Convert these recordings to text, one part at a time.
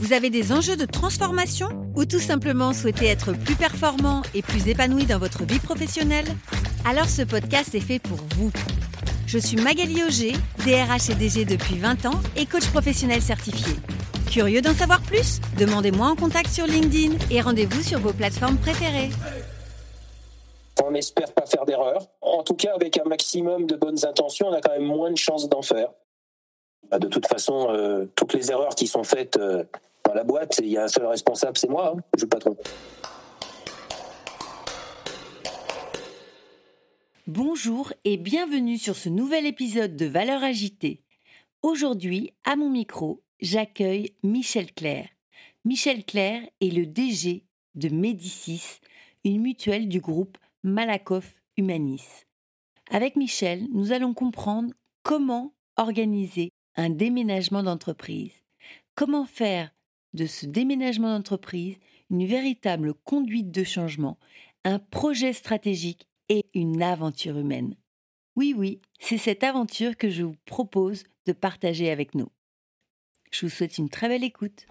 vous avez des enjeux de transformation ou tout simplement souhaitez être plus performant et plus épanoui dans votre vie professionnelle? Alors ce podcast est fait pour vous. Je suis Magali Auger, DRH et DG depuis 20 ans et coach professionnel certifié. Curieux d'en savoir plus? Demandez-moi en contact sur LinkedIn et rendez-vous sur vos plateformes préférées. On n'espère pas faire d'erreurs. En tout cas, avec un maximum de bonnes intentions, on a quand même moins de chances d'en faire. Bah, de toute façon, euh, toutes les erreurs qui sont faites euh, la boîte, il y a un seul responsable, c'est moi, hein, je ne pas trop. Bonjour et bienvenue sur ce nouvel épisode de Valeurs agitées. Aujourd'hui, à mon micro, j'accueille Michel Claire. Michel Claire est le DG de Médicis, une mutuelle du groupe Malakoff Humanis. Avec Michel, nous allons comprendre comment organiser un déménagement d'entreprise. Comment faire de ce déménagement d'entreprise une véritable conduite de changement, un projet stratégique et une aventure humaine. Oui, oui, c'est cette aventure que je vous propose de partager avec nous. Je vous souhaite une très belle écoute.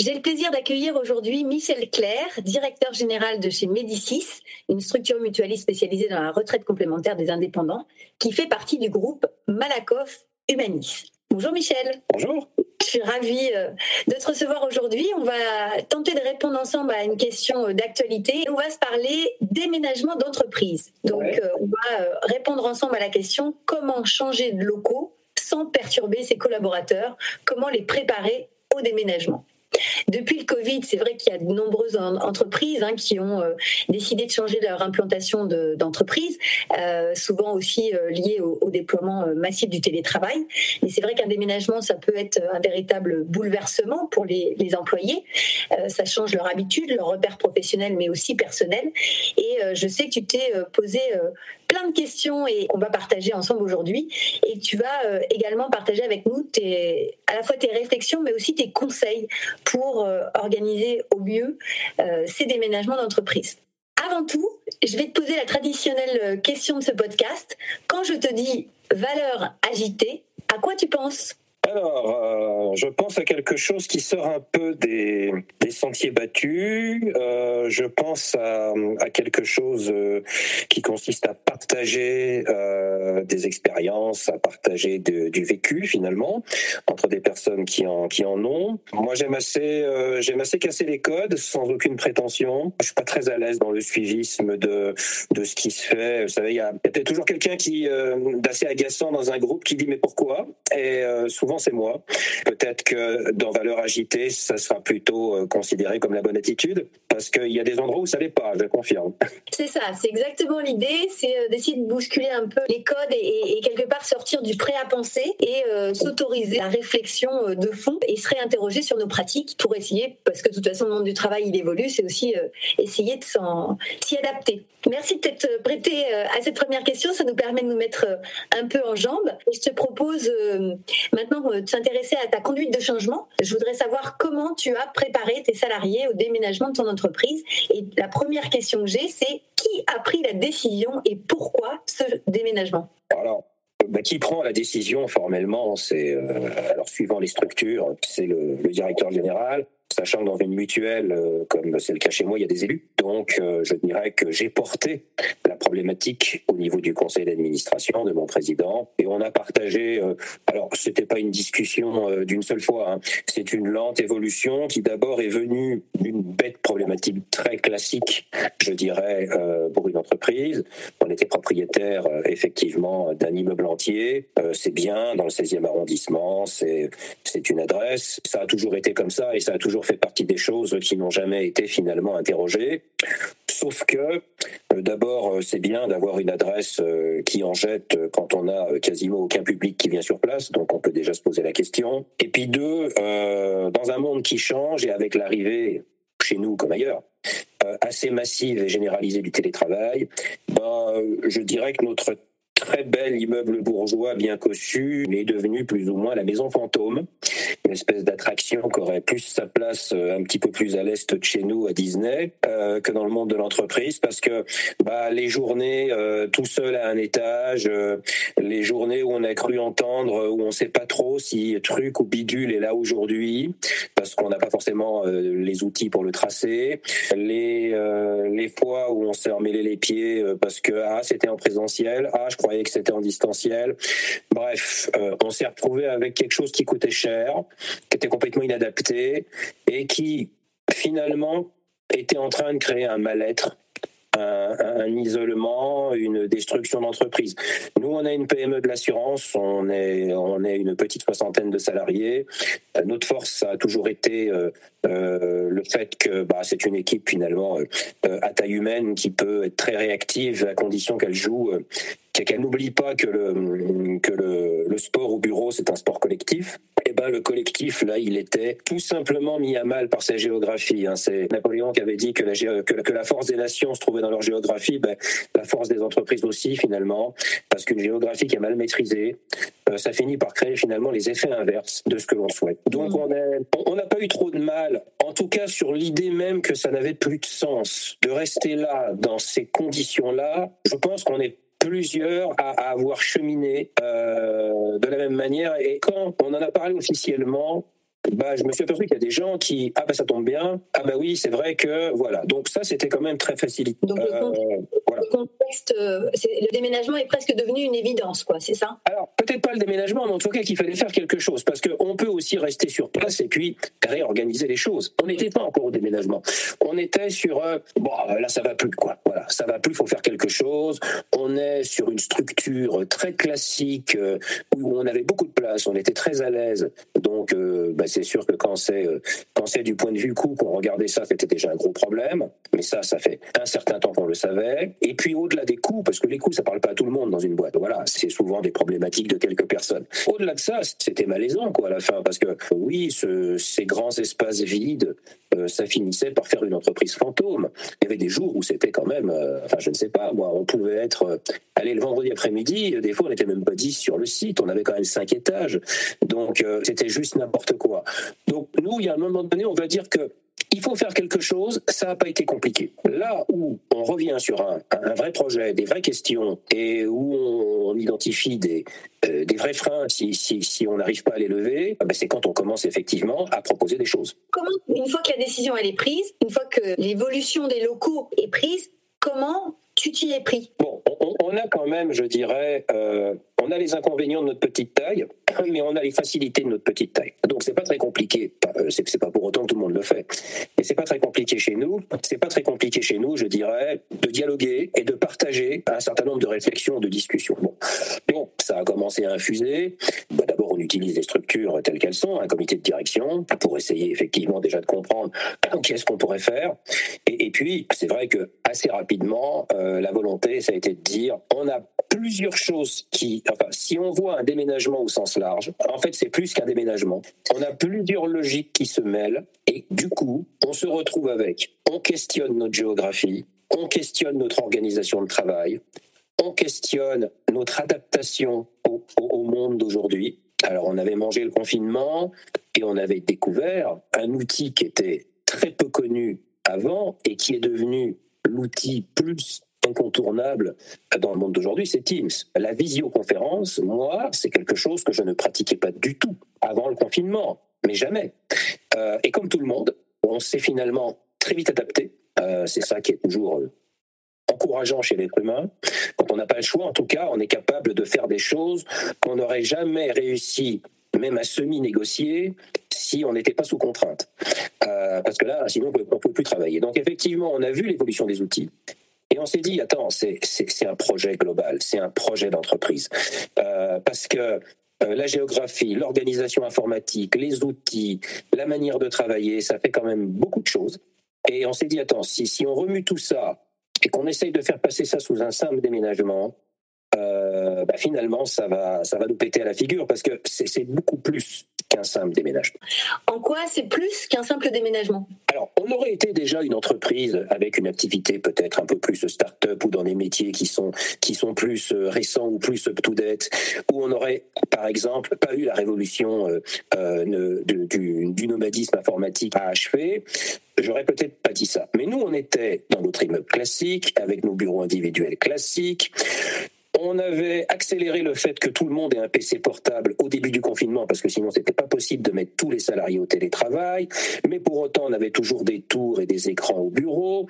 J'ai le plaisir d'accueillir aujourd'hui Michel Claire, directeur général de chez Médicis, une structure mutualiste spécialisée dans la retraite complémentaire des indépendants, qui fait partie du groupe Malakoff Humanis. Bonjour Michel. Bonjour. Je suis ravie euh, de te recevoir aujourd'hui. On va tenter de répondre ensemble à une question euh, d'actualité. On va se parler déménagement d'entreprise. Donc, euh, on va répondre ensemble à la question comment changer de locaux sans perturber ses collaborateurs, comment les préparer au déménagement? Depuis le Covid, c'est vrai qu'il y a de nombreuses entreprises hein, qui ont euh, décidé de changer leur implantation d'entreprise, euh, souvent aussi euh, liées au, déploiement massif du télétravail. Mais c'est vrai qu'un déménagement, ça peut être un véritable bouleversement pour les, employés. ça change leur habitude, leur repère professionnel, mais aussi personnel. Et je sais que tu t'es posé plein de questions et qu'on va partager ensemble aujourd'hui. Et tu vas euh, également partager avec nous tes, à la fois tes réflexions, mais aussi tes conseils pour euh, organiser au mieux euh, ces déménagements d'entreprise. Avant tout, je vais te poser la traditionnelle question de ce podcast. Quand je te dis valeur agitée, à quoi tu penses? Alors, euh, je pense à quelque chose qui sort un peu des, sentiers battus. Euh, je pense à, quelque chose euh, qui consiste à partager des expériences, à partager du vécu finalement entre des personnes qui en, qui en ont. Moi, j'aime assez, j'aime assez casser les codes sans aucune prétention. Je suis pas très à l'aise dans le suivisme de, de ce qui se fait. Vous savez, il y a, peut-être toujours quelqu'un qui d'assez agaçant dans un groupe qui dit mais pourquoi? Et c'est moi. Peut-être que dans valeur agitée, ça sera plutôt euh, considéré comme la bonne attitude, parce qu'il y a des endroits où ça n'est pas, je confirme. C'est ça, c'est exactement l'idée, c'est euh, d'essayer de bousculer un peu les codes et, quelque part du prêt à penser et euh, s'autoriser la réflexion de fond et se réinterroger sur nos pratiques pour essayer, parce que de toute façon le monde du travail il évolue, c'est aussi essayer de s'y adapter. Merci de t'être prêté à cette première question, ça nous permet de nous mettre un peu en jambes. Et je te propose maintenant de s'intéresser à ta conduite de changement. Je voudrais savoir comment tu as préparé tes salariés au déménagement de ton entreprise. Et la première question que j'ai, c'est qui a pris la décision et pourquoi ce déménagement? Alors, bah, qui prend la décision formellement C'est euh, alors suivant les structures, c'est le, directeur général sachant que dans une mutuelle, euh, comme c'est le cas chez moi, il y a des élus. Donc, euh, je dirais que j'ai porté la problématique au niveau du conseil d'administration de mon président, et on a partagé. Euh, alors, c'était pas une discussion d'une seule fois. Hein. c'est une lente évolution qui d'abord est venue d'une bête problématique très classique, je dirais, pour une entreprise. On était propriétaire effectivement d'un immeuble entier. c'est bien dans le 16e arrondissement. C'est c'est une adresse. Ça a toujours été comme ça, et ça a toujours fait partie des choses qui n'ont jamais été finalement interrogées. Sauf que, euh, d'abord, euh, c'est bien d'avoir une adresse euh, qui en jette quand on a quasiment aucun public qui vient sur place, donc on peut déjà se poser la question. Et puis deux, dans un monde qui change et avec l'arrivée, chez nous comme ailleurs, assez massive et généralisée du télétravail, ben, je dirais que notre très bel immeuble bourgeois bien cossu est devenu plus ou moins la maison fantôme, une espèce d'attraction qui aurait plus sa place euh, un petit peu plus à l'est de chez nous à Disney euh, que dans le monde de l'entreprise parce que bah, les journées euh, tout seul à un étage, les journées où on a cru entendre, où on ne sait pas trop si truc ou bidule est là aujourd'hui parce qu'on n'a pas forcément les outils pour le tracer, les, les fois où on s'est emmêlé les pieds parce que ah c'était en présentiel, ah je crois que c'était en distanciel. Bref, euh, on s'est retrouvé avec quelque chose qui coûtait cher, qui était complètement inadapté et qui finalement était en train de créer un mal-être un, isolement, une destruction d'entreprise. Nous, on a une PME de l'assurance, on est, on est une petite soixantaine de salariés. Euh, notre force a toujours été euh, le fait que bah, c'est une équipe finalement à taille humaine qui peut être très réactive à condition qu'elle joue, qu'elle n'oublie pas que le, que le, le sport au bureau, c'est un sport collectif eh ben, le collectif, là, il était tout simplement mis à mal par sa géographie. Hein. C'est Napoléon qui avait dit que la, que, la, force des nations se trouvait dans leur géographie, ben, la force des entreprises aussi, finalement, parce qu'une géographie qui est mal maîtrisée, euh, ça finit par créer finalement les effets inverses de ce que l'on souhaite. Donc, mmh. on n'a pas eu trop de mal, en tout cas sur l'idée même que ça n'avait plus de sens de rester là, dans ces conditions-là. Je pense qu'on est plusieurs à, avoir cheminé euh, de la même manière. Et quand on en a parlé officiellement, bah, je me suis aperçu qu'il y a des gens qui ah bah ça tombe bien ah bah oui c'est vrai que voilà donc ça c'était quand même très facilité. Donc le, euh, contexte, euh, le déménagement est presque devenu une évidence quoi c'est ça? Alors peut-être pas le déménagement mais en tout cas qu'il fallait faire quelque chose parce qu'on peut aussi rester sur place et puis réorganiser les choses. On n'était pas encore au déménagement. On était sur euh, bon là ça va plus quoi voilà ça va plus faut faire quelque chose. On est sur une structure très classique où on avait beaucoup de place on était très à l'aise donc bah, c'est sûr que quand c'est euh, du point de vue coût qu'on regardait ça, c'était déjà un gros problème. Mais ça, ça fait un certain temps qu'on le savait. Et puis au-delà des coûts, parce que les coûts, ça parle pas à tout le monde dans une boîte. Voilà, c'est souvent des problématiques de quelques personnes. Au-delà de ça, c'était malaisant quoi à la fin, parce que oui, ces grands espaces vides, euh, ça finissait par faire une entreprise fantôme. Il y avait des jours où c'était quand même, euh, enfin je ne sais pas, moi, on pouvait être, aller le vendredi après-midi, des fois on n'était même pas 10 sur le site, on avait quand même 5 étages. Donc c'était juste n'importe quoi. Donc nous, il y a un moment donné, on va dire que il faut faire quelque chose, ça n'a pas été compliqué. Là où on revient sur un, vrai projet, des vraies questions, et où on, identifie des, euh, des vrais freins si, si, on n'arrive pas à les lever, ah ben, c'est quand on commence effectivement à proposer des choses. Comment, une fois que la décision elle est prise, une fois que l'évolution des locaux est prise, comment tu t'y es pris? Bon, on, a quand même, je dirais, euh, on a les inconvénients de notre petite taille, mais on a les facilités de notre petite taille. Donc c'est pas très compliqué. Euh, c'est pas pour autant que tout le monde le fait, mais c'est pas très compliqué chez nous. C'est pas très compliqué chez nous, je dirais, de dialoguer et de partager un certain nombre de réflexions, de discussions. Bon, ça a commencé à infuser. Bah, d'abord, on utilise les structures telles qu'elles sont, un comité de direction, pour essayer effectivement déjà de comprendre qu'est-ce qu'on pourrait faire. Et, puis, c'est vrai que assez rapidement, euh, la volonté, ça a été de dire, on a plusieurs choses qui, enfin, si on voit un déménagement au sens en fait, c'est plus qu'un déménagement. On a plusieurs logiques qui se mêlent et du coup, on se retrouve avec, on questionne notre géographie, on questionne notre organisation de travail, on questionne notre adaptation au monde d'aujourd'hui. Alors, on avait mangé le confinement et on avait découvert un outil qui était très peu connu avant et qui est devenu l'outil plus incontournable dans le monde d'aujourd'hui, c'est Teams. La visioconférence, moi, c'est quelque chose que je ne pratiquais pas du tout avant le confinement, mais jamais. Euh, et comme tout le monde, on s'est finalement très vite adapté. Euh, c'est ça qui est toujours euh, encourageant chez l'être humain. Quand on n'a pas le choix, en tout cas, on est capable de faire des choses qu'on n'aurait jamais réussi, même à semi-négocier, si on n'était pas sous contrainte. parce que là, sinon, on ne peut plus travailler. Donc, effectivement, on a vu l'évolution des outils. Et on s'est dit, attends, c'est un projet global, c'est un projet d'entreprise. Euh, parce que euh, la géographie, l'organisation informatique, les outils, la manière de travailler, ça fait quand même beaucoup de choses. Et on s'est dit, attends, si, si on remue tout ça et qu'on essaye de faire passer ça sous un simple déménagement, euh, bah finalement, ça va, ça va nous péter à la figure parce que c'est beaucoup plus qu'un simple déménagement. En quoi c'est plus qu'un simple déménagement? Alors, on aurait été déjà une entreprise avec une activité peut-être un peu plus start-up ou dans des métiers qui sont, qui sont plus euh, récents ou plus up-to-date, où on aurait, par exemple, pas eu la révolution euh, euh, du, du nomadisme informatique à achever j'aurais peut-être pas dit ça. Mais nous, on était dans notre immeuble classique, avec nos bureaux individuels classiques. On avait accéléré le fait que tout le monde ait un PC portable au début du confinement parce que sinon c'était pas possible de mettre tous les salariés au télétravail. Mais pour autant, on avait toujours des tours et des écrans au bureau.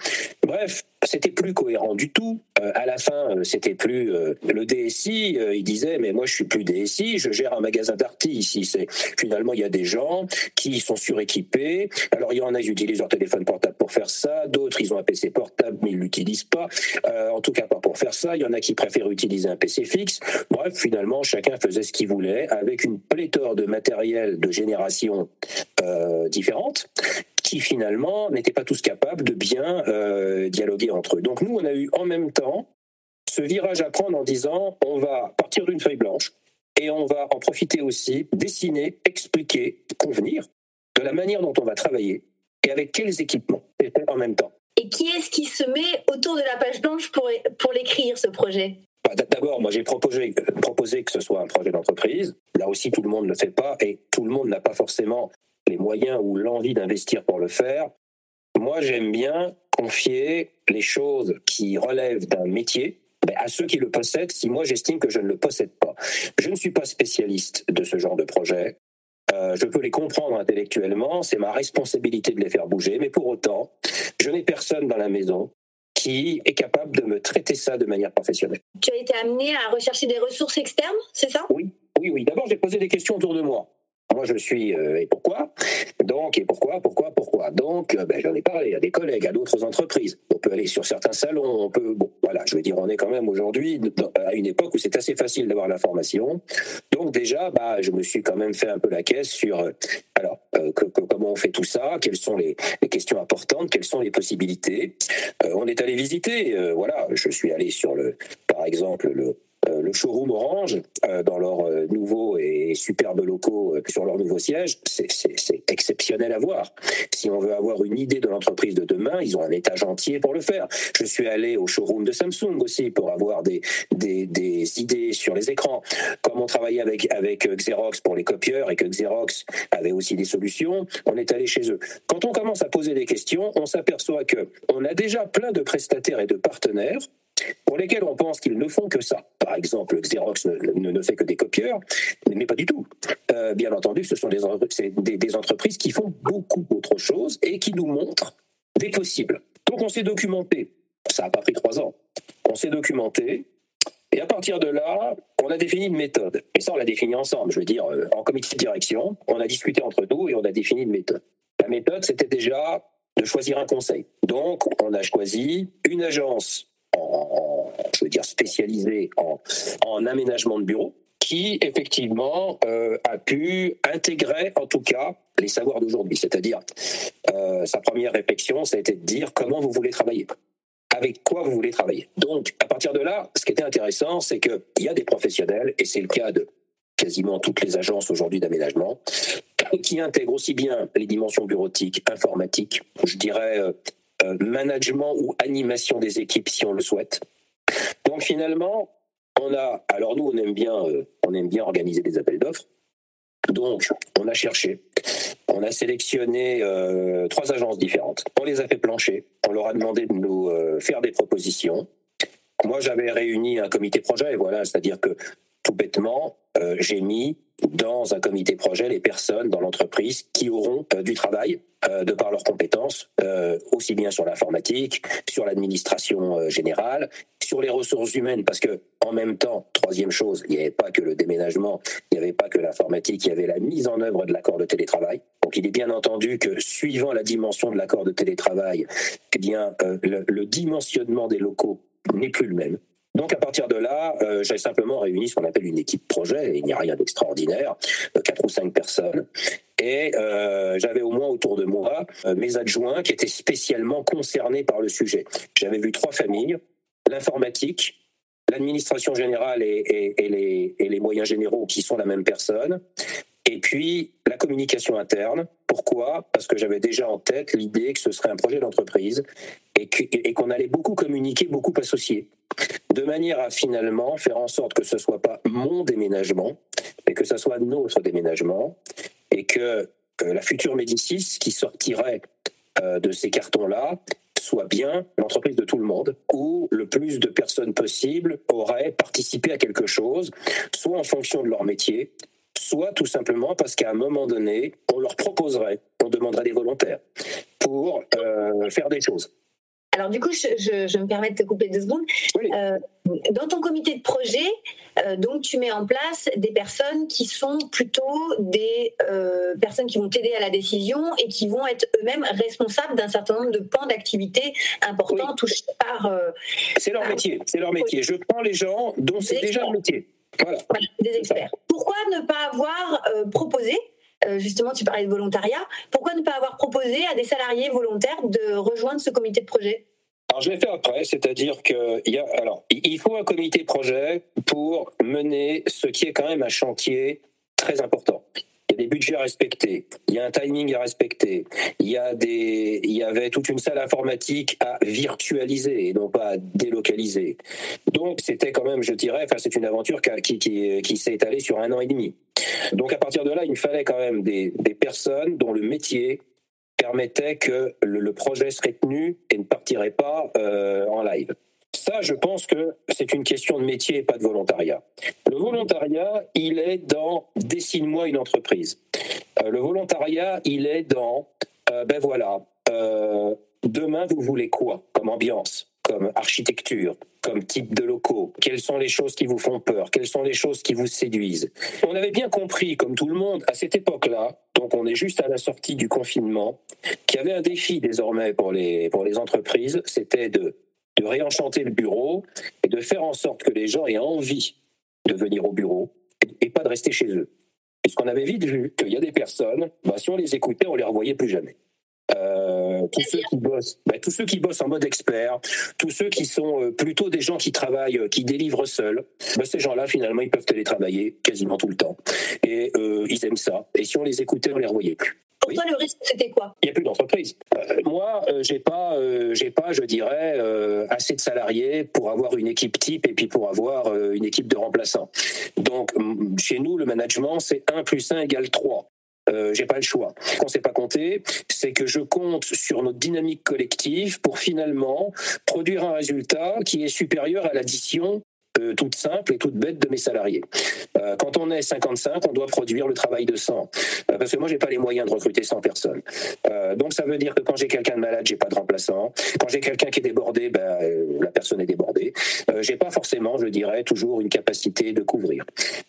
Bref, c'était plus cohérent du tout. Euh, à la fin, euh, c'était plus euh, le DSI. il disait mais moi je suis plus DSI, je gère un magasin d'artis ici. C'est finalement il y a des gens qui sont suréquipés. Alors il y en a qui utilisent leur téléphone portable pour faire ça, d'autres ils ont un PC portable mais ils l'utilisent pas. en tout cas pas pour faire ça. Il y en a qui préfèrent utiliser un PC fixe. Bref, finalement chacun faisait ce qu'il voulait avec une pléthore de matériel de générations différentes qui finalement n'étaient pas tous capables de bien euh, dialoguer entre eux. Donc nous, on a eu en même temps ce virage à prendre en disant on va partir d'une feuille blanche et on va en profiter aussi, dessiner, expliquer, convenir de la manière dont on va travailler et avec quels équipements en même temps. Et qui est-ce qui se met autour de la page blanche pour, pour l'écrire, ce projet? Bah, D'abord, moi j'ai proposé, proposé que ce soit un projet d'entreprise. Là aussi, tout le monde ne le fait pas et tout le monde n'a pas forcément les moyens ou l'envie d'investir pour le faire. Moi, j'aime bien confier les choses qui relèvent d'un métier à ceux qui le possèdent si moi j'estime que je ne le possède pas. Je ne suis pas spécialiste de ce genre de projet. Euh, je peux les comprendre intellectuellement, c'est ma responsabilité de les faire bouger, mais pour autant, je n'ai personne dans la maison qui est capable de me traiter ça de manière professionnelle. Tu as été amené à rechercher des ressources externes, c'est ça? Oui, oui, oui. D'abord, j'ai posé des questions autour de moi. Moi, je suis euh, et pourquoi? Donc, et pourquoi, pourquoi, pourquoi? Donc, euh, ben, j'en ai parlé à des collègues, à d'autres entreprises. On peut aller sur certains salons, on peut. Bon, voilà, je veux dire, on est quand même aujourd'hui à une époque où c'est assez facile d'avoir l'information. Donc, déjà, bah, je me suis quand même fait un peu la caisse sur. Euh, alors, comment on fait tout ça Quelles sont les, les, questions importantes Quelles sont les possibilités On est allé visiter. voilà, je suis allé sur le, par exemple, le euh, le showroom Orange, euh, dans leurs euh, nouveaux et superbes locaux sur leur nouveau siège, c'est exceptionnel à voir. Si on veut avoir une idée de l'entreprise de demain, ils ont un étage entier pour le faire. Je suis allé au showroom de Samsung aussi pour avoir des, des, idées sur les écrans. Comme on travaillait avec, avec Xerox pour les copieurs et que Xerox avait aussi des solutions, on est allé chez eux. Quand on commence à poser des questions, on s'aperçoit que on a déjà plein de prestataires et de partenaires pour lesquels on pense qu'ils ne font que ça. Par exemple, Xerox ne, fait que des copieurs, mais pas du tout. Euh, bien entendu, ce sont des entreprises qui font beaucoup d'autres choses et qui nous montrent des possibles. Donc on s'est documenté. Ça n'a pas pris trois ans. On s'est documenté. Et à partir de là, on a défini une méthode. Et ça, on l'a défini ensemble. Je veux dire, euh, en comité de direction, on a discuté entre nous et on a défini une méthode. La méthode, c'était déjà de choisir un conseil. Donc, on a choisi une agence je veux dire, spécialisé en, en aménagement de bureaux, qui effectivement euh, a pu intégrer en tout cas les savoirs d'aujourd'hui. C'est-à-dire, euh, sa première réflexion, ça a été de dire comment vous voulez travailler avec quoi vous voulez travailler. Donc, à partir de là, ce qui était intéressant, c'est qu'il y a des professionnels, et c'est le cas de quasiment toutes les agences aujourd'hui d'aménagement, qui intègrent aussi bien les dimensions bureautiques, informatiques, je dirais euh, management ou animation des équipes si on le souhaite. Donc finalement, on a, alors nous on aime bien, euh, on aime bien organiser des appels d'offres. Donc on a cherché, on a sélectionné euh, trois agences différentes. On les a fait plancher, on leur a demandé de nous faire des propositions. Moi j'avais réuni un comité projet, voilà, c'est-à-dire que tout bêtement, j'ai mis dans un comité projet les personnes dans l'entreprise qui auront du travail euh, de par leurs compétences, euh, aussi bien sur l'informatique, sur l'administration euh, générale, sur les ressources humaines, parce que en même temps, troisième chose, il n'y avait pas que le déménagement, il n'y avait pas que l'informatique, il y avait la mise en œuvre de l'accord de télétravail. Donc il est bien entendu que suivant la dimension de l'accord de télétravail, eh bien le, le dimensionnement des locaux n'est plus le même. Donc à partir de là, euh, j'ai simplement réuni ce qu'on appelle une équipe projet, et il n'y a rien d'extraordinaire, euh, quatre ou cinq personnes. Et euh, j'avais au moins autour de moi euh, mes adjoints qui étaient spécialement concernés par le sujet. J'avais vu trois familles, l'informatique, l'administration générale et, les, moyens généraux qui sont la même personne, Et puis, la communication interne. Pourquoi? Parce que j'avais déjà en tête l'idée que ce serait un projet d'entreprise et qu'on allait beaucoup communiquer, beaucoup associer, de manière à finalement faire en sorte que ce ne soit pas mon déménagement, mais que ce soit notre déménagement, et que la future Médicis qui sortirait euh, de ces cartons-là soit bien l'entreprise de tout le monde, où le plus de personnes possible auraient participé à quelque chose, soit en fonction de leur métier, soit tout simplement parce qu'à un moment donné, on leur proposerait, on demanderait des volontaires pour euh, faire des choses. Alors du coup, je, me permets de te couper deux secondes. Euh, dans ton comité de projet, euh, donc tu mets en place des personnes qui sont plutôt des personnes qui vont t'aider à la décision et qui vont être eux-mêmes responsables d'un certain nombre de pans d'activité importants touchés par. c'est leur métier. C'est leur métier. Je prends les gens dont c'est déjà le métier. Voilà. Des experts. Pourquoi ne pas avoir proposé euh, justement, tu parlais de volontariat. Pourquoi ne pas avoir proposé à des salariés volontaires de rejoindre ce comité de projet? Alors, je l'ai fait après, c'est-à-dire qu'il y a, alors, il faut un comité de projet pour mener ce qui est quand même un chantier très important. Il y a des budgets à respecter, il y a un timing à respecter, il y a des, il y avait toute une salle informatique à virtualiser et non pas à délocaliser. Donc c'était quand même, je dirais, enfin c'est une aventure qui, s'est étalée sur un an et demi. Donc à partir de là, il me fallait quand même des, personnes dont le métier permettait que le, projet serait tenu et ne partirait pas euh, en live. Ça, je pense que c'est une question de métier et pas de volontariat. Le volontariat, il est dans dessine-moi une entreprise. Euh, le volontariat, il est dans euh, ben voilà, demain vous voulez quoi comme ambiance comme architecture, comme type de locaux? Quelles sont les choses qui vous font peur? Quelles sont les choses qui vous séduisent? On avait bien compris, comme tout le monde, à cette époque-là, donc on est juste à la sortie du confinement, qu'il y avait un défi désormais pour les, pour les entreprises, c'était de, de réenchanter le bureau et de faire en sorte que les gens aient envie de venir au bureau et pas de rester chez eux. Puisqu'on avait vite vu qu'il y a des personnes, bah, si on les écoutait, on les revoyait plus jamais. Euh, tous ceux qui bossent, ben, tous ceux qui bossent en mode expert, tous ceux qui sont euh, plutôt des gens qui travaillent, euh, qui délivrent seuls, ben, ces gens-là finalement ils peuvent télétravailler quasiment tout le temps et ils aiment ça. Et si on les écoutait, on les revoyait plus. Pour toi, le risque, c'était quoi? Il n'y a plus d'entreprise. moi, j'ai pas, j'ai pas, je dirais, assez de salariés pour avoir une équipe type et puis pour avoir une équipe de remplaçants. Donc, chez nous, le management, c'est 1 plus 1 égale 3 euh, j'ai pas le choix. Qu'on ne sait pas compter, c'est que je compte sur notre dynamique collective pour finalement produire un résultat qui est supérieur à l'addition euh, toute simple et toute bête de mes salariés. Euh, quand on est 55, on doit produire le travail de 100. Euh, parce que moi, j'ai pas les moyens de recruter 100 personnes. donc, ça veut dire que quand j'ai quelqu'un de malade, j'ai pas de remplaçant. Quand j'ai quelqu'un qui est débordé, ben, la personne est débordée. j'ai pas forcément, je dirais, toujours une capacité de couvrir.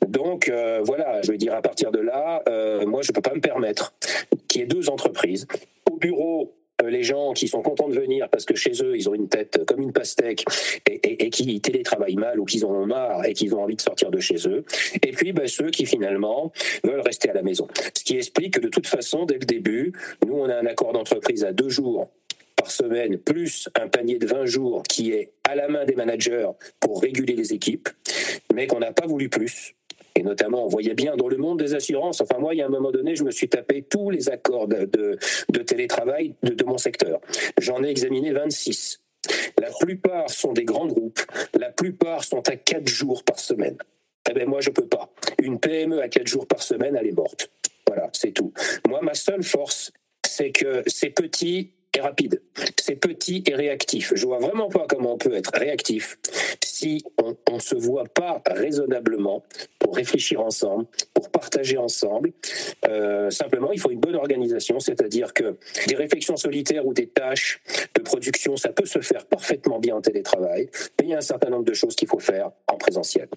Donc, voilà, je veux dire, à partir de là, moi, je peux pas me permettre qu'il y ait deux entreprises. Au bureau, les gens qui sont contents de venir parce que chez eux, ils ont une tête comme une pastèque et, qui télétravaillent mal ou qu'ils en ont marre et qu'ils ont envie de sortir de chez eux. Et puis, ben, ceux qui finalement veulent rester à la maison. Ce qui explique que de toute façon, dès le début, nous, on a un accord d'entreprise à deux jours par semaine, plus un panier de 20 jours qui est à la main des managers pour réguler les équipes, mais qu'on n'a pas voulu plus et notamment, on voyait bien dans le monde des assurances, enfin moi, il y a un moment donné, je me suis tapé tous les accords de, de, télétravail de, mon secteur. J'en ai examiné 26. La plupart sont des grands groupes, la plupart sont à 4 jours par semaine. Eh bien, moi, je peux pas. Une PME à 4 jours par semaine, elle est morte. Voilà, c'est tout. Moi, ma seule force, c'est que c'est petit et rapide. C'est petit et réactif. Je vois vraiment pas comment on peut être réactif si on ne se voit pas raisonnablement pour réfléchir ensemble, pour partager ensemble. Euh, simplement, il faut une bonne organisation, c'est-à-dire que des réflexions solitaires ou des tâches de production, ça peut se faire parfaitement bien en télétravail, mais il y a un certain nombre de choses qu'il faut faire en présentiel.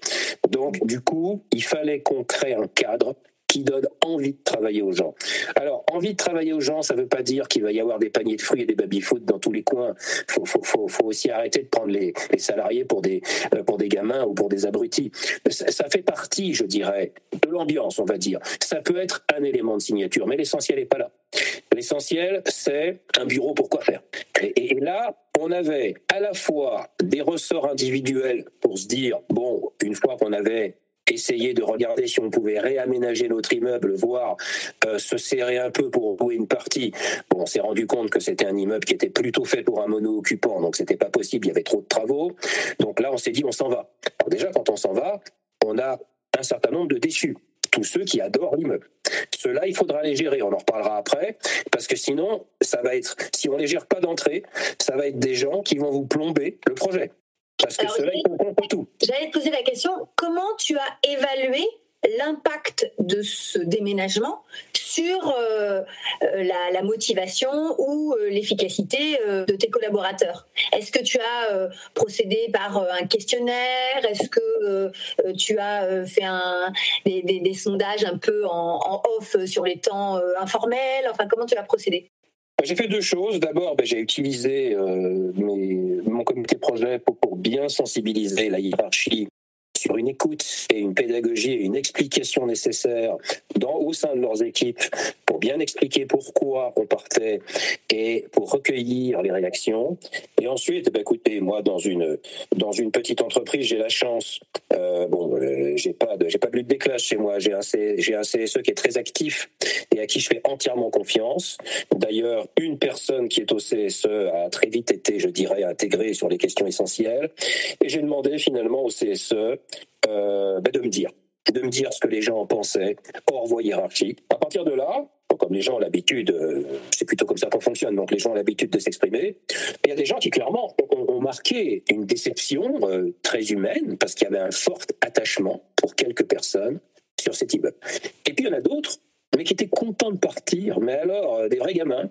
Donc, du coup, il fallait qu'on crée un cadre qui donne envie de travailler aux gens. Alors, envie de travailler aux gens, ça ne veut pas dire qu'il va y avoir des paniers de fruits et des baby-foot dans tous les coins. Il faut, aussi arrêter de prendre les, salariés pour des, euh, pour des gamins ou pour des abrutis. Ça, fait partie, je dirais, de l'ambiance, on va dire. Ça peut être un élément de signature, mais l'essentiel n'est pas là. L'essentiel, c'est un bureau pour quoi faire. Et, et, là, on avait à la fois des ressorts individuels pour se dire, bon, une fois qu'on avait essayer de regarder si on pouvait réaménager notre immeuble, voire euh, se serrer un peu pour louer une partie. Bon, on s'est rendu compte que c'était un immeuble qui était plutôt fait pour un mono-occupant, donc c'était pas possible, il y avait trop de travaux. Donc là, on s'est dit, on s'en va. Alors déjà, quand on s'en va, on a un certain nombre de déçus tous ceux qui adorent l'immeuble. Ceux-là, il faudra les gérer. On en reparlera après, parce que sinon, ça va être, si on les gère pas d'entrée, ça va être des gens qui vont vous plomber le projet. Parce que ceux-là, ils comprennent tout. J'allais te poser la question comment tu as évalué l'impact de ce déménagement sur euh, euh, la, motivation ou euh, l'efficacité de tes collaborateurs? Est-ce que tu as procédé par un questionnaire? Est-ce que tu as fait un, des, sondages un peu en, off sur les temps informels? Enfin, comment tu as procédé? J'ai fait deux choses. D'abord, ben, j'ai utilisé mon comité projet pour, bien sensibiliser la hiérarchie sur une écoute et une pédagogie et une explication nécessaire dans, au sein de leurs équipes pour bien expliquer pourquoi on partait et pour recueillir les réactions. Et ensuite, bah, écoutez, moi, dans une, dans une petite entreprise, j'ai la chance, euh, bon, euh, j'ai pas de, j'ai pas de lutte des classes chez moi, j'ai un, j'ai un CSE qui est très actif et à qui je fais entièrement confiance. D'ailleurs, une personne qui est au CSE a très vite été, je dirais, intégrée sur les questions essentielles. Et j'ai demandé finalement au CSE euh, bah, de me dire de me dire ce que les gens pensaient, hors voie hiérarchique. À partir de là, comme les gens ont l'habitude, euh, c'est plutôt comme ça qu'on fonctionne, donc les gens ont l'habitude de s'exprimer, il y a des gens qui clairement ont, marqué une déception euh, très humaine, parce qu'il y avait un fort attachement pour quelques personnes sur cet immeuble. Et puis il y en a d'autres mais qui étaient contents de partir. Mais alors, des vrais gamins.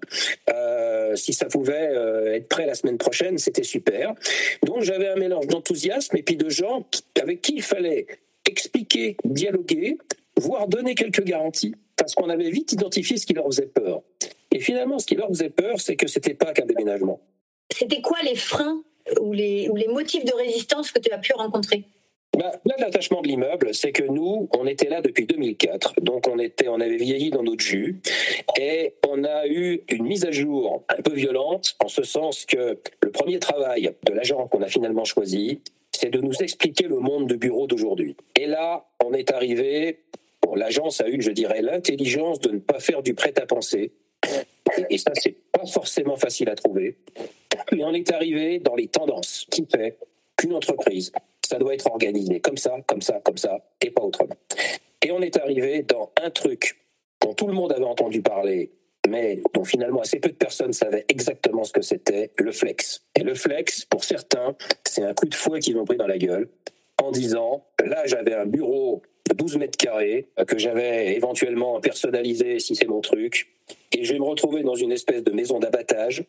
si ça pouvait être prêt la semaine prochaine, c'était super. Donc j'avais un mélange d'enthousiasme et puis de gens avec qui il fallait expliquer, dialoguer, voire donner quelques garanties, parce qu'on avait vite identifié ce qui leur faisait peur. Et finalement, ce qui leur faisait peur, c'est que c'était pas qu'un déménagement. C'était quoi les freins ou les, ou les motifs de résistance que tu as pu rencontrer? Bah, là, l'attachement de l'immeuble, c'est que nous, on était là depuis 2004, donc on était, on avait vieilli dans notre jus, et on a eu une mise à jour un peu violente, en ce sens que le premier travail de l'agent qu'on a finalement choisi, c'est de nous expliquer le monde de bureau d'aujourd'hui. Et là, on est arrivé, l'agence a eu, je dirais, l'intelligence de ne pas faire du prêt-à-penser. Et ça, c'est pas forcément facile à trouver. Mais on est arrivé dans les tendances qui fait qu'une entreprise, ça doit être organisé comme ça, comme ça, comme ça, et pas autrement. Et on est arrivé dans un truc dont tout le monde avait entendu parler mais dont finalement assez peu de personnes savaient exactement ce que c'était, le flex. Et le flex, pour certains, c'est un coup de fouet qu'ils ont pris dans la gueule en disant, là j'avais un bureau de 12 mètres carrés que j'avais éventuellement personnalisé si c'est mon truc, et je vais me retrouver dans une espèce de maison d'abattage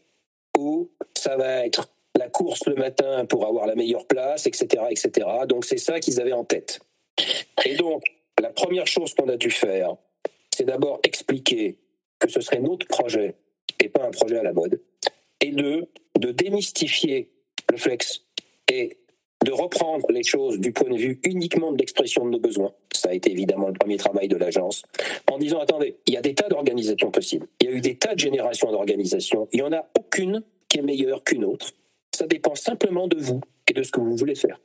où ça va être la course le matin pour avoir la meilleure place, etc. etc. Donc c'est ça qu'ils avaient en tête. Et donc, la première chose qu'on a dû faire, c'est d'abord expliquer que ce serait notre projet et pas un projet à la mode. Et deux, de démystifier le flex et de reprendre les choses du point de vue uniquement de l'expression de nos besoins. Ça a été évidemment le premier travail de l'agence. En disant, attendez, il y a des tas d'organisations possibles. Il y a eu des tas de générations d'organisations. Il n'y en a aucune qui est meilleure qu'une autre. Ça dépend simplement de vous et de ce que vous voulez faire.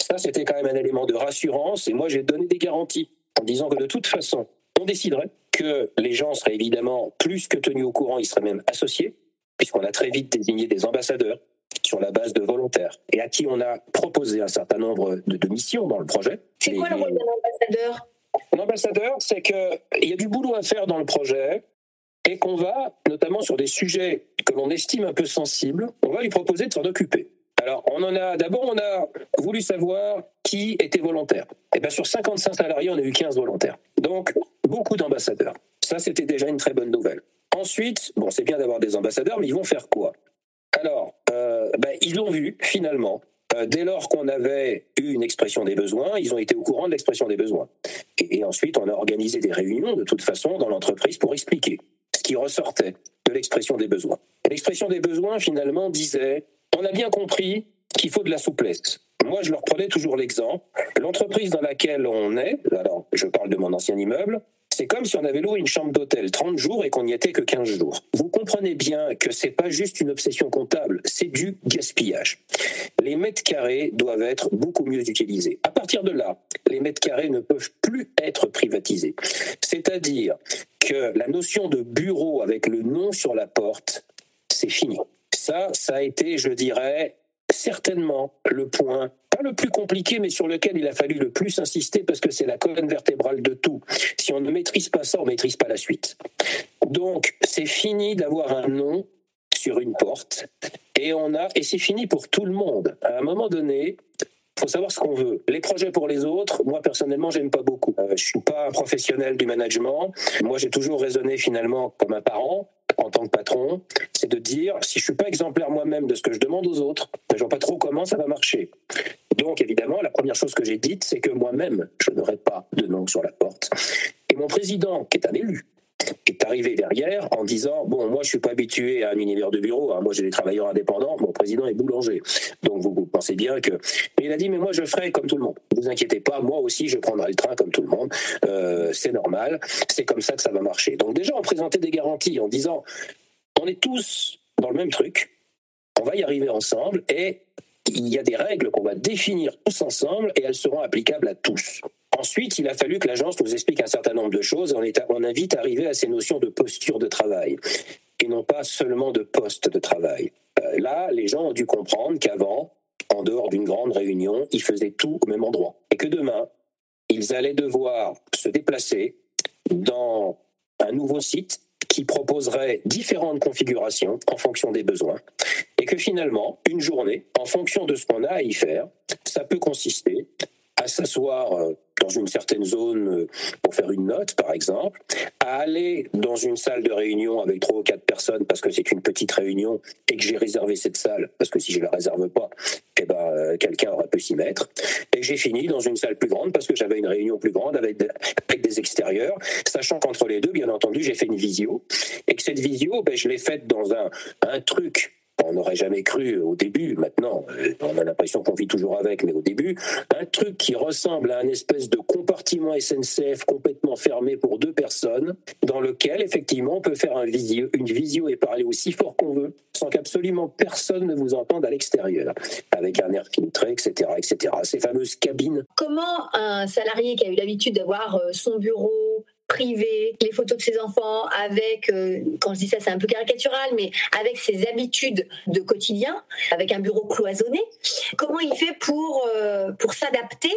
Ça, c'était quand même un élément de rassurance. Et moi, j'ai donné des garanties en disant que de toute façon, on déciderait que les gens seraient évidemment plus que tenus au courant, ils seraient même associés, puisqu'on a très vite désigné des ambassadeurs sur la base de volontaires, et à qui on a proposé un certain nombre de, missions dans le projet. C'est quoi le rôle d'un ambassadeur? Un ambassadeur, c'est qu'il y a du boulot à faire dans le projet, et qu'on va, notamment sur des sujets que l'on estime un peu sensibles, on va lui proposer de s'en occuper. Alors, on en a d'abord, on a voulu savoir qui était volontaire. Et eh bien, sur 55 salariés, on a eu 15 volontaires. Donc, beaucoup d'ambassadeurs. Ça, c'était déjà une très bonne nouvelle. Ensuite, bon, c'est bien d'avoir des ambassadeurs, mais ils vont faire quoi? Alors, euh, ben, ils l'ont vu finalement. Euh, dès lors qu'on avait eu une expression des besoins, ils ont été au courant de l'expression des besoins. Et, ensuite, on a organisé des réunions de toute façon dans l'entreprise pour expliquer qui ressortait de l'expression des besoins. L'expression des besoins, finalement, disait on a bien compris qu'il faut de la souplesse. Moi, je leur prenais toujours l'exemple. L'entreprise dans laquelle on est, alors je parle de mon ancien immeuble, c'est comme si on avait loué une chambre d'hôtel 30 jours et qu'on n'y était que 15 jours. Vous comprenez bien que c'est pas juste une obsession comptable, c'est du gaspillage. Les mètres carrés doivent être beaucoup mieux utilisés. À partir de là, les mètres carrés ne peuvent plus être privatisés. C'est-à-dire que la notion de bureau avec le nom sur la porte, c'est fini. Ça, ça a été, je dirais, certainement le point, pas le plus compliqué, mais sur lequel il a fallu le plus insister parce que c'est la colonne vertébrale de tout. Si on ne maîtrise pas ça, on ne maîtrise pas la suite. Donc, c'est fini d'avoir un nom sur une porte et on a et c'est fini pour tout le monde. À un moment donné, faut savoir ce qu'on veut. Les projets pour les autres, moi personnellement, j'aime pas beaucoup. Euh, je suis pas un professionnel du management. Moi, j'ai toujours raisonné finalement comme un parent en tant que patron, c'est de dire si je suis pas exemplaire moi-même de ce que je demande aux autres, ben, je vois pas trop comment ça va marcher. Donc évidemment, la première chose que j'ai dite, c'est que moi-même, je n'aurai pas de nom sur la porte. Et mon président, qui est un élu, est arrivé derrière en disant bon moi je suis pas habitué à un univers de bureau hein. moi j'ai des travailleurs indépendants mon président est boulanger. Donc vous, pensez bien que mais il a dit mais moi je ferai comme tout le monde. Ne vous inquiétez pas moi aussi je prendrai le train comme tout le monde. Euh, c'est normal. C'est comme ça que ça va marcher. Donc déjà on présentait des garanties en disant on est tous dans le même truc. On va y arriver ensemble et il y a des règles qu'on va définir tous ensemble et elles seront applicables à tous. Ensuite, il a fallu que l'agence nous explique un certain nombre de choses. On, est, on invite à arriver à ces notions de posture de travail et non pas seulement de poste de travail. Euh, là, les gens ont dû comprendre qu'avant, en dehors d'une grande réunion, ils faisaient tout au même endroit. Et que demain, ils allaient devoir se déplacer dans un nouveau site qui proposerait différentes configurations en fonction des besoins. Et que finalement, une journée, en fonction de ce qu'on a à y faire, ça peut consister à s'asseoir euh, dans une certaine zone euh, pour faire une note, par exemple, à aller dans une salle de réunion avec trois ou quatre personnes parce que c'est une petite réunion et que j'ai réservé cette salle, parce que si je la réserve pas, eh ben, euh, quelqu'un aurait pu s'y mettre. Et j'ai fini dans une salle plus grande parce que j'avais une réunion plus grande avec des, extérieurs, sachant qu'entre les deux, bien entendu, j'ai fait une visio et que cette visio, ben, je l'ai faite dans un truc on n'aurait jamais cru au début, maintenant, euh, on a l'impression qu'on vit toujours avec, mais au début, un truc qui ressemble à un espèce de compartiment SNCF complètement fermé pour deux personnes, dans lequel, effectivement, on peut faire un visio, une visio et parler aussi fort qu'on veut, sans qu'absolument personne ne vous entende à l'extérieur, avec un air filtré, etc., etc. Ces fameuses cabines. Comment un salarié qui a eu l'habitude d'avoir euh, son bureau, privé, les photos de ses enfants, avec, euh, quand je dis ça c'est un peu caricatural, mais avec ses habitudes de quotidien, avec un bureau cloisonné, comment il fait pour, euh, pour s'adapter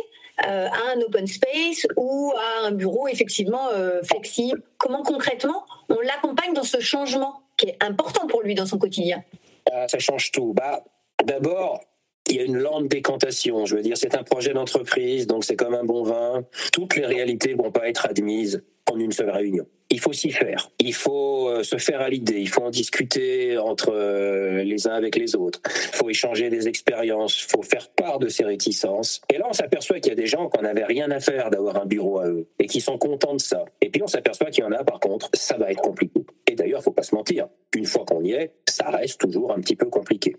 euh, à un open space ou à un bureau effectivement flexible? Comment concrètement on l'accompagne dans ce changement qui est important pour lui dans son quotidien? Ah, Ça change tout. Bah, D'abord, il y a une lente décantation. Je veux dire, c'est un projet d'entreprise, donc c'est comme un bon vin. Toutes les réalités vont pas être admises une seule réunion. Il faut s'y faire. Il faut euh, se faire à l'idée. Il faut en discuter entre euh, les uns avec les autres. Il faut échanger des expériences. Il faut faire part de ces réticences. Et là, on s'aperçoit qu'il y a des gens qui n'avaient rien à faire d'avoir un bureau à eux et qui sont contents de ça. Et puis, on s'aperçoit qu'il y en a, par contre, ça va être compliqué. Et d'ailleurs, faut pas se mentir. Une fois qu'on y est, ça reste toujours un petit peu compliqué.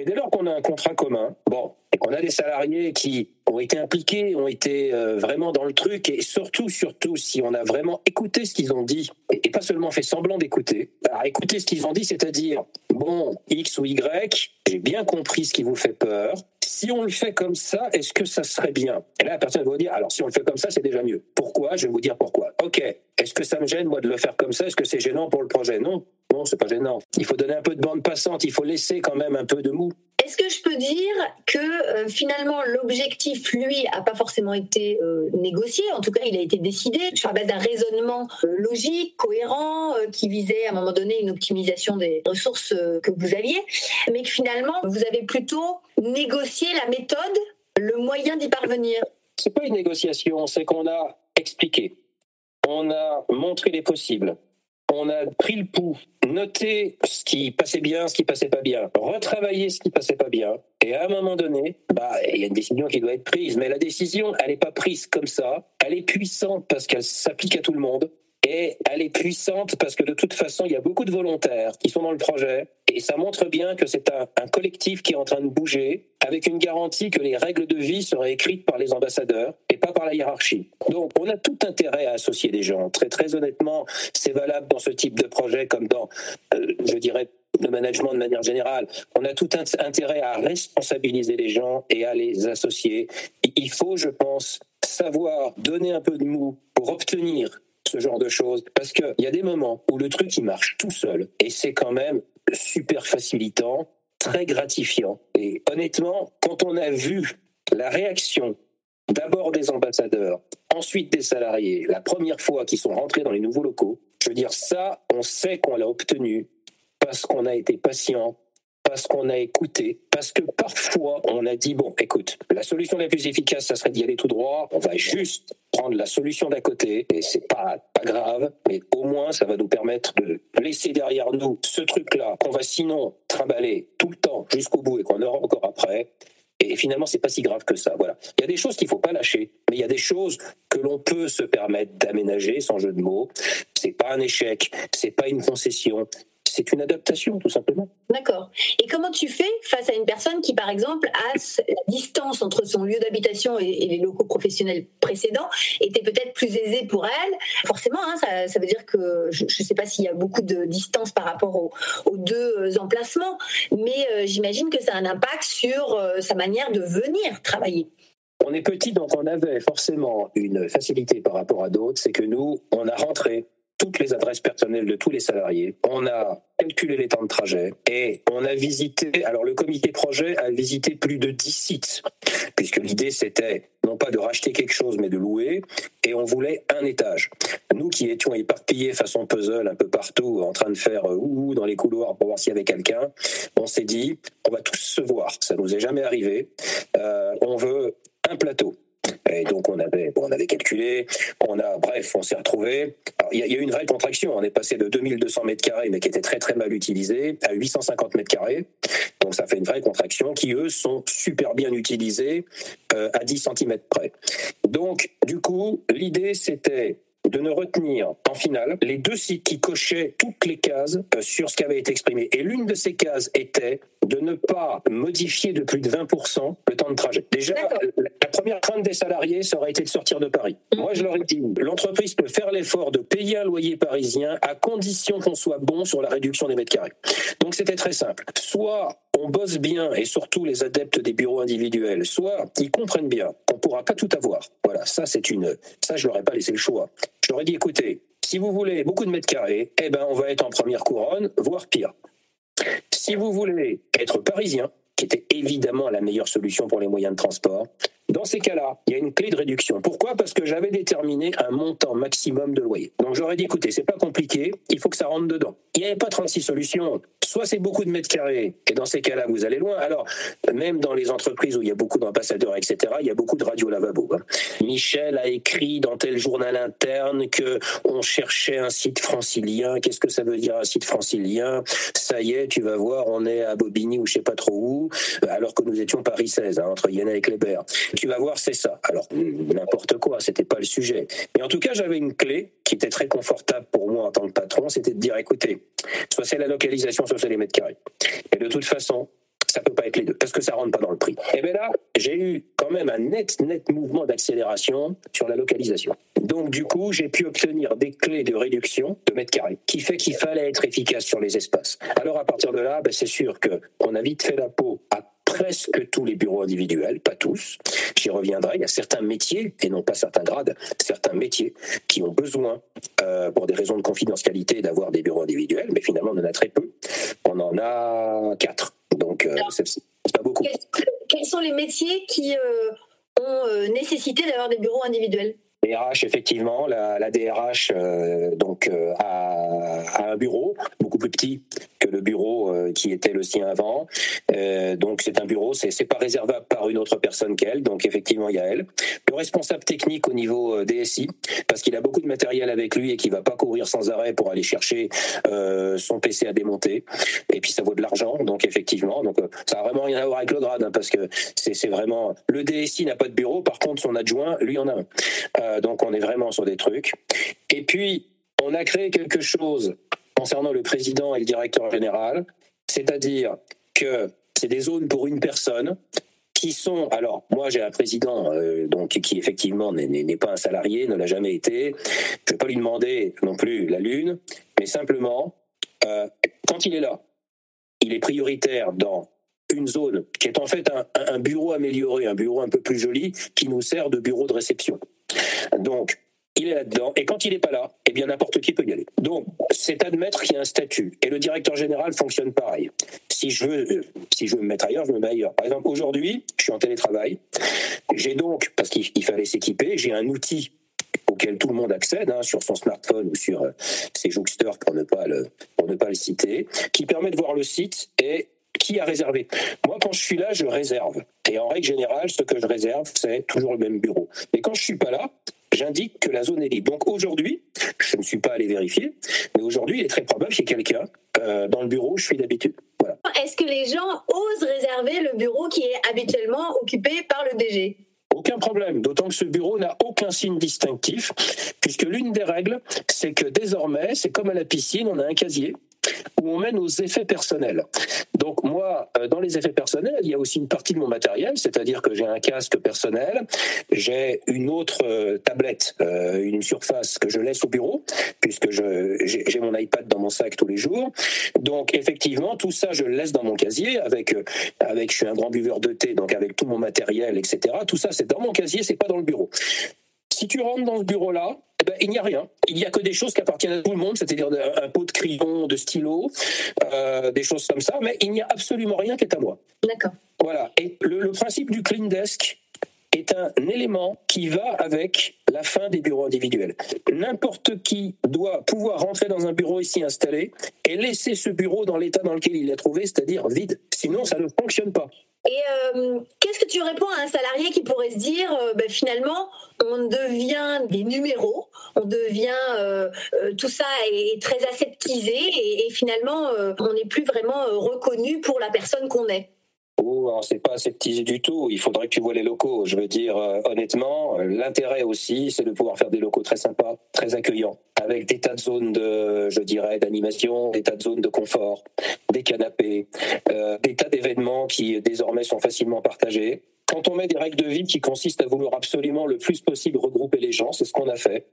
Et dès lors qu'on a un contrat commun, bon, et qu'on a des salariés qui ont été impliqués, ont été euh, vraiment dans le truc, et surtout, surtout, si on a vraiment écouté ce qu'ils ont dit, et, pas seulement fait semblant d'écouter, alors écouter ce qu'ils ont dit, c'est-à-dire, bon, X ou Y, j'ai bien compris ce qui vous fait peur, si on le fait comme ça, est-ce que ça serait bien? Et là, la personne va vous dire, alors si on le fait comme ça, c'est déjà mieux. Pourquoi? Je vais vous dire pourquoi. Ok, est-ce que ça me gêne, moi, de le faire comme ça? Est-ce que c'est gênant pour le projet? Non, non, c'est pas gênant. Il faut donner un peu de bande passante, il faut laisser quand même un peu de mou. Est-ce que je peux dire que euh, finalement l'objectif, lui, a pas forcément été euh, négocié? En tout cas, il a été décidé sur la base d'un raisonnement euh, logique, cohérent, qui visait à un moment donné une optimisation des ressources que vous aviez, mais que finalement vous avez plutôt négocié la méthode, le moyen d'y parvenir. C'est pas une négociation, c'est qu'on a expliqué, on a montré les possibles, on a pris le pouls, noté ce qui passait bien, ce qui passait pas bien, retravaillé ce qui passait pas bien, et à un moment donné, bah, il y a une décision qui doit être prise, mais la décision, elle n'est pas prise comme ça, elle est puissante parce qu'elle s'applique à tout le monde, et elle est puissante parce que de toute façon, il y a beaucoup de volontaires qui sont dans le projet et ça montre bien que c'est un, collectif qui est en train de bouger avec une garantie que les règles de vie seraient écrites par les ambassadeurs et pas par la hiérarchie. Donc, on a tout intérêt à associer des gens. Très, très honnêtement, c'est valable dans ce type de projet comme dans, euh, je dirais, le management de manière générale. On a tout intérêt à responsabiliser les gens et à les associer. Il faut, je pense, savoir donner un peu de mou pour obtenir ce genre de choses. Parce qu'il y a des moments où le truc, il marche tout seul. Et c'est quand même super facilitant, très gratifiant. Et honnêtement, quand on a vu la réaction d'abord des ambassadeurs, ensuite des salariés, la première fois qu'ils sont rentrés dans les nouveaux locaux, je veux dire, ça, on sait qu'on l'a obtenu parce qu'on a été patient, parce qu'on a écouté, parce que parfois on a dit bon, écoute, la solution la plus efficace, ça serait d'y aller tout droit. On va juste prendre la solution d'à côté et c'est pas pas grave, mais au moins ça va nous permettre de laisser derrière nous ce truc-là qu'on va sinon trimballer tout le temps jusqu'au bout et qu'on aura encore après. Et finalement, c'est pas si grave que ça. Voilà. Il y a des choses qu'il faut pas lâcher, mais il y a des choses que l'on peut se permettre d'aménager, sans jeu de mots. C'est pas un échec, c'est pas une concession, c'est une adaptation, tout simplement. D'accord. Et comment tu fais face à une personne qui, par exemple, a la distance entre son lieu d'habitation et, les locaux professionnels précédents était peut-être plus aisée pour elle? Forcément, hein, ça, veut dire que je ne sais pas s'il y a beaucoup de distance par rapport aux, deux euh, emplacements, mais euh, j'imagine que ça a un impact sur euh, sa manière de venir travailler. On est petit, donc on avait forcément une facilité par rapport à d'autres, c'est que nous, on a rentré toutes les adresses personnelles de tous les salariés. On a calculé les temps de trajet et on a visité, alors le comité projet a visité plus de 10 sites, puisque l'idée c'était non pas de racheter quelque chose, mais de louer, et on voulait un étage. Nous qui étions éparpillés façon puzzle un peu partout, en train de faire euh, ouh dans les couloirs pour voir s'il y avait quelqu'un, on s'est dit, on va tous se voir, ça nous est jamais arrivé, euh, on veut un plateau. Et donc on avait, on avait calculé, on a, bref, on s'est retrouvé. Il y, a eu une vraie contraction. On est passé de 2200 mètres carrés, mais qui était très très mal utilisé, à 850 mètres carrés. Donc ça fait une vraie contraction qui eux sont super bien utilisés euh, à 10 cm près. Donc du coup, l'idée c'était de ne retenir en finale les deux sites qui cochaient toutes les cases euh, sur ce qui avait été exprimé. Et l'une de ces cases était de ne pas modifier de plus de 20% le temps de trajet. Déjà, la première crainte des salariés, ça aurait été de sortir de Paris. Mm. Moi, je leur ai dit, l'entreprise peut faire l'effort de payer un loyer parisien à condition qu'on soit bon sur la réduction des mètres carrés. Donc c'était très simple. Soit on bosse bien, et surtout les adeptes des bureaux individuels, soit ils comprennent bien qu'on ne pourra pas tout avoir. Voilà, ça c'est une... Ça, je leur ai pas laissé le choix. Ai dit, écoutez, si vous voulez beaucoup de mètres carrés, eh ben, on va être en première couronne, voire pire. Si vous voulez être parisien, qui était évidemment la meilleure solution pour les moyens de transport, dans ces cas-là, il y a une clé de réduction. Pourquoi? Parce que j'avais déterminé un montant maximum de loyer. Donc j'aurais dit, écoutez, c'est pas compliqué, il faut que ça rentre dedans. Il n'y avait pas 36 solutions. Soit c'est beaucoup de mètres carrés, et dans ces cas-là, vous allez loin. Alors, même dans les entreprises où il y a beaucoup d'ambassadeurs, etc., il y a beaucoup de radio lavabo. Hein. Michel a écrit dans tel journal interne que on cherchait un site francilien. Qu'est-ce que ça veut dire un site francilien? Ça y est, tu vas voir, on est à Bobigny ou je sais pas trop où, alors que nous étions Paris 16, hein, entre Yenna et Kléber tu vas voir, c'est ça. Alors, n'importe quoi, c'était pas le sujet. Mais en tout cas, j'avais une clé qui était très confortable pour moi en tant que patron, c'était de dire, écoutez, soit c'est la localisation, soit les mètres carrés. Et de toute façon, ça peut pas être les deux, parce que ça rentre pas dans le prix. Et bien là, j'ai eu quand même un net, net mouvement d'accélération sur la localisation. Donc du coup, j'ai pu obtenir des clés de réduction de mètres carrés, qui fait qu'il fallait être efficace sur les espaces. Alors à partir de là, ben, c'est sûr que on a vite fait la peau à presque tous les bureaux individuels, pas tous. J'y reviendrai. Il y a certains métiers, et non pas certains grades, certains métiers qui ont besoin, euh, pour des raisons de confidentialité, d'avoir des bureaux individuels, mais finalement, on en a très peu. On en a quatre. Donc, euh, c'est pas beaucoup. Quels sont les métiers qui euh, ont nécessité d'avoir des bureaux individuels? RH, effectivement, la, DRH donc a, un bureau beaucoup plus petit que le bureau euh, qui était le sien avant. Euh, donc c'est un bureau, c'est pas réservable par une autre personne qu'elle. Donc effectivement, il y a elle. Le responsable technique au niveau euh, DSI, parce qu'il a beaucoup de matériel avec lui et qu'il va pas courir sans arrêt pour aller chercher son PC à démonter. Et puis ça vaut de l'argent, donc effectivement. Donc ça a vraiment rien à voir avec le grade, hein, parce que c'est vraiment le DSI n'a pas de bureau. Par contre, son adjoint, lui, en a un. Donc on est vraiment sur des trucs. Et puis on a créé quelque chose concernant le président et le directeur général, c'est-à-dire que c'est des zones pour une personne qui sont alors moi j'ai un président euh, donc qui effectivement n'est pas un salarié, ne l'a jamais été. Je ne vais pas lui demander non plus la lune, mais simplement euh, quand il est là, il est prioritaire dans une zone qui est en fait un bureau amélioré, un bureau un peu plus joli, qui nous sert de bureau de réception. Donc, il est là-dedans, et quand il n'est pas là, eh bien n'importe qui peut y aller. Donc, c'est admettre qu'il y a un statut, et le directeur général fonctionne pareil. Si je veux, si je veux me mettre ailleurs, je me mets ailleurs. Par exemple, aujourd'hui, je suis en télétravail. J'ai donc, parce qu'il fallait s'équiper, j'ai un outil auquel tout le monde accède hein, sur son smartphone ou sur euh, ses jouxteurs pour ne pas le pour ne pas le citer, qui permet de voir le site et qui a réservé? Moi, quand je suis là, je réserve. Et en règle générale, ce que je réserve, c'est toujours le même bureau. Mais quand je suis pas là, j'indique que la zone est libre. Donc aujourd'hui, je ne suis pas allé vérifier, mais aujourd'hui, il est très probable qu'il y ait quelqu'un euh, dans le bureau où je suis d'habitude. Voilà. Est-ce que les gens osent réserver le bureau qui est habituellement occupé par le DG aucun problème, d'autant que ce bureau n'a aucun signe distinctif, puisque l'une des règles, c'est que désormais, c'est comme à la piscine, on a un casier où on met nos effets personnels. Donc moi, euh, dans les effets personnels, il y a aussi une partie de mon matériel, c'est-à-dire que j'ai un casque personnel, j'ai une autre euh, tablette, euh, une surface que je laisse au bureau, puisque j'ai mon iPad dans mon sac tous les jours. Donc effectivement, tout ça, je le laisse dans mon casier avec, avec je suis un grand buveur de thé, donc avec tout mon matériel, etc. Tout ça, c'est dans mon casier, c'est pas dans le bureau. Si tu rentres dans ce bureau-là, eh ben, il n'y a rien. Il n'y a que des choses qui appartiennent à tout le monde, c'est-à-dire un pot de crayon, de stylo, euh, des choses comme ça, mais il n'y a absolument rien qui est à moi. D'accord. Voilà. Et le, principe du clean desk est un élément qui va avec la fin des bureaux individuels. N'importe qui doit pouvoir rentrer dans un bureau ici installé et laisser ce bureau dans l'état dans lequel il l'a trouvé, c'est-à-dire vide. Sinon, ça ne fonctionne pas. Et euh, qu'est-ce que tu réponds à un salarié qui pourrait se dire, euh, ben, finalement, on devient des numéros, on devient, euh, tout ça est très aseptisé et, et finalement, on n'est plus vraiment reconnu pour la personne qu'on est? Oh, c'est pas aseptisé du tout. Il faudrait que tu vois les locaux. Je veux dire, honnêtement, l'intérêt aussi, c'est de pouvoir faire des locaux très sympas, très accueillants, avec des tas de zones de, je dirais, d'animation, des tas de zones de confort, des canapés, euh, des tas d'événements qui désormais sont facilement partagés. Quand on met des règles de vie qui consistent à vouloir absolument le plus possible regrouper les gens, c'est ce qu'on a fait.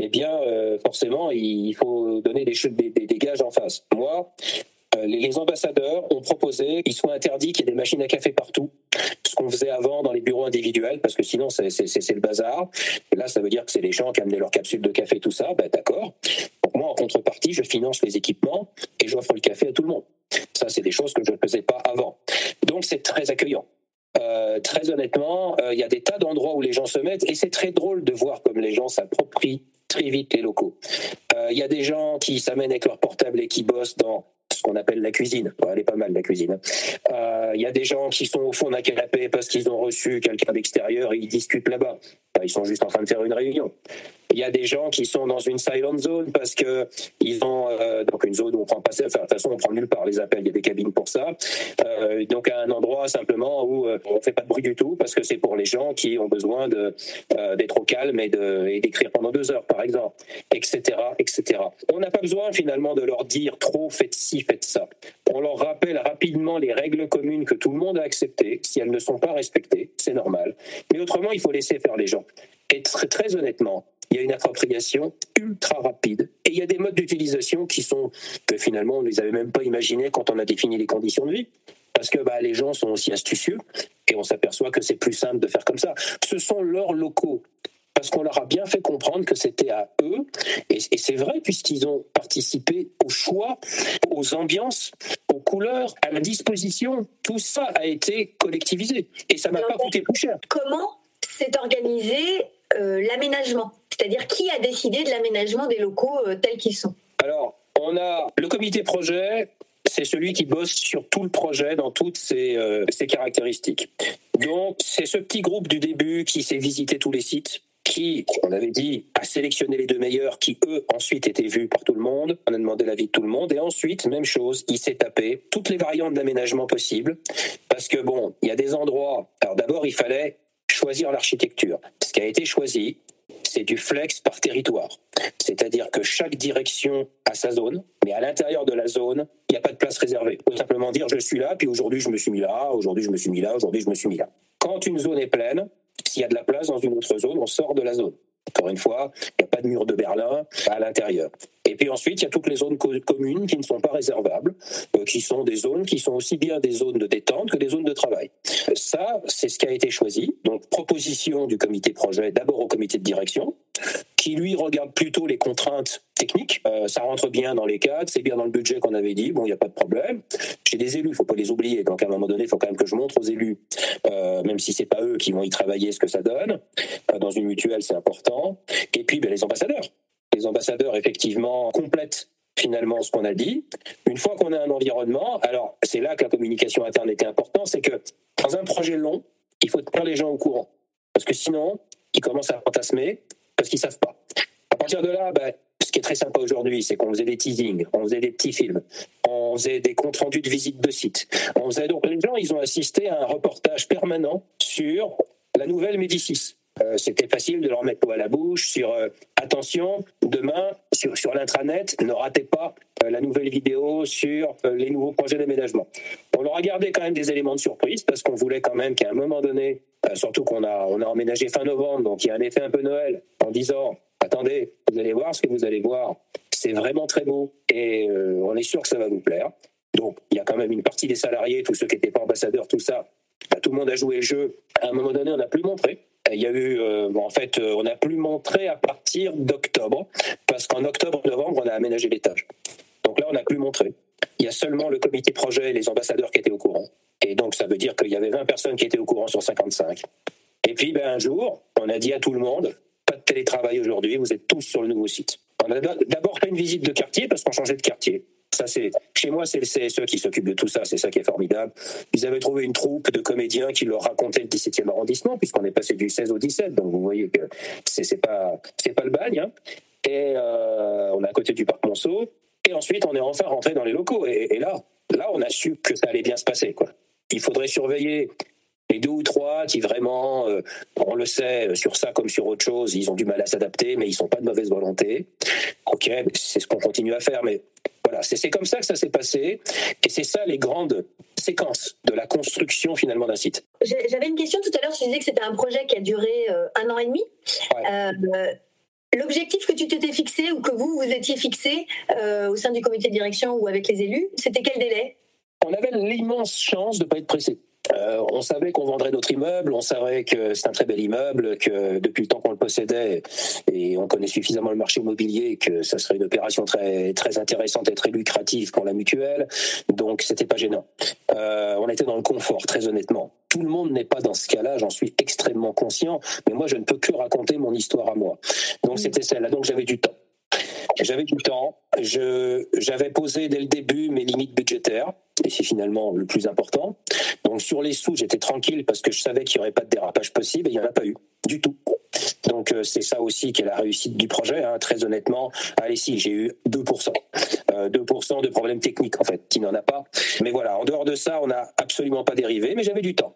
Eh bien, euh, forcément, il faut donner des, des, des gages en face. Moi, euh, les ambassadeurs ont proposé qu'il soit interdit qu'il y ait des machines à café partout, ce qu'on faisait avant dans les bureaux individuels, parce que sinon c'est le bazar. Là, ça veut dire que c'est les gens qui amenaient leurs capsules de café, tout ça. Ben, D'accord. Donc moi, en contrepartie, je finance les équipements et j'offre le café à tout le monde. Ça, c'est des choses que je ne faisais pas avant. Donc c'est très accueillant. Euh, très honnêtement, euh, il y a des tas d'endroits où les gens se mettent et c'est très drôle de voir comme les gens s'approprient très vite les locaux. Il y a des gens qui s'amènent avec leur portable et qui bossent dans qu'on appelle la cuisine. elle est pas mal la cuisine. Il euh, y a des gens qui sont au fond d'un canapé parce qu'ils ont reçu quelqu'un d'extérieur et ils discutent là-bas. Ils sont juste en train de faire une réunion. Il y a des gens qui sont dans une silent zone parce que ils ont euh, donc une zone où on prend pas, enfin, de toute façon on prend nulle part les appels, il y a des cabines pour ça. Euh, donc à un endroit simplement où euh, on fait pas de bruit du tout parce que c'est pour les gens qui ont besoin euh, d'être au calme et d'écrire pendant deux heures par exemple, etc., etc. On n'a pas besoin finalement de leur dire trop faites ci, faites ça. On leur rappelle rapidement les règles communes que tout le monde a acceptées. Si elles ne sont pas respectées, c'est normal. Mais autrement, il faut laisser faire les gens. Et très, très honnêtement, il y a une appropriation ultra rapide. Et il y a des modes d'utilisation qui sont, que finalement, on ne les avait même pas imaginés quand on a défini les conditions de vie. Parce que bah, les gens sont aussi astucieux et on s'aperçoit que c'est plus simple de faire comme ça. Ce sont leurs locaux. Parce qu'on leur a bien fait comprendre que c'était à eux, et, c'est vrai puisqu'ils ont participé au choix, aux ambiances, aux couleurs, à la disposition. Tout ça a été collectivisé et ça m'a pas coûté plus cher. Comment s'est organisé euh, l'aménagement C'est-à-dire qui a décidé de l'aménagement des locaux euh, tels qu'ils sont Alors, on a le comité projet, c'est celui qui bosse sur tout le projet dans toutes ses, euh, ses caractéristiques. Donc, c'est ce petit groupe du début qui s'est visité tous les sites, qui, on avait dit, a sélectionné les deux meilleurs, qui eux ensuite étaient vus par tout le monde. On a demandé l'avis de tout le monde. Et ensuite, même chose, il s'est tapé toutes les variantes d'aménagement possibles. Parce que bon, il y a des endroits. Alors d'abord, il fallait choisir l'architecture. Ce qui a été choisi, c'est du flex par territoire. C'est-à-dire que chaque direction a sa zone, mais à l'intérieur de la zone, il n'y a pas de place réservée. Il faut simplement dire je suis là, puis aujourd'hui je me suis mis là, aujourd'hui je me suis mis là, aujourd'hui je me suis mis là. Quand une zone est pleine, s'il y a de la place dans une autre zone, on sort de la zone. Encore une fois, il n'y a pas de mur de Berlin à l'intérieur. Et puis ensuite, il y a toutes les zones communes qui ne sont pas réservables, euh, qui sont des zones qui sont aussi bien des zones de détente que des zones de travail. Ça, c'est ce qui a été choisi. Donc, proposition du comité projet d'abord au comité de direction, qui lui regarde plutôt les contraintes techniques. Euh, ça rentre bien dans les cadres, c'est bien dans le budget qu'on avait dit, bon, il n'y a pas de problème. J'ai des élus, il faut pas les oublier. Donc à un moment donné, il faut quand même que je montre aux élus, euh, même si c'est pas eux qui vont y travailler, ce que ça donne. dans une mutuelle, c'est important. Et puis, ben, les ambassadeurs les ambassadeurs effectivement complètent finalement ce qu'on a dit. Une fois qu'on a un environnement, alors c'est là que la communication interne était importante, c'est que dans un projet long, il faut tenir les gens au courant. Parce que sinon, ils commencent à fantasmer parce qu'ils savent pas. À partir de là, ben, ce qui est très sympa aujourd'hui, c'est qu'on faisait des teasings, on faisait des petits films, on faisait des comptes rendus de visite de site. On faisait donc les gens, ils ont assisté à un reportage permanent sur la nouvelle Médicis. Euh, c'était facile de leur mettre l'eau à la bouche sur euh, attention, demain, sur, sur l'intranet, ne ratez pas euh, la nouvelle vidéo sur les nouveaux projets d'aménagement. On leur a gardé quand même des éléments de surprise parce qu'on voulait quand même qu'à un moment donné, surtout qu'on a, on a emménagé fin novembre, donc il y a un effet un peu Noël, en disant attendez, vous allez voir ce que vous allez voir, c'est vraiment très beau et on est sûr que ça va vous plaire. Donc il y a quand même une partie des salariés, tous ceux qui n'étaient pas ambassadeurs, tout ça, bah, tout le monde a joué le jeu. À un moment donné, on n'a plus montré. Il y a eu, euh, en fait, euh, on n'a plus montré à partir d'octobre, parce qu'en octobre-novembre, on a aménagé l'étage. Donc là, on n'a plus montré. Il y a seulement le comité projet et les ambassadeurs qui étaient au courant. Et donc, ça veut dire qu'il y avait 20 personnes qui étaient au courant sur 55. Et puis, ben, un jour, on a dit à tout le monde, pas de télétravail aujourd'hui, vous êtes tous sur le nouveau site. On d'abord fait une visite de quartier parce qu'on changeait de quartier. Ça, c'est chez moi, c'est le CSE qui s'occupe de tout ça. C'est ça qui est formidable. Ils avaient trouvé une troupe de comédiens qui leur racontaient le 17e arrondissement, puisqu'on est passé du 16 au 17. Donc vous voyez que c'est pas pas le bagne. Hein. Et euh, on est à côté du parc Monceau. Et ensuite, on est enfin rentré dans les locaux. Et, là, là, on a su que ça allait bien se passer. Il faudrait surveiller les deux ou trois qui vraiment, euh, on le sait, sur ça comme sur autre chose, ils ont du mal à s'adapter, mais ils sont pas de mauvaise volonté. Ok, c'est ce qu'on continue à faire, mais voilà, c'est comme ça que ça s'est passé, et c'est ça les grandes séquences de la construction finalement d'un site. J'avais une question tout à l'heure, tu disais que c'était un projet qui a duré euh, un an et demi. Euh, l'objectif que tu t'étais fixé ou que vous vous étiez fixé au sein du comité de direction ou avec les élus, c'était quel délai? On avait l'immense chance de ne pas être pressé. Euh, on savait qu'on vendrait notre immeuble, on savait que c'est un très bel immeuble, que depuis le temps qu'on le possédait, et on connaît suffisamment le marché immobilier, que ça serait une opération très très intéressante et très lucrative pour la mutuelle. Donc c'était pas gênant. Euh, on était dans le confort, très honnêtement. Tout le monde n'est pas dans ce cas-là, j'en suis extrêmement conscient, mais moi je ne peux que raconter mon histoire à moi. Donc c'était celle-là, donc j'avais du temps. J'avais du temps, j'avais posé dès le début mes limites budgétaires, et c'est finalement le plus important. Donc sur les sous, j'étais tranquille parce que je savais qu'il n'y aurait pas de dérapage possible, et il n'y en a pas eu, du tout. Donc euh, c'est ça aussi qui est la réussite du projet, hein, très honnêtement. Allez si, j'ai eu 2%. 2% euh, de problèmes techniques en fait, qui n'en a pas. Mais voilà, en dehors de ça, on n'a absolument pas dérivé, mais j'avais du temps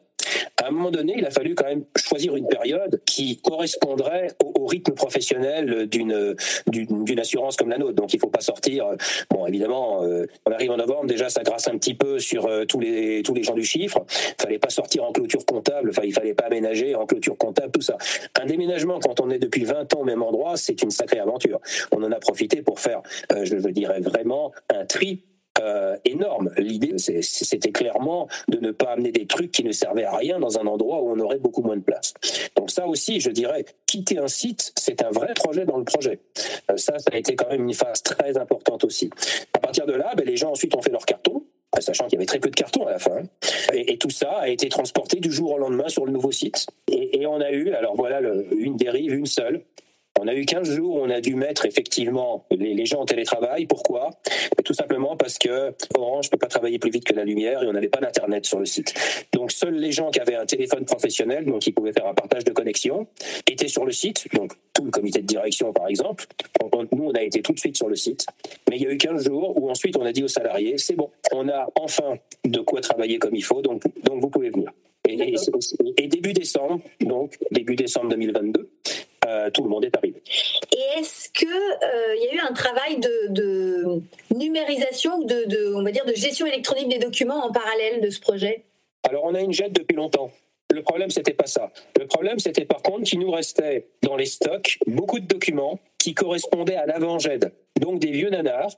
à un moment donné, il a fallu quand même choisir une période qui correspondrait au, rythme professionnel d'une d'une assurance comme la nôtre. Donc il ne faut pas sortir. Bon, évidemment, euh, on arrive en novembre, déjà ça grasse un petit peu sur euh, tous les tous les gens du chiffre. Il fallait pas sortir en clôture comptable. Il fallait pas aménager en clôture comptable, tout ça. Un déménagement quand on est depuis 20 ans au même endroit, c'est une sacrée aventure. On en a profité pour faire, euh, je, je dirais vraiment, un tri euh, énorme. L'idée, c'était clairement de ne pas amener des trucs qui ne servaient à rien dans un endroit où on aurait beaucoup moins de place. Donc ça aussi, je dirais, quitter un site, c'est un vrai projet dans le projet. Euh, ça, ça a été quand même une phase très importante aussi. À partir de là, ben, les gens ensuite ont fait leur carton sachant qu'il y avait très peu de cartons à la fin. Et, tout ça a été transporté du jour au lendemain sur le nouveau site. Et, on a eu, alors voilà, une dérive, une seule, on a eu 15 jours où on a dû mettre effectivement les, gens en télétravail. Pourquoi? Tout simplement parce que Orange ne peut pas travailler plus vite que la lumière et on n'avait pas d'internet sur le site. Donc seuls les gens qui avaient un téléphone professionnel, donc qui pouvaient faire un partage de connexion, étaient sur le site. Donc tout le comité de direction par exemple. Donc, nous on a été tout de suite sur le site. Mais il y a eu 15 jours où ensuite on a dit aux salariés c'est bon, on a enfin de quoi travailler comme il faut, donc, donc vous pouvez venir. Et, et, début décembre, donc début décembre 2022, euh, tout le monde est arrivé. Et est-ce qu'il euh, y a eu un travail de, numérisation ou de, on va dire, de gestion électronique des documents en parallèle de ce projet? Alors on a une JET depuis longtemps. Le problème, c'était pas ça. Le problème, c'était par contre qu'il nous restait dans les stocks beaucoup de documents qui correspondaient à l'avant-GED, donc des vieux nanars.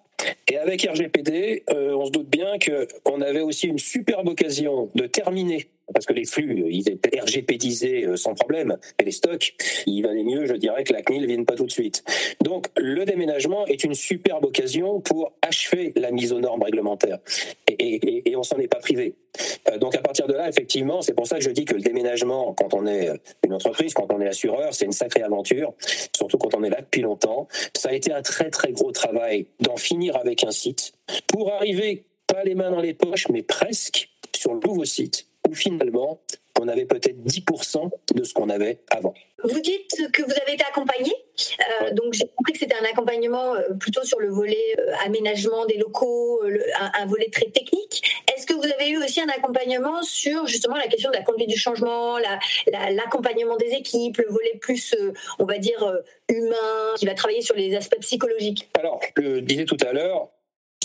Et avec RGPD, euh, on se doute bien qu'on avait aussi une superbe occasion de terminer parce que les flux, ils étaient RGPDisés euh, sans problème, et les stocks, il valait mieux, je dirais, que la CNIL ne vienne pas tout de suite. Donc, le déménagement est une superbe occasion pour achever la mise aux normes réglementaires, et, et, on s'en est pas privé. Euh, donc, à partir de là, effectivement, c'est pour ça que je dis que le déménagement, quand on est une entreprise, quand on est assureur, c'est une sacrée aventure, surtout quand on est là depuis longtemps. Ça a été un très, très gros travail d'en finir avec un site pour arriver, pas les mains dans les poches, mais presque sur le nouveau site où finalement, on avait peut-être 10% de ce qu'on avait avant. Vous dites que vous avez été accompagné, euh, donc j'ai compris que c'était un accompagnement euh, plutôt sur le volet euh, aménagement des locaux, un, volet très technique. Est-ce que vous avez eu aussi un accompagnement sur justement la question de la conduite du changement, l'accompagnement des équipes, le volet plus, on va dire, humain, qui va travailler sur les aspects psychologiques? Alors, je le disais tout à l'heure,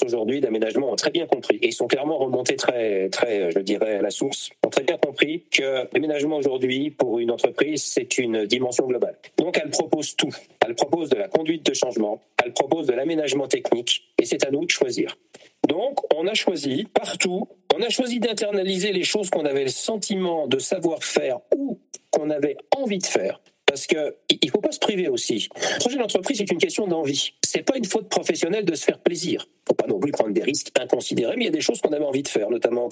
aujourd'hui d'aménagement ont très bien compris et ils sont clairement remontés très, très, je dirais, à la source, ont très bien compris que l'aménagement aujourd'hui pour une entreprise c'est une dimension globale. Donc elle propose tout. Elle propose de la conduite de changement, elle propose de l'aménagement technique et c'est à nous de choisir. Donc on a choisi partout, on a choisi d'internaliser les choses qu'on avait le sentiment de savoir faire ou qu'on avait envie de faire parce que il faut pas se priver aussi. Le projet d'entreprise c'est une question d'envie. C'est pas une faute professionnelle de se faire plaisir. Faut pas non plus prendre des risques inconsidérés, mais il y a des choses qu'on avait envie de faire, notamment,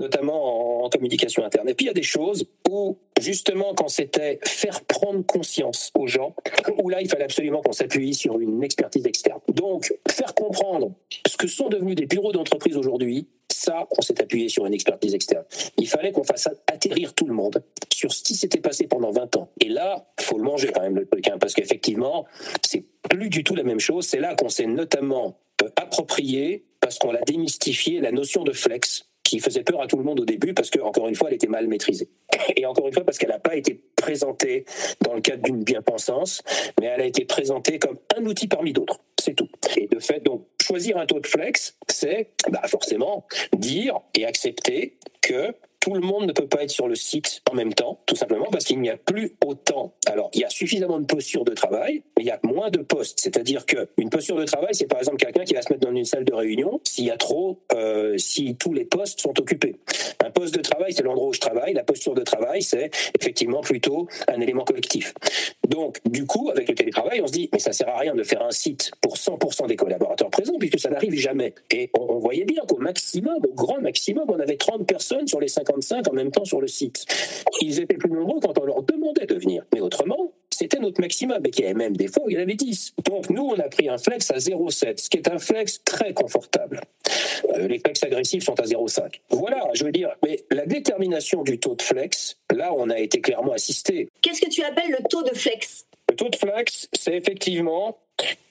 notamment en communication interne. Et puis il y a des choses où justement quand c'était faire prendre conscience aux gens, où là il fallait absolument qu'on s'appuie sur une expertise externe. Donc faire comprendre ce que sont devenus des bureaux d'entreprise aujourd'hui, on s'est appuyé sur une expertise externe. Il fallait qu'on fasse atterrir tout le monde sur ce qui s'était passé pendant 20 ans. Et là, faut le manger quand même le truc, hein, parce qu'effectivement, c'est plus du tout la même chose. C'est là qu'on s'est notamment approprié, parce qu'on l'a démystifié, la notion de flex qui faisait peur à tout le monde au début parce que encore une fois elle était mal maîtrisée. Et encore une fois parce qu'elle n'a pas été présentée dans le cadre d'une bien-pensance mais elle a été présentée comme un outil parmi d'autres. C'est tout. Et de fait donc choisir un taux de flex c'est bah, forcément dire et accepter que tout le monde ne peut pas être sur le site en même temps, tout simplement parce qu'il n'y a plus autant. Alors, il y a suffisamment de postures de travail, mais il y a moins de postes. C'est-à-dire qu'une posture de travail, c'est par exemple quelqu'un qui va se mettre dans une salle de réunion s'il y a trop, euh, si tous les postes sont occupés. Un poste de travail, c'est l'endroit où je travaille. La posture de travail, c'est effectivement plutôt un élément collectif. Donc, du coup, avec le télétravail, on se dit, mais ça sert à rien de faire un site pour 100% des collaborateurs présents, puisque ça n'arrive jamais. Et on, on voyait bien qu'au maximum, au grand maximum, on avait 30 personnes sur les 50 en même temps sur le site. Ils étaient plus nombreux quand on leur demandait de venir. Mais autrement, c'était notre maximum, et qu'il y avait même des fois où il y en avait 10. Donc nous, on a pris un flex à 0,7, ce qui est un flex très confortable. Euh, les flex agressifs sont à 0,5. Voilà, je veux dire, mais la détermination du taux de flex, là, on a été clairement assisté. Qu'est-ce que tu appelles le taux de flex? Le taux de flex, c'est effectivement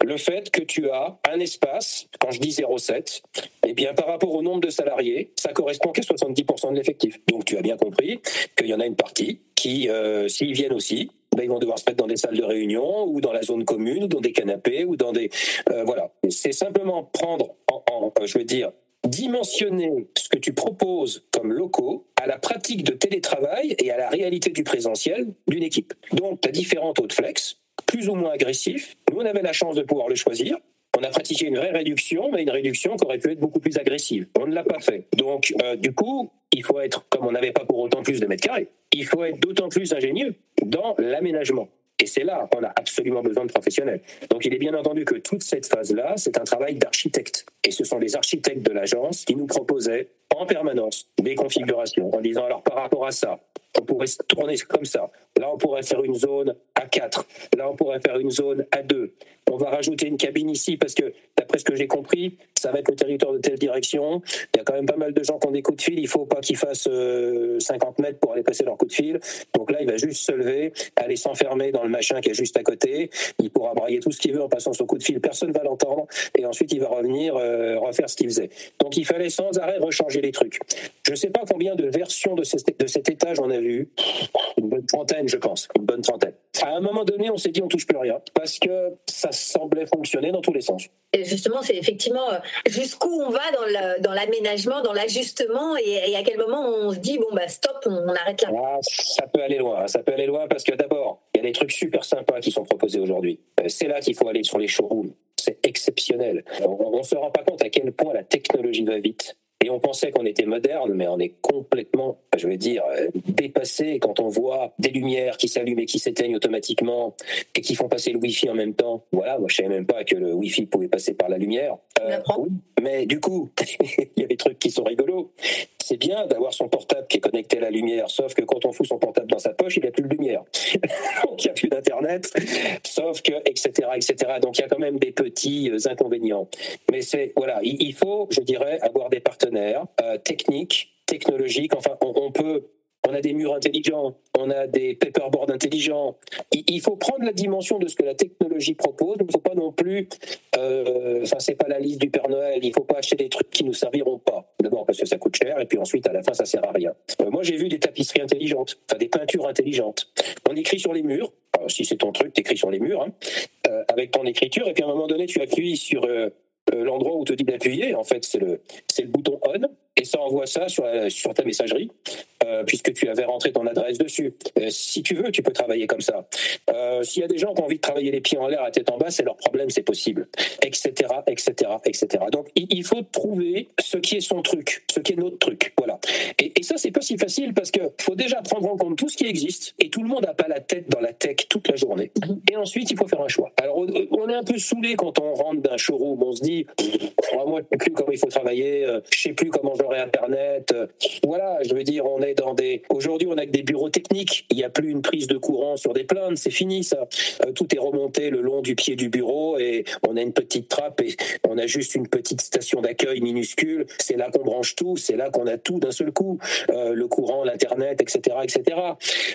le fait que tu as un espace, quand je dis 0,7, eh bien, par rapport au nombre de salariés, ça correspond qu'à 70% de l'effectif. Donc, tu as bien compris qu'il y en a une partie qui, euh, s'ils viennent aussi, ben, ils vont devoir se mettre dans des salles de réunion ou dans la zone commune ou dans des canapés ou dans des... Euh, voilà. C'est simplement prendre, en, euh, je veux dire, dimensionner ce que tu proposes comme locaux à la pratique de télétravail et à la réalité du présentiel d'une équipe. Donc, tu as différents taux de flex plus ou moins agressif. Nous, on avait la chance de pouvoir le choisir. On a pratiqué une vraie réduction, mais une réduction qui aurait pu être beaucoup plus agressive. On ne l'a pas fait. Donc, euh, du coup, il faut être, comme on n'avait pas pour autant plus de mètres carrés, il faut être d'autant plus ingénieux dans l'aménagement. Et c'est là qu'on a absolument besoin de professionnels. Donc il est bien entendu que toute cette phase-là, c'est un travail d'architecte. Et ce sont les architectes de l'agence qui nous proposaient en permanence des configurations en disant alors par rapport à ça, on pourrait tourner comme ça. Là, on pourrait faire une zone à 4. Là, on pourrait faire une zone à 2. On va rajouter une cabine ici parce que, d'après ce que j'ai compris, ça va être le territoire de telle direction. Il y a quand même pas mal de gens qui ont des coups de fil. Il faut pas qu'ils fassent 50 euh, mètres pour aller passer leur coup de fil. Donc là, il va juste se lever, aller s'enfermer dans le machin qui est juste à côté. Il pourra brailler tout ce qu'il veut en passant son coup de fil. Personne va l'entendre. Et ensuite, il va revenir euh, refaire ce qu'il faisait. Donc il fallait sans arrêt rechanger les trucs. Je ne sais pas combien de versions de, de cet étage on a vu. Une bonne trentaine je pense, une bonne trentaine. À un moment donné, on s'est dit on touche plus rien parce que ça semblait fonctionner dans tous les sens. Et justement, c'est effectivement euh, jusqu'où on va dans l'aménagement, dans l'ajustement, et, à quel moment on se dit bon bah stop, on, arrête là. Ah, ça peut aller loin, ça peut aller loin parce que d'abord, il y a des trucs super sympas qui sont proposés aujourd'hui. Euh, c'est là qu'il faut aller sur les showrooms. C'est exceptionnel. On ne se rend pas compte à quel point la technologie va vite et on pensait qu'on était moderne, mais on est complètement, je vais dire, euh, dépassé quand on voit des lumières qui s'allument et qui s'éteignent automatiquement et qui font passer le Wi-Fi en même temps. Voilà, moi je savais même pas que le Wi-Fi pouvait passer par la lumière. Euh, mais du coup, il y a des trucs qui sont rigolos. C'est bien d'avoir son portable qui est connecté à la lumière, sauf que quand on fout son portable dans sa poche, il n'y a plus de lumière. Donc il n'y a plus d'internet, sauf que etc etc. Donc il y a quand même des petits euh, inconvénients. Mais c'est voilà, il faut, je dirais, avoir des partenaires euh, techniques, technologiques. Enfin, on, peut on a des murs intelligents, on a des paperboards intelligents. Il, faut prendre la dimension de ce que la technologie propose. Il ne faut pas non plus, euh, enfin c'est pas la liste du Père Noël. Il ne faut pas acheter des trucs qui nous serviront pas. D'abord parce que ça coûte cher et puis ensuite à la fin ça sert à rien. Euh, moi j'ai vu des tapisseries intelligentes, enfin des peintures intelligentes. On écrit sur les murs. si c'est ton truc, tu écris sur les murs hein, euh, avec ton écriture et puis à un moment donné tu appuies sur euh, l'endroit où te dit d'appuyer, en fait, c'est le, c'est le bouton on, et ça envoie ça sur, sur ta messagerie, euh, puisque tu avais rentré ton adresse dessus. Euh, si tu veux, tu peux travailler comme ça. S'il y a des gens qui ont envie de travailler les pieds en l'air, la tête en bas, c'est leur problème, c'est possible, etc., etc., etc. Donc, il, faut trouver ce qui est son truc, ce qui est notre truc, voilà. Et, et ça, c'est pas si facile parce que faut déjà prendre en compte tout ce qui existe, et tout le monde n'a pas la tête dans la tech toute la journée. Et ensuite, il faut faire un choix. Alors, on est un peu saoulé quand on rentre d'un showroom, on se dit moi, je sais plus comment il faut travailler, euh, je sais plus comment j'aurai Internet. Euh, voilà, je veux dire, on est dans des. Aujourd'hui, on a que des bureaux techniques. Il n'y a plus une prise de courant sur des plaintes, c'est fini ça. Euh, tout est remonté le long du pied du bureau et on a une petite trappe et on a juste une petite station d'accueil minuscule. C'est là qu'on branche tout, c'est là qu'on a tout d'un seul coup. le courant, l'internet, etc., etc.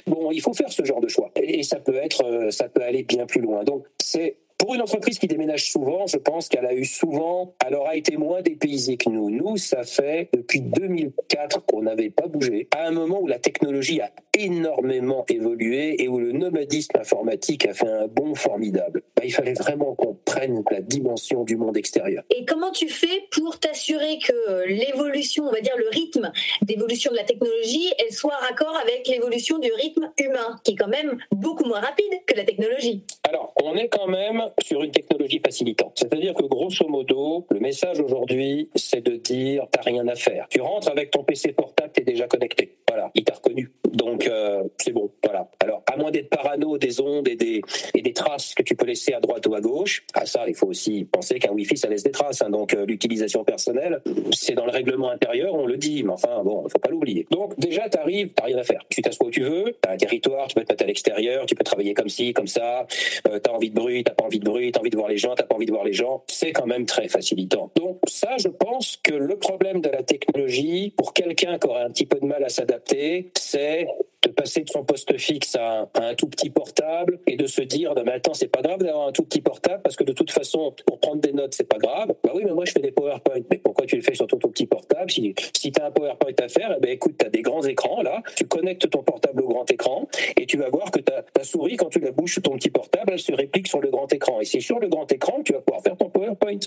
Bon, il faut faire ce genre de choix et ça peut être, ça peut aller bien plus loin. Donc c'est pour une entreprise qui déménage souvent, je pense qu'elle a eu souvent, elle aura été moins dépaysée que nous. Nous, ça fait depuis 2004 qu'on n'avait pas bougé. À un moment où la technologie a énormément évolué et où le nomadisme informatique a fait un bond formidable. Bah, il fallait vraiment qu'on prenne la dimension du monde extérieur. Et comment tu fais pour t'assurer que l'évolution, on va dire le rythme d'évolution de la technologie, elle soit raccord avec l'évolution du rythme humain, qui est quand même beaucoup moins rapide que la technologie? Alors, on est quand même sur une technologie facilitante. C'est-à-dire que grosso modo, le message aujourd'hui, c'est de dire t'as rien à faire. Tu rentres avec ton PC portable, t'es déjà connecté. Voilà, il t'a reconnu. Donc euh, c'est bon. Voilà. Alors à moins d'être parano des ondes et des et des traces que tu peux laisser à droite ou à gauche. À ça, il faut aussi penser qu'un Wi-Fi ça laisse des traces. Hein. donc euh, l'utilisation personnelle, c'est dans le règlement intérieur, on le dit, mais enfin bon, faut pas l'oublier. Donc déjà, t'arrives, t'as rien à faire. Tu t'assois où tu veux. T'as un territoire, tu peux te mettre à l'extérieur, tu peux travailler comme ci, comme ça. Euh, t'as envie de bruit, t'as pas envie de bruit, t'as envie de voir les gens, t'as pas envie de voir les gens. C'est quand même très facilitant. Donc ça, je pense que le problème de la technologie pour quelqu'un qui aurait un petit peu de mal à s'adapter, c'est de passer de son poste fixe à un, tout petit portable et de se dire non mais attends c'est pas grave d'avoir un tout petit portable parce que de toute façon pour prendre des notes c'est pas grave. Bah oui mais moi je fais des PowerPoint. Mais pourquoi tu le fais sur ton tout petit portable si, si tu as un PowerPoint à faire? Eh ben écoute tu as des grands écrans là. Tu connectes ton portable au grand écran et tu vas voir que ta, ta souris quand tu la bouges sur ton petit portable elle se réplique sur le grand écran. Et c'est sur le grand écran que tu vas pouvoir faire ton PowerPoint.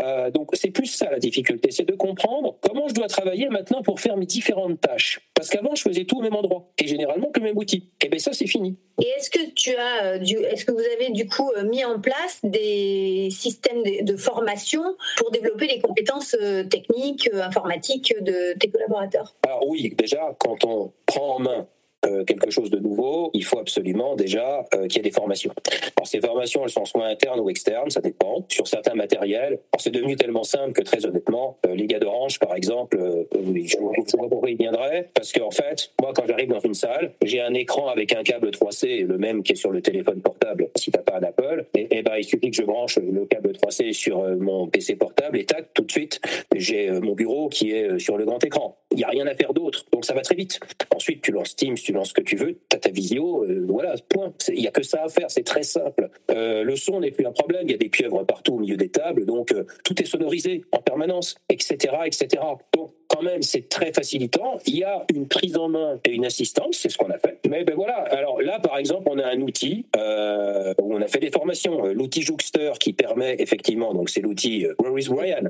Euh, donc c'est plus ça la difficulté. C'est de comprendre comment je dois travailler maintenant pour faire mes différentes tâches. Parce qu'avant je faisais tout au même endroit généralement que le même outil. Et bien ça, c'est fini. Et est-ce que tu as, euh, est-ce que vous avez du coup euh, mis en place des systèmes de, formation pour développer les compétences euh, techniques, informatiques de tes collaborateurs? Alors oui, déjà, quand on prend en main euh, quelque chose de nouveau, il faut absolument déjà euh, qu'il y ait des formations. Alors ces formations, elles sont soit internes ou externes, ça dépend. Sur certains matériels, c'est devenu tellement simple que très honnêtement, euh, les gars d'Orange, par exemple, je ne sais pas pourquoi ils viendraient, parce qu'en fait, moi quand j'arrive dans une salle, j'ai un écran avec un câble 3C, le même qui est sur le téléphone portable, si t'as pas un Apple, et, et ben il suffit que je branche le câble 3C sur mon PC portable et tac, tout de suite, j'ai mon bureau qui est sur le grand écran. Il n'y a rien à faire d'autre, donc ça va très vite. Ensuite, tu lances Teams, tu ce que tu veux, tu as ta visio, euh, voilà, point. Il n'y a que ça à faire, c'est très simple. Euh, le son n'est plus un problème, il y a des pieuvres partout au milieu des tables, donc euh, tout est sonorisé en permanence, etc., etc. Donc, quand même, c'est très facilitant. Il y a une prise en main et une assistance, c'est ce qu'on a fait. Mais ben voilà, alors là, par exemple, on a un outil euh, où on a fait des formations. Euh, l'outil Jouxter qui permet effectivement, donc c'est l'outil euh, Where is Ryan?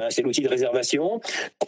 Hein, C'est l'outil de réservation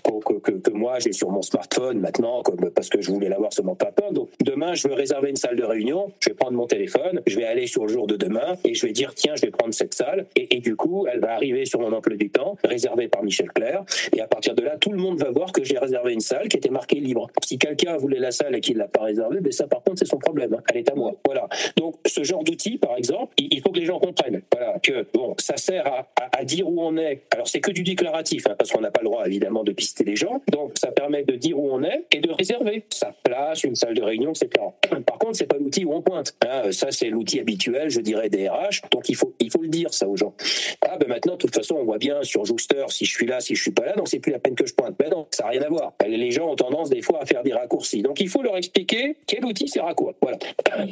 que, que, que moi j'ai sur mon smartphone maintenant, parce que je voulais l'avoir sur mon papa. Donc demain, je veux réserver une salle de réunion. Je vais prendre mon téléphone, je vais aller sur le jour de demain et je vais dire tiens, je vais prendre cette salle. Et, et du coup, elle va arriver sur mon emploi du temps, réservée par Michel Clair. Et à partir de là, tout le monde va voir que j'ai réservé une salle qui était marquée libre. Si quelqu'un voulait la salle et qu'il l'a pas réservée, ben ça par contre c'est son problème. Elle est à moi. Voilà. Donc ce genre d'outil, par exemple, il faut que les gens comprennent. Voilà que bon, ça sert à, à, dire où on est. Alors c'est que du déclaratif, hein, parce qu'on n'a pas le droit évidemment de pister les gens. Donc ça permet de dire où on est et de réserver sa place, une salle de réunion, etc. Par contre, c'est pas l'outil où on pointe. Hein. Ça c'est l'outil habituel, je dirais des RH. Donc il faut il faut le dire ça aux gens. Ah ben maintenant, de toute façon, on voit bien sur Jouxter si je suis là, si je suis pas là. Donc c'est plus la peine que je pointe. Ben ça n'a rien à voir. Les gens ont tendance des fois à faire des raccourcis. Donc il faut leur expliquer quel outil sert à quoi. Voilà.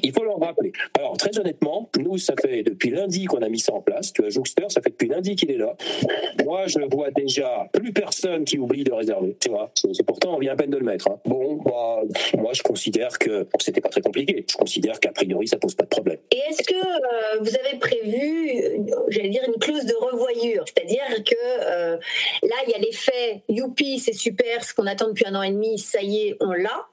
Il faut leur rappeler. Alors très honnêtement, nous ça fait depuis lundi qu'on a mis ça en place. Tu vois, Jouxter, ça fait depuis lundi qu'il est là. Moi, je vois déjà plus personne qui oublie de réserver. Tu vois, c'est pourtant on vient à peine de le mettre. Hein. Bon, bah, moi je considère que c'était pas très compliqué. Je considère qu'a priori ça pose pas de problème. Et est-ce que euh, vous avez prévu, j'allais dire une clause de revoyure, c'est-à-dire que euh, là il y a l'effet youpi, c'est super, ce qu'on attend depuis un an et demi, ça y est, on l'a.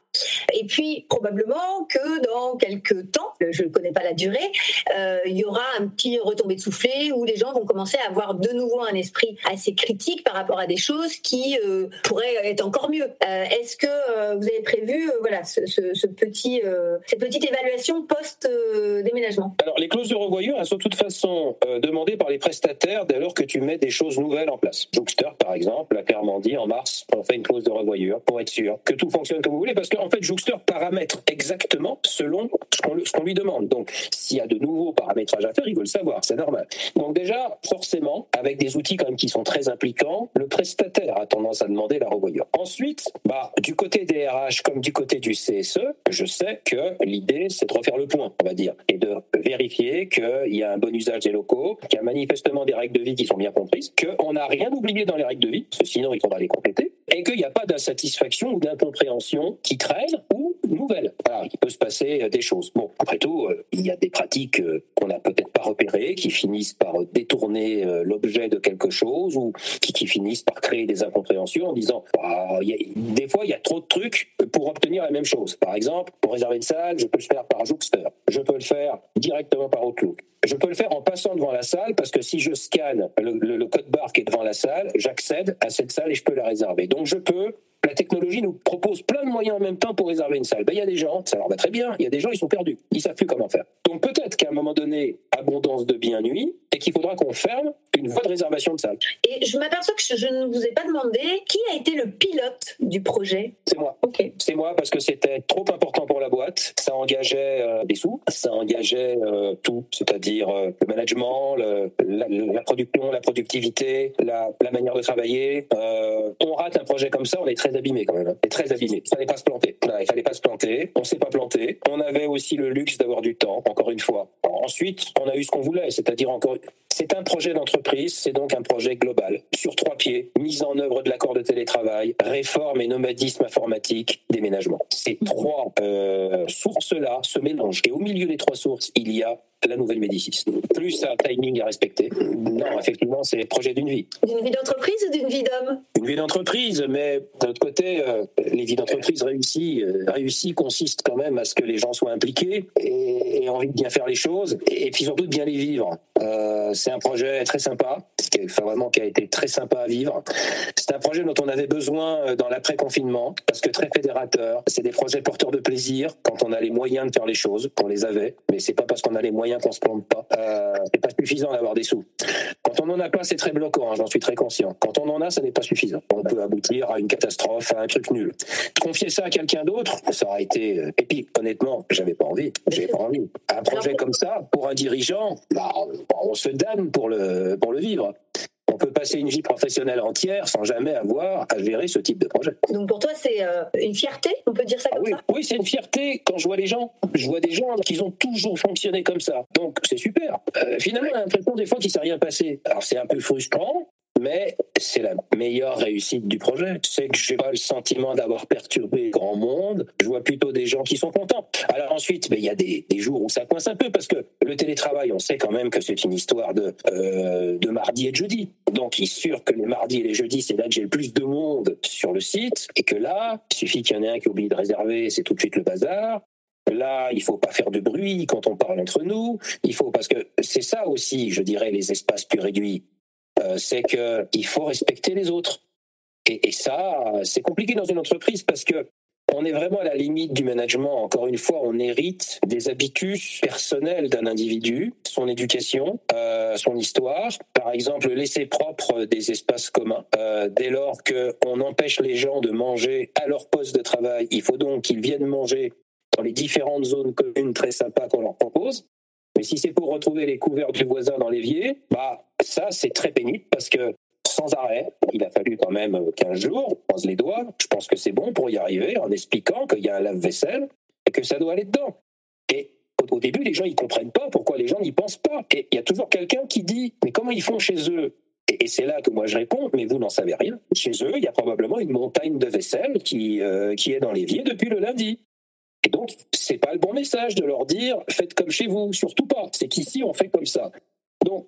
Et puis, probablement que dans quelques temps, je ne connais pas la durée, euh, il y aura un petit retombé de soufflet où les gens vont commencer à avoir de nouveau un esprit assez critique par rapport à des choses qui euh, pourraient être encore mieux. Euh, Est-ce que vous avez prévu voilà, ce, petit, cette petite évaluation post-déménagement Alors, les clauses de revoyure, elles sont de toute façon demandées par les prestataires dès lors que tu mets des choses nouvelles en place. Jouxter, par exemple, a clairement dit en mars, on fait une clause de revoyure pour être sûr que tout fonctionne comme vous voulez, parce qu'en fait, Jouxter paramètre exactement selon ce qu'on qu lui demande. Donc, s'il y a de nouveaux paramétrages à faire, il veut le savoir, c'est normal. Donc déjà, forcément, avec des outils quand même qui sont très impliquants, le prestataire a tendance à demander la revoyure. Ensuite, bah, du côté des RH comme du côté du CSE, je sais que l'idée, c'est de refaire le point, on va dire, et de vérifier qu'il y a un bon usage des locaux, qu'il y a manifestement des règles de vie qui sont bien comprises, qu'on n'a rien oublié dans les règles de vie, parce que sinon il faudra les compléter, et qu'il n'y a pas d'insatisfaction ou d'incompréhension qui ou nouvelle. Voilà, il peut se passer des choses. Bon, après tout, il y a des pratiques qu'on n'a peut-être pas repérées, qui finissent par détourner l'objet de quelque chose ou qui, finissent par créer des incompréhensions en disant bah, des fois il y a trop de trucs pour obtenir la même chose. Par exemple, pour réserver une salle, je peux le faire par Jouxter, je peux le faire directement par Outlook. Je peux le faire en passant devant la salle parce que si je scanne le, le code barre qui est devant la salle, j'accède à cette salle et je peux la réserver. Donc je peux la technologie nous propose plein de moyens en même temps pour réserver une salle. Ben, il y a des gens, ça leur va très bien, il y a des gens, ils sont perdus, ils savent plus comment faire. Donc peut-être qu'à un moment donné, abondance de bien nuit, et qu'il faudra qu'on ferme une voie de réservation de salle. Et je m'aperçois que je ne vous ai pas demandé qui a été le pilote du projet. C'est moi. Okay. C'est moi parce que c'était trop important pour la boîte. Ça engageait euh, des sous, ça engageait euh, tout, c'est-à-dire euh, le management, le, la, la, production, la productivité, la, la manière de travailler. on rate un projet comme ça, on est très abîmé quand même. On est très abîmé. Il fallait pas se planter. il fallait pas se planter. On s'est pas planté. On avait aussi le luxe d'avoir du temps. Encore une fois. Ensuite, on a eu ce qu'on voulait, c'est-à-dire encore c'est un projet d'entreprise, c'est donc un projet global, sur trois pieds, mise en œuvre de l'accord de télétravail, réforme et nomadisme informatique, déménagement. Ces trois euh, sources-là se mélangent. Et au milieu des trois sources, il y a la nouvelle Médicis. Plus un timing à respecter. Non, effectivement, c'est le projet d'une vie. D'une vie d'entreprise ou d'une vie d'homme? Une vie d'entreprise, mais d'un autre côté, euh, les vies d'entreprise réussies, euh, réussies consistent quand même à ce que les gens soient impliqués et, et envie de bien faire les choses, et, et puis surtout de bien les vivre. Euh, c'est un projet très sympa, qui, enfin, vraiment qui a été très sympa à vivre. C'est un projet dont on avait besoin dans l'après-confinement, parce que très fédérateur. C'est des projets porteurs de plaisir quand on a les moyens de faire les choses, qu'on les avait, mais c'est pas parce qu'on a les moyens qu'on se plante pas. Euh, c'est pas suffisant d'avoir des sous. Quand on en a pas, c'est très bloquant. Hein, J'en suis très conscient. Quand on en a, ça n'est pas suffisant. On peut aboutir à une catastrophe, à un truc nul. Confier ça à quelqu'un d'autre, ça aurait été épique. Honnêtement, j'avais pas envie. J'avais pas envie. Un projet comme ça, pour un dirigeant, bah, on se damne pour le pour le vivre. On peut passer une vie professionnelle entière sans jamais avoir à gérer ce type de projet. Donc pour toi, c'est euh, une fierté On peut dire ça comme ah oui. ça? Oui, c'est une fierté quand je vois les gens. Je vois des gens qui ont toujours fonctionné comme ça. Donc c'est super. Euh, finalement, on a l'impression des fois qu'il ne s'est rien passé. Alors c'est un peu frustrant. Mais c'est la meilleure réussite du projet. C'est que j'ai pas le sentiment d'avoir perturbé grand monde. Je vois plutôt des gens qui sont contents. Alors ensuite, ben, il y a des, jours où ça coince un peu parce que le télétravail, on sait quand même que c'est une histoire de, euh, de mardi et de jeudi. Donc il est sûr que les mardis et les jeudis, c'est là que j'ai le plus de monde sur le site et que là, il suffit qu'il y en ait un qui oublie de réserver, c'est tout de suite le bazar. Là, il faut pas faire de bruit quand on parle entre nous. Il faut parce que c'est ça aussi, je dirais, les espaces plus réduits. Euh, c'est qu'il faut respecter les autres. Et, ça, c'est compliqué dans une entreprise parce que on est vraiment à la limite du management. Encore une fois, on hérite des habitus personnels d'un individu, son éducation, euh, son histoire. Par exemple, laisser propre des espaces communs. Euh, dès lors qu'on empêche les gens de manger à leur poste de travail, il faut donc qu'ils viennent manger dans les différentes zones communes très sympas qu'on leur propose. Mais si c'est pour retrouver les couverts du voisin dans l'évier, bah ça c'est très pénible parce que sans arrêt, il a fallu quand même 15 jours, on pense les doigts, je pense que c'est bon pour y arriver en expliquant qu'il y a un lave-vaisselle et que ça doit aller dedans. Et au début, les gens ils comprennent pas pourquoi les gens n'y pensent pas. Il y a toujours quelqu'un qui dit mais comment ils font chez eux? Et c'est là que moi je réponds, mais vous n'en savez rien. Chez eux, il y a probablement une montagne de vaisselle qui, euh, qui est dans l'évier depuis le lundi. Et donc, c'est pas le bon message de leur dire faites comme chez vous, surtout pas. C'est qu'ici, on fait comme ça. Donc,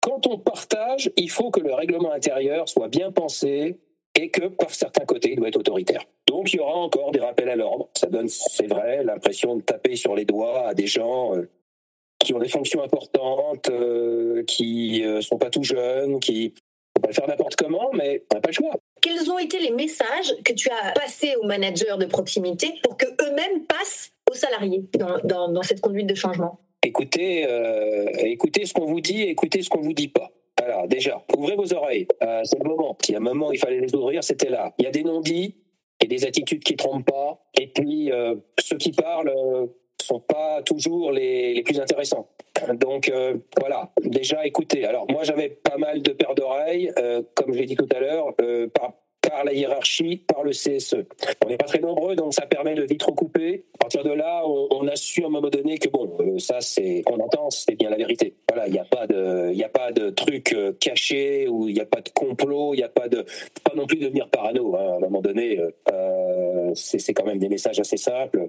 quand on partage, il faut que le règlement intérieur soit bien pensé et que par certains côtés, il doit être autoritaire. Donc, il y aura encore des rappels à l'ordre. Ça donne, c'est vrai, l'impression de taper sur les doigts à des gens euh, qui ont des fonctions importantes, euh, qui euh, sont pas tout jeunes, qui on va le faire n'importe comment, mais on n'a pas le choix. Quels ont été les messages que tu as passés aux managers de proximité pour que eux-mêmes passent aux salariés dans, dans, cette conduite de changement? Écoutez, euh, écoutez ce qu'on vous dit, écoutez ce qu'on vous dit pas. Alors déjà, ouvrez vos oreilles. Euh, c'est le moment. Il y a un moment, il fallait les ouvrir, c'était là. Il y a des non-dits et des attitudes qui trompent pas. Et puis euh, ceux qui parlent sont pas toujours les, les plus intéressants. Donc euh, voilà, déjà écoutez. Alors moi j'avais pas mal de paires d'oreilles, euh, comme je l'ai dit tout à l'heure, euh, par, par la hiérarchie, par le CSE. On n'est pas très nombreux, donc ça permet de vite recouper. À partir de là, on, a su à un moment donné que bon, ça c'est, on entend, c'est bien la vérité. Voilà, il n'y a pas de, il a pas de truc caché ou il n'y a pas de complot, il n'y a pas de, pas non plus devenir parano. Hein. À un moment donné, c'est quand même des messages assez simples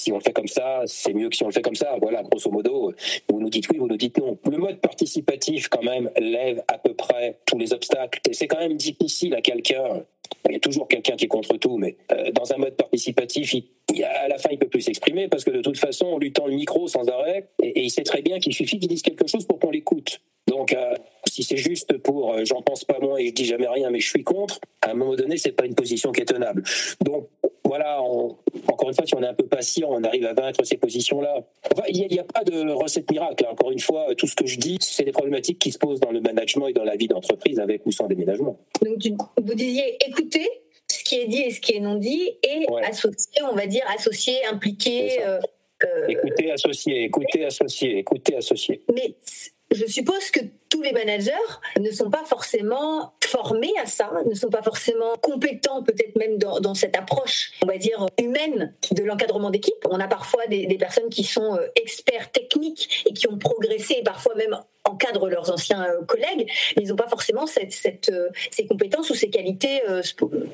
si on le fait comme ça, c'est mieux que si on le fait comme ça. Voilà, grosso modo, vous nous dites oui, vous nous dites non. Le mode participatif, quand même, lève à peu près tous les obstacles. Et c'est quand même difficile à quelqu'un. Il y a toujours quelqu'un qui est contre tout, mais euh, dans un mode participatif, à la fin, il peut plus s'exprimer parce que de toute façon, on lui tend le micro sans arrêt et, il sait très bien qu'il suffit qu'il dise quelque chose pour qu'on l'écoute. Donc, euh, si c'est juste pour euh, j'en pense pas moins et je dis jamais rien, mais je suis contre, à un moment donné, c'est pas une position qui est tenable. Donc, voilà, encore une fois, si on est un peu patient, on arrive à vaincre ces positions-là. il n'y a, pas de recette miracle. Hein. Encore une fois, tout ce que je dis, c'est des problématiques qui se posent dans le management et dans la vie d'entreprise avec ou sans déménagement. Donc, vous disiez écoutez ce qui est dit et ce qui est non dit et associer, on va dire, associer, impliquer. Euh, euh, écoutez, associer, écoutez, associer, écoutez, associer. Mais je suppose que tous les managers ne sont pas forcément formés à ça, ne sont pas forcément compétents peut-être même dans, cette approche, on va dire, humaine de l'encadrement d'équipe. On a parfois des, personnes qui sont euh, experts techniques et qui ont progressé et parfois même encadrent leurs anciens euh, collègues, mais ils n'ont pas forcément cette, euh, ces compétences ou ces qualités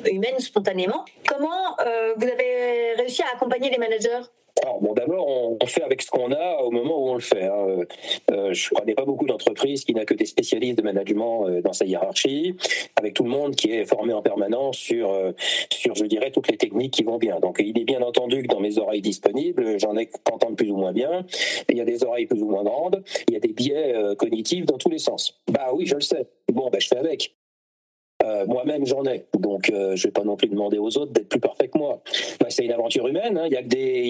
humaines spontanément. Comment vous avez réussi à accompagner les managers? Alors, bon, d'abord, on, fait avec ce qu'on a au moment où on le fait. Hein. Euh, je ne connais pas beaucoup d'entreprises qui n'a que des spécialistes de management euh, dans sa hiérarchie, avec tout le monde qui est formé en permanence sur, euh, sur, je dirais, toutes les techniques qui vont bien. Donc, il est bien entendu que dans mes oreilles disponibles, j'en ai qu'entendre plus ou moins bien. Il y a des oreilles plus ou moins grandes. Il y a des biais cognitifs dans tous les sens. Bah oui, je le sais. Bon, bah, je fais avec. Euh, moi-même, j'en ai. Donc, euh, je ne vais pas non plus demander aux autres d'être plus parfaits que moi. Bah, c'est une aventure humaine. Hein. Il n'y a,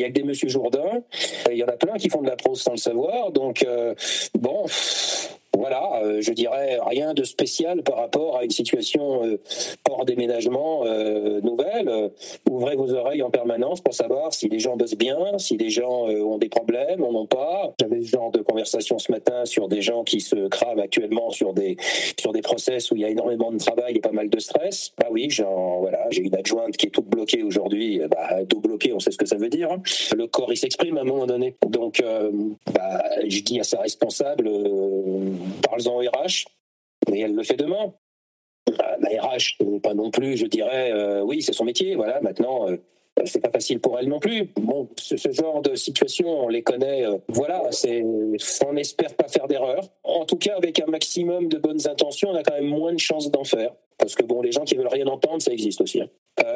a que des Monsieur Jourdain. Il y en a plein qui font de la prose sans le savoir. Donc, euh, bon, voilà, euh, je dirais rien de spécial par rapport à une situation euh, hors déménagement euh, nouvelle. ouvrez vos oreilles en permanence pour savoir si les gens bossent bien, si les gens ont des problèmes, on n'en pas. J'avais ce genre de conversation ce matin sur des gens qui se crament actuellement sur des sur des process où il y a énormément de travail et pas mal de stress. Bah oui, voilà, j'ai une adjointe qui est toute bloquée aujourd'hui. Bah, tout bloqué, on sait ce que ça veut dire. Hein. Le corps, il s'exprime à un moment donné. Donc, bah, je dis à sa responsable parle-en au RH, et elle le fait demain. la RH, pas non plus, je dirais, oui, c'est son métier. Voilà, maintenant, c'est pas facile pour elle non plus. Bon, ce, genre de situation, on les connaît. voilà, c'est, on espère pas faire d'erreur. En tout cas, avec un maximum de bonnes intentions, on a quand même moins de chances d'en faire. Parce que bon, les gens qui veulent rien entendre, ça existe aussi. Hein.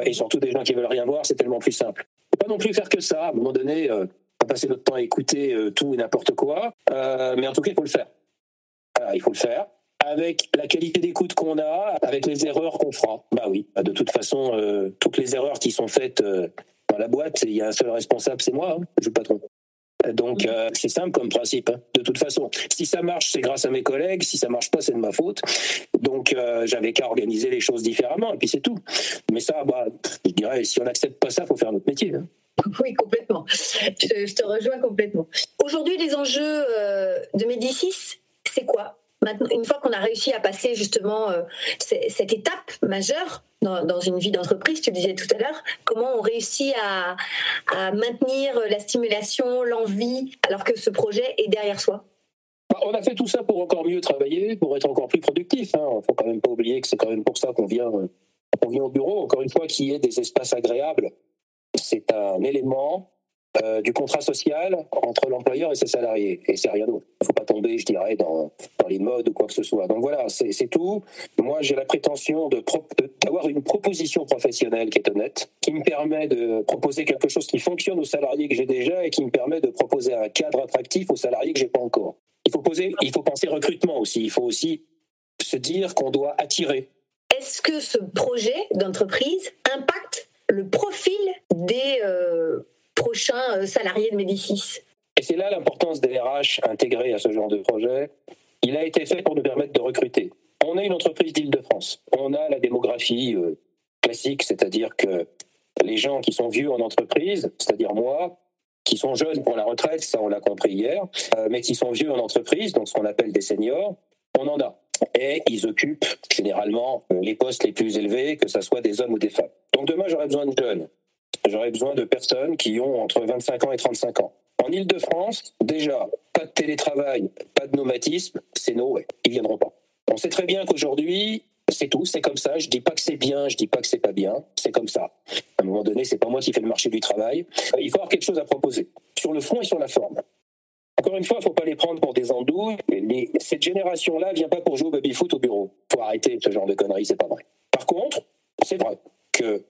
et surtout des gens qui veulent rien voir, c'est tellement plus simple. Faut pas non plus faire que ça. À un moment donné, pas passer notre temps à écouter tout et n'importe quoi. mais en tout cas, il faut le faire. Il faut le faire avec la qualité d'écoute qu'on a, avec les erreurs qu'on fera. Bah oui, bah, de toute façon, euh, toutes les erreurs qui sont faites euh, dans la boîte, il y a un seul responsable, c'est moi, hein, je suis le patron. Donc euh, c'est simple comme principe. Hein, de toute façon, si ça marche, c'est grâce à mes collègues. Si ça marche pas, c'est de ma faute. Donc j'avais qu'à organiser les choses différemment, et puis c'est tout. Mais ça, bah, je dirais, si on n'accepte pas ça, faut faire notre métier. Hein. Oui, complètement. Je, te rejoins complètement. Aujourd'hui, les enjeux de Médicis, c'est quoi Maintenant, une fois qu'on a réussi à passer justement euh, cette étape majeure dans, une vie d'entreprise, tu disais tout à l'heure, comment on réussit à, maintenir la stimulation, l'envie, alors que ce projet est derrière soi? Bah, on a fait tout ça pour encore mieux travailler, pour être encore plus productif. Il hein. ne faut quand même pas oublier que c'est quand même pour ça qu'on vient, vient au bureau. Encore une fois, qu'il y ait des espaces agréables, c'est un élément euh, du contrat social entre l'employeur et ses salariés. Et c'est rien d'autre. Il ne faut pas tomber, je dirais, dans, dans, les modes ou quoi que ce soit. Donc voilà, c'est tout. Moi, j'ai la prétention d'avoir une proposition professionnelle qui est honnête, qui me permet de proposer quelque chose qui fonctionne aux salariés que j'ai déjà et qui me permet de proposer un cadre attractif aux salariés que j'ai pas encore. Il faut, poser, il faut penser recrutement aussi. Il faut aussi se dire qu'on doit attirer. Est-ce que ce projet d'entreprise impacte le profil des euh, prochains euh, salariés de Médicis. Et c'est là l'importance des RH intégrés à ce genre de projet. Il a été fait pour nous permettre de recruter. On est une entreprise d'Île-de-France. On a la démographie euh, classique, c'est-à-dire que les gens qui sont vieux en entreprise, c'est-à-dire moi, qui sont jeunes pour la retraite, ça on l'a compris hier, euh, mais qui sont vieux en entreprise, donc ce qu'on appelle des seniors, on en a. Et ils occupent généralement les postes les plus élevés, que ce soit des hommes ou des femmes. Donc demain, j'aurai besoin de jeunes j'aurais besoin de personnes qui ont entre 25 ans et 35 ans. En Ile-de-France, déjà, pas de télétravail, pas de nomadisme, c'est no way. Ils viendront pas. On sait très bien qu'aujourd'hui, c'est tout, c'est comme ça. Je dis pas que c'est bien, je dis pas que c'est pas bien, c'est comme ça. À un moment donné, c'est pas moi qui fais le marché du travail. Il faut avoir quelque chose à proposer, sur le fond et sur la forme. Encore une fois, il ne faut pas les prendre pour des andouilles. cette génération-là vient pas pour jouer au baby-foot au bureau. faut arrêter ce genre de conneries, c'est pas vrai. Par contre, c'est vrai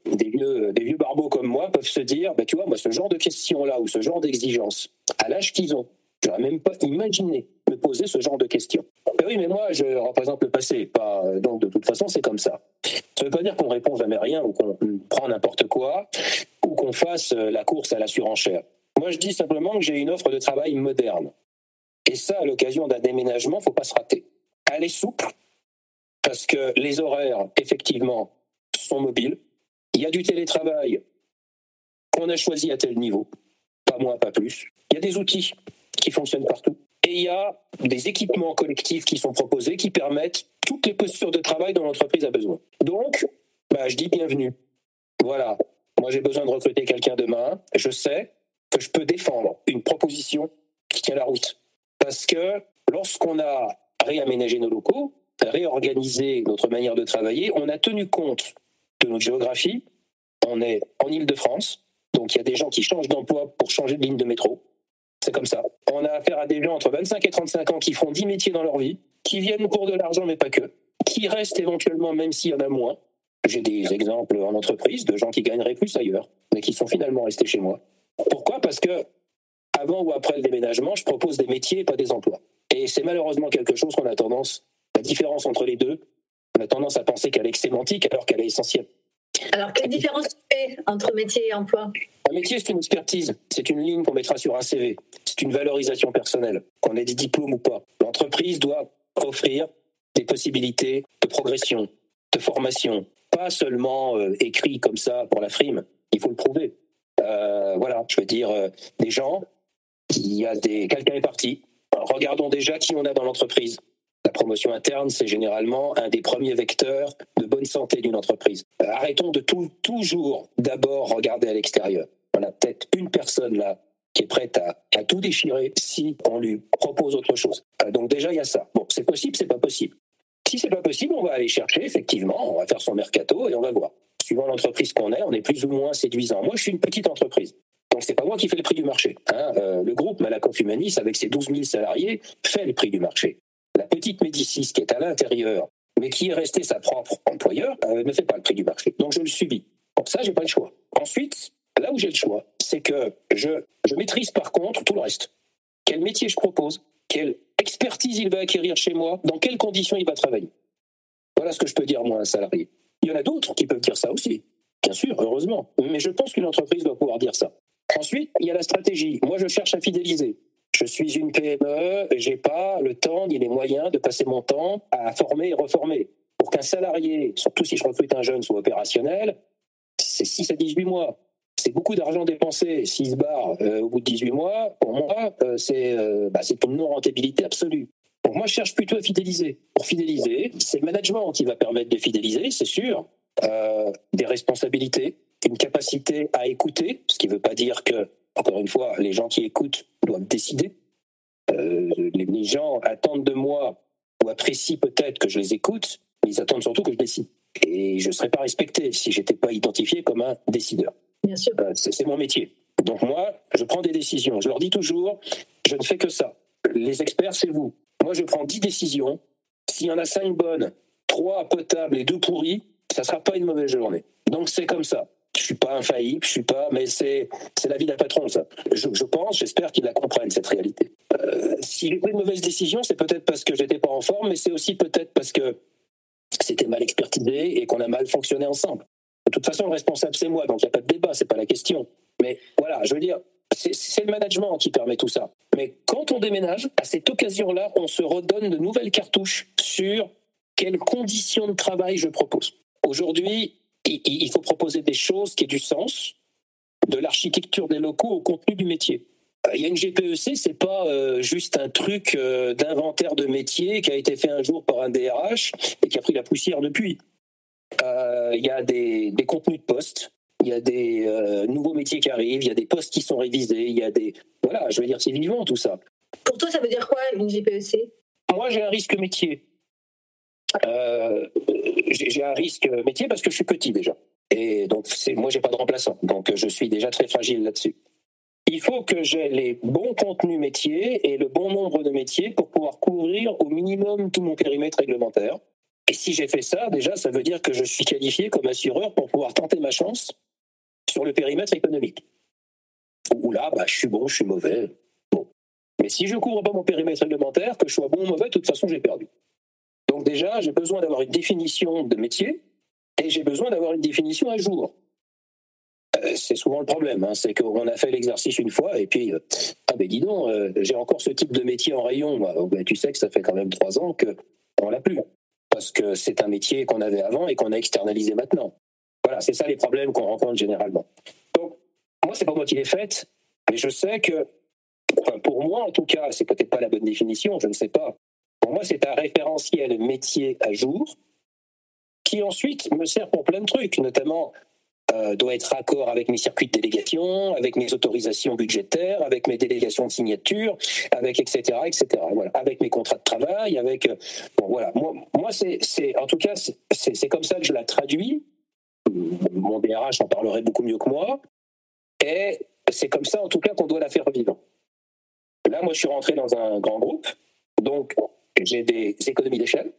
des vieux, des barbeaux comme moi peuvent se dire, bah, tu vois, moi, ce genre de questions-là ou ce genre d'exigence, à l'âge qu'ils ont, je n'aurais même pas imaginé me poser ce genre de questions. Ben oui, mais moi, je représente le passé. Pas, donc, de toute façon, c'est comme ça. Ça ne veut pas dire qu'on répond jamais rien ou qu'on prend n'importe quoi ou qu'on fasse la course à la surenchère. Moi, je dis simplement que j'ai une offre de travail moderne. Et ça, à l'occasion d'un déménagement, il ne faut pas se rater. Elle est souple, parce que les horaires, effectivement, sont mobiles. Il y a du télétravail qu'on a choisi à tel niveau, pas moins, pas plus. Il y a des outils qui fonctionnent partout. Et il y a des équipements collectifs qui sont proposés qui permettent toutes les postures de travail dont l'entreprise a besoin. Donc, bah, je dis bienvenue. Voilà. Moi, j'ai besoin de recruter quelqu'un demain. Je sais que je peux défendre une proposition qui tient la route. Parce que lorsqu'on a réaménagé nos locaux, réorganisé notre manière de travailler, on a tenu compte de notre géographie. On est en Ile-de-France, donc il y a des gens qui changent d'emploi pour changer de ligne de métro. C'est comme ça. On a affaire à des gens entre 25 et 35 ans qui font 10 métiers dans leur vie, qui viennent pour de l'argent, mais pas que, qui restent éventuellement même s'il y en a moins. J'ai des exemples en entreprise de gens qui gagneraient plus ailleurs, mais qui sont finalement restés chez moi. Pourquoi? Parce que avant ou après le déménagement, je propose des métiers et pas des emplois. Et c'est malheureusement quelque chose qu'on a tendance, la différence entre les deux, on a tendance à penser qu'elle est sémantique alors qu'elle est essentielle. Alors, quelle différence tu fais entre métier et emploi? Un métier, c'est une expertise. C'est une ligne qu'on mettra sur un CV. C'est une valorisation personnelle, qu'on ait des diplômes ou pas. L'entreprise doit offrir des possibilités de progression, de formation. Pas seulement euh, écrit comme ça pour la frime. Il faut le prouver. Euh, voilà, je veux dire, euh, des gens, il y a des. Quelqu'un est parti. regardons déjà qui on a dans l'entreprise. La promotion interne, c'est généralement un des premiers vecteurs de bonne santé d'une entreprise. Euh, arrêtons de toujours d'abord regarder à l'extérieur. On a peut-être une personne là qui est prête à, tout déchirer si on lui propose autre chose. Euh, donc déjà, il y a ça. Bon, c'est possible, c'est pas possible. Si c'est pas possible, on va aller chercher, effectivement, on va faire son mercato et on va voir. Suivant l'entreprise qu'on est, on est plus ou moins séduisant. Moi, je suis une petite entreprise. Donc, c'est pas moi qui fais le prix du marché. Hein. Euh, le groupe Malakoff Humanis, avec ses 12 000 salariés, fait le prix du marché. La petite Médicis, qui est à l'intérieur, mais qui est restée sa propre employeur, euh, ne fait pas le prix du marché. Donc, je le subis. Pour ça, j'ai pas le choix. Ensuite, là où j'ai le choix, c'est que je, je maîtrise par contre tout le reste. Quel métier je propose, quelle expertise il va acquérir chez moi, dans quelles conditions il va travailler? Voilà ce que je peux dire, moi, un salarié. Il y en a d'autres qui peuvent dire ça aussi, bien sûr, heureusement. Mais je pense qu'une entreprise doit pouvoir dire ça. Ensuite, il y a la stratégie. Moi, je cherche à fidéliser. Je suis une PME, j'ai pas le temps ni les moyens de passer mon temps à former et reformer. Pour qu'un salarié, surtout si je recrute un jeune, soit opérationnel, c'est 6 à 18 mois. C'est beaucoup d'argent dépensé. S'il se euh, au bout de 18 mois, pour moi, euh, c'est euh, bah, une non-rentabilité absolue. Donc moi, je cherche plutôt à fidéliser. Pour fidéliser, c'est le management qui va permettre de fidéliser, c'est sûr. des responsabilités, une capacité à écouter, ce qui ne veut pas dire que, encore une fois, les gens qui écoutent doivent décider. les gens attendent de moi ou apprécient peut-être que je les écoute, mais ils attendent surtout que je décide. Et je ne serais pas respecté si je n'étais pas identifié comme un décideur. Bien sûr. Euh, c'est mon métier. Donc moi, je prends des décisions. Je leur dis toujours, je ne fais que ça. Les experts, c'est vous. Moi, je prends 10 décisions. S'il y en a 5 bonnes, 3 potables et 2 pourries, ça ne sera pas une mauvaise journée. Donc c'est comme ça. Je suis pas infaillible, je suis pas, mais c'est c'est la vie d'un patron ça. Je, pense, j'espère qu'ils la comprennent cette réalité. Euh, si j'ai pris une mauvaise décision, c'est peut-être parce que j'étais pas en forme, mais c'est aussi peut-être parce que c'était mal expertisé et qu'on a mal fonctionné ensemble. De toute façon, le responsable, c'est moi, donc il n'y a pas de débat, c'est pas la question. Mais voilà, je veux dire, c'est le management qui permet tout ça. Mais quand on déménage, à cette occasion-là, on se redonne de nouvelles cartouches sur quelles conditions de travail je propose. Aujourd'hui, il faut proposer des choses qui aient du sens, de l'architecture des locaux au contenu du métier. Euh, il y a une GPEC, c'est pas euh, juste un truc euh, d'inventaire de métier qui a été fait un jour par un DRH et qui a pris la poussière depuis. Il y a des, contenus de postes, il y a des nouveaux métiers qui arrivent, il y a des postes qui sont révisés, il y a des voilà, je veux dire, c'est vivant tout ça. Pour toi, ça veut dire quoi une GPEC Moi, j'ai un risque métier. J'ai un risque métier parce que je suis petit déjà. Et donc, moi, j'ai pas de remplaçant. Donc, je suis déjà très fragile là-dessus il faut que j'ai les bons contenus métiers et le bon nombre de métiers pour pouvoir couvrir au minimum tout mon périmètre réglementaire. Et si j'ai fait ça, déjà, ça veut dire que je suis qualifié comme assureur pour pouvoir tenter ma chance sur le périmètre économique. Ou là, bah, je suis bon, je suis mauvais. Bon. Mais si je couvre pas mon périmètre réglementaire, que je sois bon ou mauvais, de toute façon, j'ai perdu. Donc déjà, j'ai besoin d'avoir une définition de métier et j'ai besoin d'avoir une définition à jour. Euh, c'est souvent le problème. Hein. c'est qu'on a fait l'exercice une fois et puis, euh, ah ben dis donc, euh, j'ai encore ce type de métier en rayon. Ben, tu sais que ça fait quand même trois ans qu'on l'a plus. Parce que c'est un métier qu'on avait avant et qu'on a externalisé maintenant. Voilà, c'est ça les problèmes qu'on rencontre généralement. Donc, moi, c'est pas moi qui l'ai fait, mais je sais que, pour moi en tout cas, c'est peut-être pas la bonne définition, je ne sais pas. Pour moi, c'est un référentiel métier à jour qui ensuite me sert pour plein de trucs, notamment euh, doit être raccord avec mes circuits de délégation, avec mes autorisations budgétaires, avec mes délégations de signature, avec etc. etc. Voilà, avec mes contrats de travail, avec euh, bon, voilà. Moi, moi c'est en tout cas c'est comme ça que je la traduis. Mon DRH en parlerait beaucoup mieux que moi. Et c'est comme ça en tout cas qu'on doit la faire vivre. Là, moi, je suis rentré dans un grand groupe, donc j'ai des économies d'échelle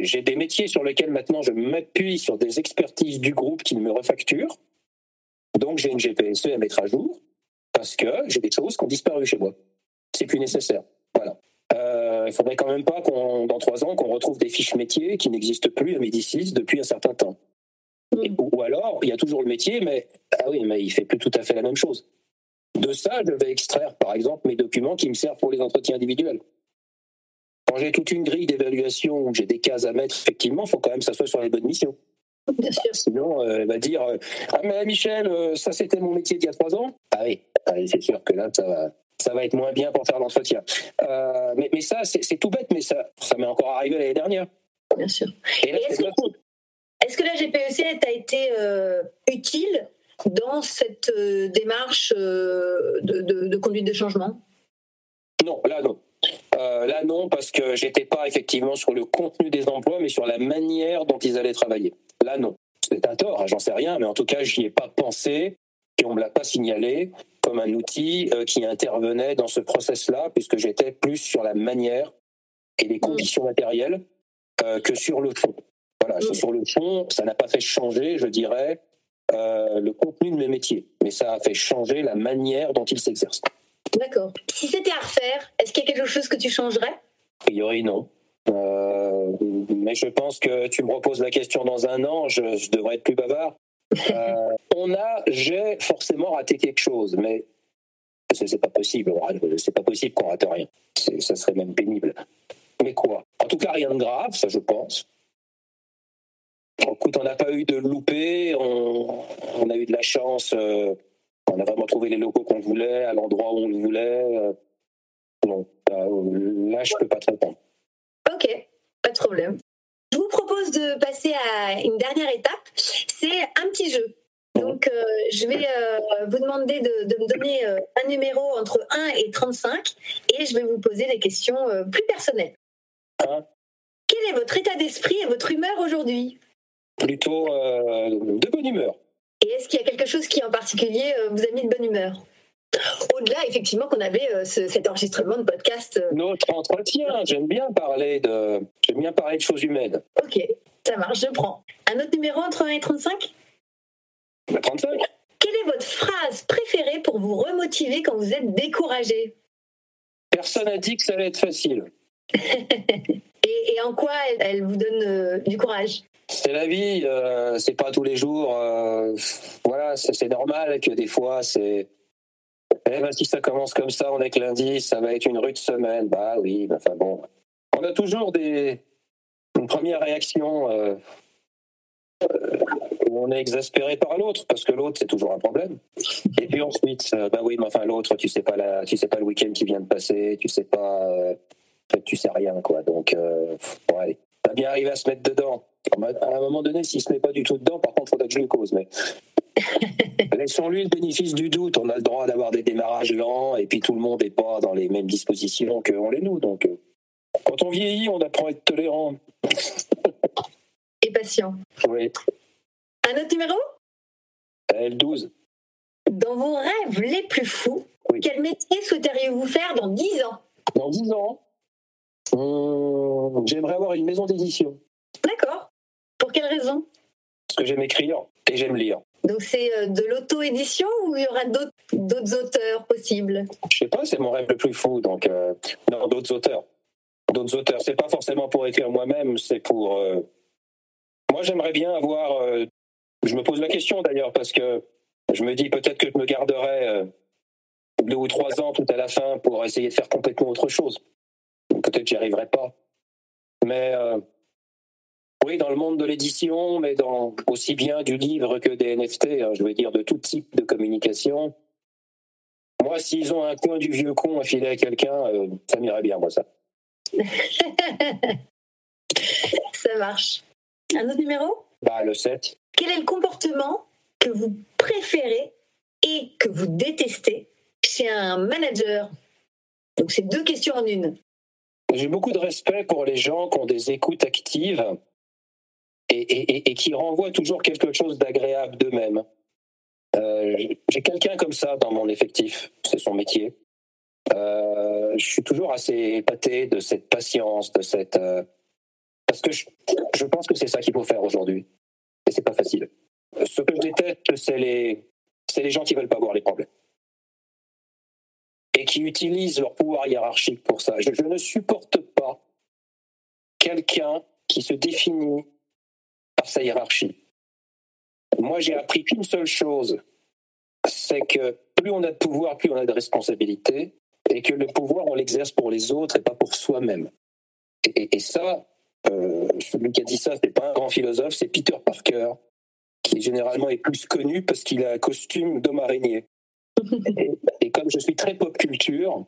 j'ai des métiers sur lesquels maintenant je m'appuie sur des expertises du groupe qui me refacturent. Donc j'ai une GPSE à mettre à jour parce que j'ai des choses qui ont disparu chez moi. C'est plus nécessaire. Voilà. Euh, il faudrait quand même pas qu'on, dans trois ans, qu'on retrouve des fiches métiers qui n'existent plus à Médicis depuis un certain temps. ou, alors, il y a toujours le métier, mais ah oui, mais il fait plus tout à fait la même chose. De ça, je vais extraire, par exemple, mes documents qui me servent pour les entretiens individuels. Quand j'ai toute une grille d'évaluation où j'ai des cases à mettre, effectivement, il faut quand même que ça soit sur les bonnes missions. Bien sûr. Sinon, euh, elle va dire euh, Ah, mais Michel, euh, ça c'était mon métier d'il y a trois ans. Ah oui, ah c'est sûr que là, ça va, ça va être moins bien pour faire l'entretien. mais, mais ça, c'est tout bête, mais ça, ça m'est encore arrivé l'année dernière. Bien sûr. est-ce, que, la GPEC a été utile dans cette démarche de, de conduite de changement? Non, là, non. Euh, là, non, parce que j'étais pas effectivement sur le contenu des emplois, mais sur la manière dont ils allaient travailler. Là, non. C'est un tort, hein, j'en sais rien, mais en tout cas, j'y ai pas pensé et on me l'a pas signalé comme un outil euh, qui intervenait dans ce process-là, puisque j'étais plus sur la manière et les conditions matérielles euh, que sur le fond. Voilà, Mm. sur le fond, ça n'a pas fait changer, je dirais, le contenu de mes métiers, mais ça a fait changer la manière dont ils s'exercent. D'accord. Si c'était à refaire, est-ce qu'il y a quelque chose que tu changerais? A priori, non. Euh, mais je pense que tu me reposes la question dans un an, je, je devrais être plus bavard. Euh, on a, j'ai forcément raté quelque chose, mais c'est pas possible. C'est pas possible qu'on rate rien. Ça serait même pénible. Mais quoi? En tout cas, rien de grave, ça je pense. Écoute, on n'a pas eu de loupé, on, on a eu de la chance. euh, on a vraiment trouvé les locaux qu'on voulait, à l'endroit où on le voulait. euh, euh, là, je peux pas te répondre. Ok, pas de problème. Je vous propose de passer à une dernière étape. C'est un petit jeu. Donc, euh, je vais euh, vous demander de, de me donner euh, un numéro entre 1 et 35 et je vais vous poser des questions plus personnelles. Hein Quel est votre état d'esprit et votre humeur aujourd'hui? Plutôt de bonne humeur. Et est-ce qu'il y a quelque chose qui en particulier euh, vous a mis de bonne humeur? Au-delà, effectivement, qu'on avait euh, ce- cet enregistrement de podcast. euh, Notre entretien, j'aime bien parler de, j'aime bien parler de choses humaines. ok, ça marche, je prends. Un autre numéro entre 1 et 35 Le 35 Quelle est votre phrase préférée pour vous remotiver quand vous êtes découragé? Personne n'a dit que ça allait être facile. et, et en quoi elle, elle vous donne euh, du courage? C'est la vie, euh, c'est pas tous les jours. euh, voilà, c'est normal que des fois, c'est. Eh ben, si ça commence comme ça, on est que lundi, ça va être une rude semaine. Bah oui, mais enfin bon. On a toujours des, une première réaction euh, euh, où on est exaspéré par l'autre, parce que l'autre, c'est toujours un problème. Et puis ensuite, bah oui, mais enfin l'autre, tu sais pas la, tu sais pas le week-end qui vient de passer, tu sais pas, en fait, tu sais rien, quoi. Donc, ouais, t'as bien arrivé à se mettre dedans. À un moment donné, s'il se met pas du tout dedans, par contre, il faudra que je le cause. Mais laissons-lui le bénéfice du doute. On a le droit d'avoir des démarrages lents, et puis tout le monde n'est pas dans les mêmes dispositions qu'on les nous. Donc, euh, quand on vieillit, on apprend à être tolérant. et patient Oui. Un autre numéro? L12. Dans vos rêves les plus fous, Oui. quel métier souhaiteriez-vous faire dans 10 ans? Dans 10 ans, hum, j'aimerais avoir une maison d'édition. D'accord. Pour quelle raison? Parce que j'aime écrire et j'aime lire. Donc c'est euh, de l'auto-édition ou il y aura d'autres auteurs possibles? Je sais pas, c'est mon rêve le plus fou. Donc, euh, non, d'autres auteurs. D'autres auteurs. C'est pas forcément pour écrire moi-même, c'est pour. euh, Moi, j'aimerais bien avoir. euh, Je me pose la question d'ailleurs, parce que je me dis peut-être que je me garderai euh, deux ou trois ans tout à la fin pour essayer de faire complètement autre chose. Peut-être que j'y arriverai pas. Mais. euh, Oui, dans le monde de l'édition, mais dans aussi bien du livre que des NFT, hein, je veux dire de tout type de communication. Moi, s'ils ont un coin du vieux con à filer à quelqu'un, euh, ça m'irait bien, moi, ça. Ça marche. Un autre numéro? Bah, le 7. Quel est le comportement que vous préférez et que vous détestez chez un manager? Donc c'est deux questions en une. J'ai beaucoup de respect pour les gens qui ont des écoutes actives et, qui renvoient toujours quelque chose d'agréable d'eux-mêmes. Euh, J'ai quelqu'un comme ça dans mon effectif, c'est son métier. Euh, je suis toujours assez épaté de cette patience, de cette. euh, parce que je, pense que c'est ça qu'il faut faire aujourd'hui. Et c'est pas facile. Ce que je déteste, c'est les, les gens qui veulent pas voir les problèmes. Et qui utilisent leur pouvoir hiérarchique pour ça. Je, ne supporte pas quelqu'un qui se définit par sa hiérarchie. Moi, j'ai appris qu'une seule chose, c'est que plus on a de pouvoir, plus on a de responsabilité, et que le pouvoir, on l'exerce pour les autres et pas pour soi-même. Et, ça, euh, celui qui a dit ça, c'est pas un grand philosophe, c'est Peter Parker, qui généralement est plus connu parce qu'il a un costume d'homme araignée. Et, comme je suis très pop culture,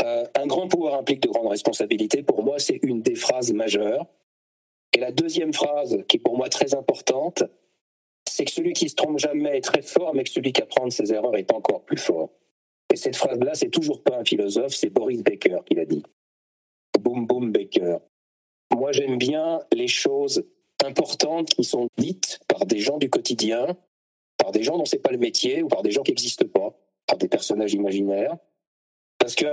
euh, un grand pouvoir implique de grandes responsabilités. Pour moi, c'est une des phrases majeures. Et la deuxième phrase, qui est pour moi très importante, c'est que celui qui se trompe jamais est très fort, mais que celui qui apprend de ses erreurs est encore plus fort. Et cette phrase-là, c'est toujours pas un philosophe, c'est Boris Baker qui l'a dit. boom boom Baker. Moi, j'aime bien les choses importantes qui sont dites par des gens du quotidien, par des gens dont c'est pas le métier ou par des gens qui n'existent pas, par des personnages imaginaires, parce que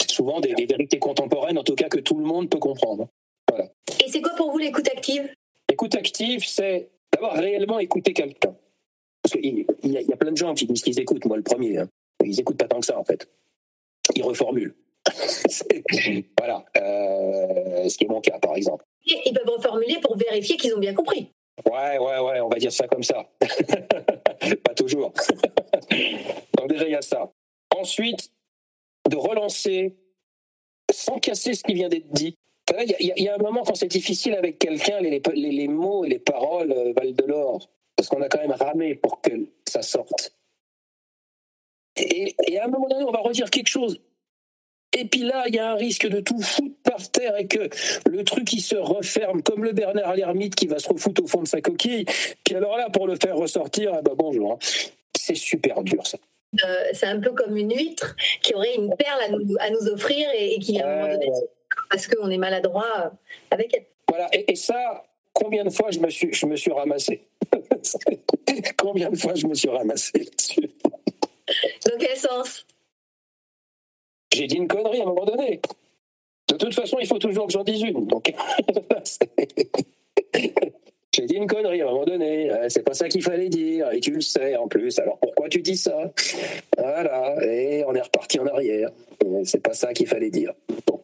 c'est souvent des, des vérités contemporaines, en tout cas que tout le monde peut comprendre. Voilà. Et c'est quoi pour vous l'écoute active? L'écoute active, c'est d'abord réellement écouter quelqu'un. Parce qu'il y, a- il y a plein de gens qui disent qu'ils écoutent, moi le premier. hein. Ils écoutent pas tant que ça, en fait. Ils reformulent. Voilà. Euh, ce qui est mon cas, par exemple. Ils peuvent reformuler pour vérifier qu'ils ont bien compris. Ouais, ouais, ouais, on va dire ça comme ça. pas toujours. Donc déjà, il y a ça. Ensuite, de relancer sans casser ce qui vient d'être dit. Il y, a- un moment quand c'est difficile avec quelqu'un, les, les- mots et les paroles euh, valent de l'or. Parce qu'on a quand même ramé pour que ça sorte. Et à un moment donné, on va redire quelque chose. Et puis là, il y a un risque de tout foutre par terre et que le truc, il se referme comme le Bernard l'ermite qui va se refoutre au fond de sa coquille. Puis alors là, pour le faire ressortir, eh ben bonjour. hein. C'est super dur, ça. Euh, c'est un peu comme une huître qui aurait une perle à nous, à nous offrir et, et qui, à un moment donné, parce qu'on est maladroit euh, avec elle. Voilà, et, et ça, combien de fois je me suis, je me suis ramassé? Combien de fois je me suis ramassé? Dans quel sens? J'ai dit une connerie à un moment donné. De toute façon, il faut toujours que j'en dise une. Donc, j'ai dit une connerie à un moment donné. Euh, C'est pas ça qu'il fallait dire, et tu le sais en plus. Alors pourquoi tu dis ça? Voilà, et on est reparti en arrière. Euh, C'est pas ça qu'il fallait dire. Bon.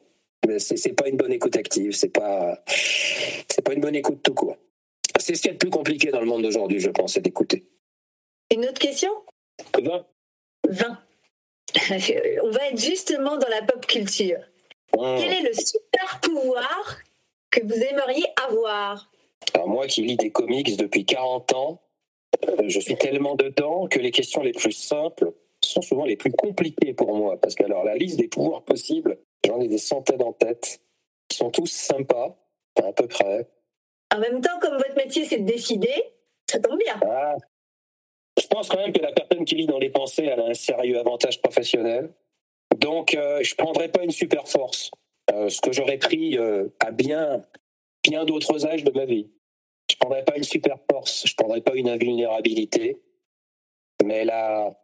Mais c'est pas une bonne écoute active. C'est pas, c'est pas une bonne écoute tout court. C'est ce qui est le plus compliqué dans le monde d'aujourd'hui, je pense, c'est d'écouter. Une autre question? Ben, 20. On va être justement dans la pop culture. Quel est le super pouvoir que vous aimeriez avoir? Alors moi qui lis des comics depuis 40 ans, euh, je suis tellement dedans que les questions les plus simples sont souvent les plus compliquées pour moi. Parce que alors la liste des pouvoirs possibles, j'en ai des centaines en tête. Ils sont tous sympas, à peu près. En même temps, comme votre métier c'est de décider, ça tombe bien. Ah. Je pense quand même que la personne qui lit dans les pensées, elle a un sérieux avantage professionnel. Donc euh, je ne prendrai pas une super force. Euh, ce que j'aurais pris euh, à bien, bien d'autres âges de ma vie. Je ne prendrai pas une super force, je ne prendrai pas une invulnérabilité. Mais là,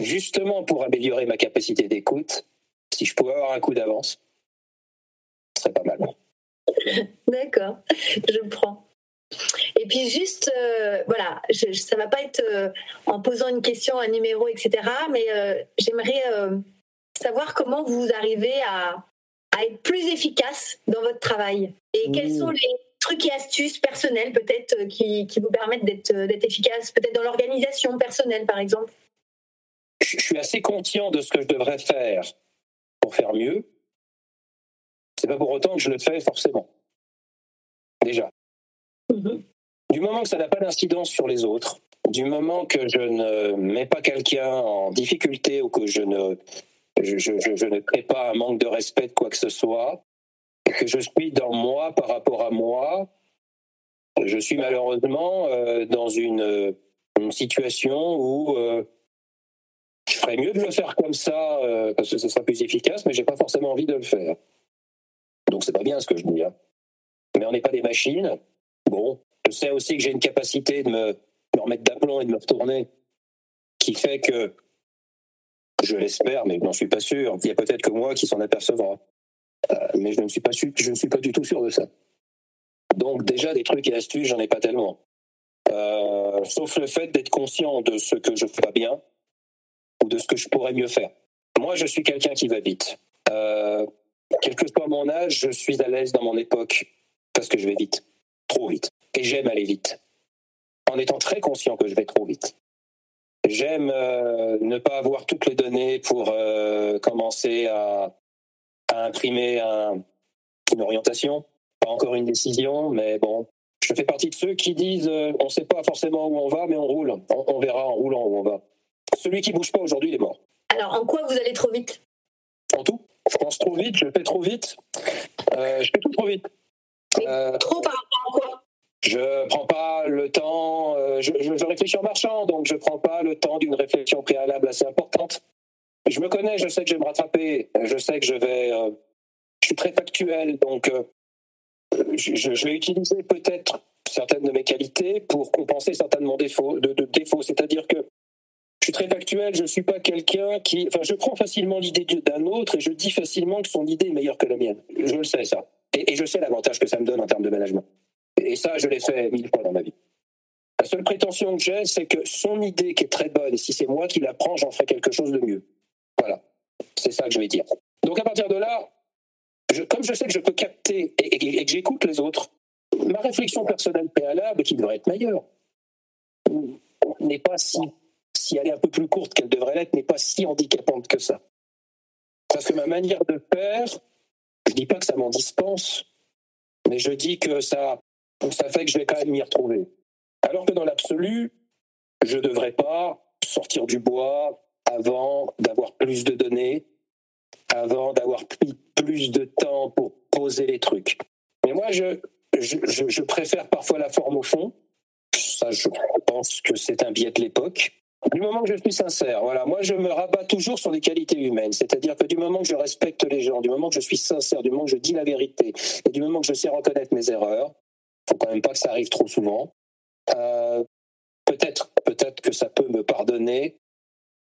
justement pour améliorer ma capacité d'écoute, si je pouvais avoir un coup d'avance, ce serait pas mal. D'accord, je prends. Et puis juste, euh, voilà, je, ça va pas être euh, en posant une question, un numéro, etc. Mais euh, j'aimerais euh, savoir comment vous arrivez à, à être plus efficace dans votre travail. Et quels sont les trucs et astuces personnels peut-être qui, qui vous permettent d'être d'être efficace, peut-être dans l'organisation personnelle par exemple? je je suis assez conscient de ce que je devrais faire pour faire mieux. C'est pas pour autant que je le fais forcément. Déjà. Du moment que ça n'a pas d'incidence sur les autres, du moment que je ne mets pas quelqu'un en difficulté ou que je ne, je, ne crée pas un manque de respect de quoi que ce soit, que je suis dans moi par rapport à moi, je suis malheureusement euh, dans une, euh, une situation où euh, je ferais mieux de le faire comme ça parce que ce sera plus efficace, mais j'ai pas forcément envie de le faire. Donc c'est pas bien ce que je dis. hein. Mais on n'est pas des machines. Je sais aussi que j'ai une capacité de me, me remettre d'aplomb et de me retourner qui fait que, je l'espère, mais je n'en suis pas sûr. Il y a peut-être que moi qui s'en apercevra. Euh, mais je ne suis pas sûr, je ne suis pas du tout sûr de ça. Donc déjà des trucs et astuces, j'en ai pas tellement. Euh, sauf le fait d'être conscient de ce que je fais bien ou de ce que je pourrais mieux faire. Moi, je suis quelqu'un qui va vite. Euh, quel que soit mon âge, je suis à l'aise dans mon époque parce que je vais vite, trop vite. Et j'aime aller vite, en étant très conscient que je vais trop vite. J'aime euh, ne pas avoir toutes les données pour euh, commencer à, à imprimer un- une orientation, pas encore une décision, mais bon. Je fais partie de ceux qui disent euh, on ne sait pas forcément où on va, mais on roule. On, on verra en roulant où on va. Celui qui bouge pas aujourd'hui, il est mort. Alors, en quoi vous allez trop vite? En tout, je pense trop vite, je fais trop vite. Je fais tout trop vite. Euh, Trop par rapport à quoi? Je prends pas le temps, euh, je, je- je réfléchis en marchant, donc je prends pas le temps d'une réflexion préalable assez importante. Je me connais, je sais que je vais me rattraper, je sais que je vais, euh, je suis très factuel, donc euh, je, je, vais utiliser peut-être certaines de mes qualités pour compenser certains de, mon défaut, de, de défauts. C'est-à-dire que je suis très factuel, je ne suis pas quelqu'un qui. Enfin, je prends facilement l'idée d'un autre et je dis facilement que son idée est meilleure que la mienne. Je le sais, ça. Et, je sais l'avantage que ça me donne en termes de management. Et ça, je l'ai fait mille fois dans ma vie. La seule prétention que j'ai, c'est que son idée qui est très bonne, si c'est moi qui la prends, j'en ferai quelque chose de mieux. Voilà. C'est ça que je vais dire. Donc à partir de là, comme je sais que je peux capter et, que j'écoute les autres, ma réflexion personnelle préalable, qui devrait être meilleure, n'est pas si, si elle est un peu plus courte qu'elle devrait l'être, n'est pas si handicapante que ça. Parce que ma manière de faire, je dis pas que ça m'en dispense, mais je dis que ça, ça fait que je vais quand même m'y retrouver. Alors que dans l'absolu, je ne devrais pas sortir du bois avant d'avoir plus de données, avant d'avoir plus de temps pour poser les trucs. Mais moi, je, je, je, préfère parfois la forme au fond. Ça, je pense que c'est un biais de l'époque. Du moment que je suis sincère, voilà, moi je me rabats toujours sur les qualités humaines. C'est-à-dire que du moment que je respecte les gens, du moment que je suis sincère, du moment que je dis la vérité, et du moment que je sais reconnaître mes erreurs, faut quand même pas que ça arrive trop souvent. Euh, peut-être, peut-être que ça peut me pardonner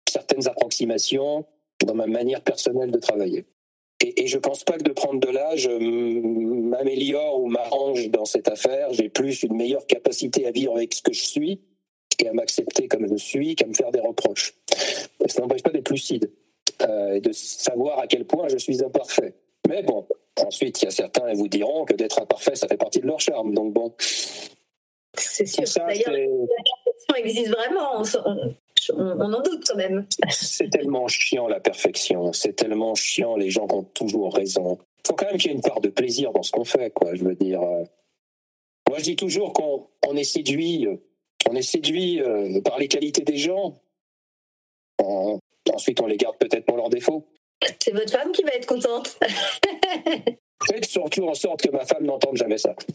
certaines approximations dans ma manière personnelle de travailler. Et, et je pense pas que de prendre de l'âge m'améliore ou m'arrange dans cette affaire. J'ai plus une meilleure capacité à vivre avec ce que je suis et à m'accepter comme je suis qu'à me faire des reproches. ça n'empêche pas d'être lucide euh, et de savoir à quel point je suis imparfait. Mais bon, ensuite, il y a certains qui vous diront que d'être imparfait, ça fait partie de leur charme. Donc bon, c'est sûr. D'ailleurs, la perfection existe vraiment. On, en doute quand même. C'est tellement chiant la perfection. C'est tellement chiant les gens qui ont toujours raison. Il faut quand même qu'il y ait une part de plaisir dans ce qu'on fait, quoi. Je veux dire. Euh. Moi, je dis toujours qu'on on est séduit, on est séduit euh, par les qualités des gens. ensuite, on les garde peut-être pour leurs défauts. C'est votre femme qui va être contente. Faites surtout en sorte que ma femme n'entende jamais ça.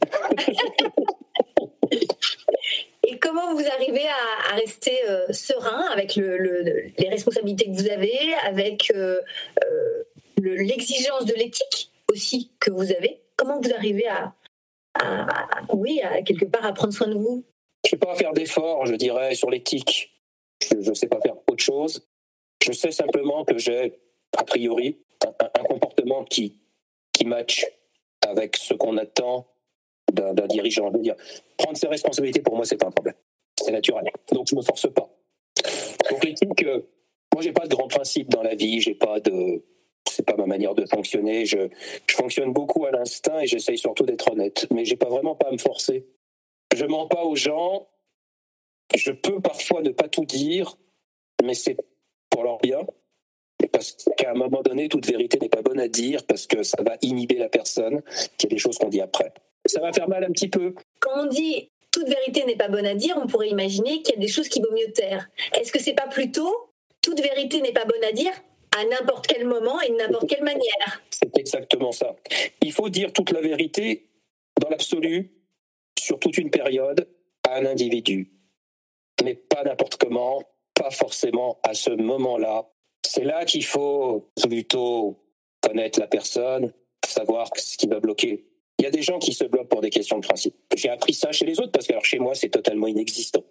Et comment vous arrivez à, rester euh, serein avec les responsabilités que vous avez, avec euh, l'exigence de l'éthique aussi que vous avez? Comment vous arrivez à, oui, à quelque part à prendre soin de vous? Je ne sais pas faire d'efforts, je dirais, sur l'éthique. Je ne sais pas faire autre chose. Je sais simplement que j'ai, a priori, un, comportement qui, qui match avec ce qu'on attend d'un dirigeant. Je veux dire, prendre ses responsabilités, pour moi, c'est pas un problème. C'est naturel. Donc, je me force pas. Donc, l'éthique, euh, moi, j'ai pas de grands principes dans la vie. J'ai pas de, c'est pas ma manière de fonctionner. Je, je fonctionne beaucoup à l'instinct et j'essaye surtout d'être honnête. Mais j'ai pas vraiment pas à me forcer. Je mens pas aux gens. Je peux parfois ne pas tout dire, mais c'est pour leur bien. Parce qu'à un moment donné, toute vérité n'est pas bonne à dire parce que ça va inhiber la personne, qu'il y a des choses qu'on dit après ça va faire mal un petit peu. Quand on dit toute vérité n'est pas bonne à dire, on pourrait imaginer qu'il y a des choses qui vaut mieux taire. Est-ce que c'est pas plutôt toute vérité n'est pas bonne à dire à n'importe quel moment et de n'importe quelle manière? C'est exactement ça. Il faut dire toute la vérité dans l'absolu, sur toute une période, à un individu. Mais pas n'importe comment, pas forcément à ce moment-là. C'est là qu'il faut plutôt connaître la personne, savoir ce qui va bloquer il y a des gens qui se bloquent pour des questions de principe. J'ai appris ça chez les autres parce que chez moi, c'est totalement inexistant.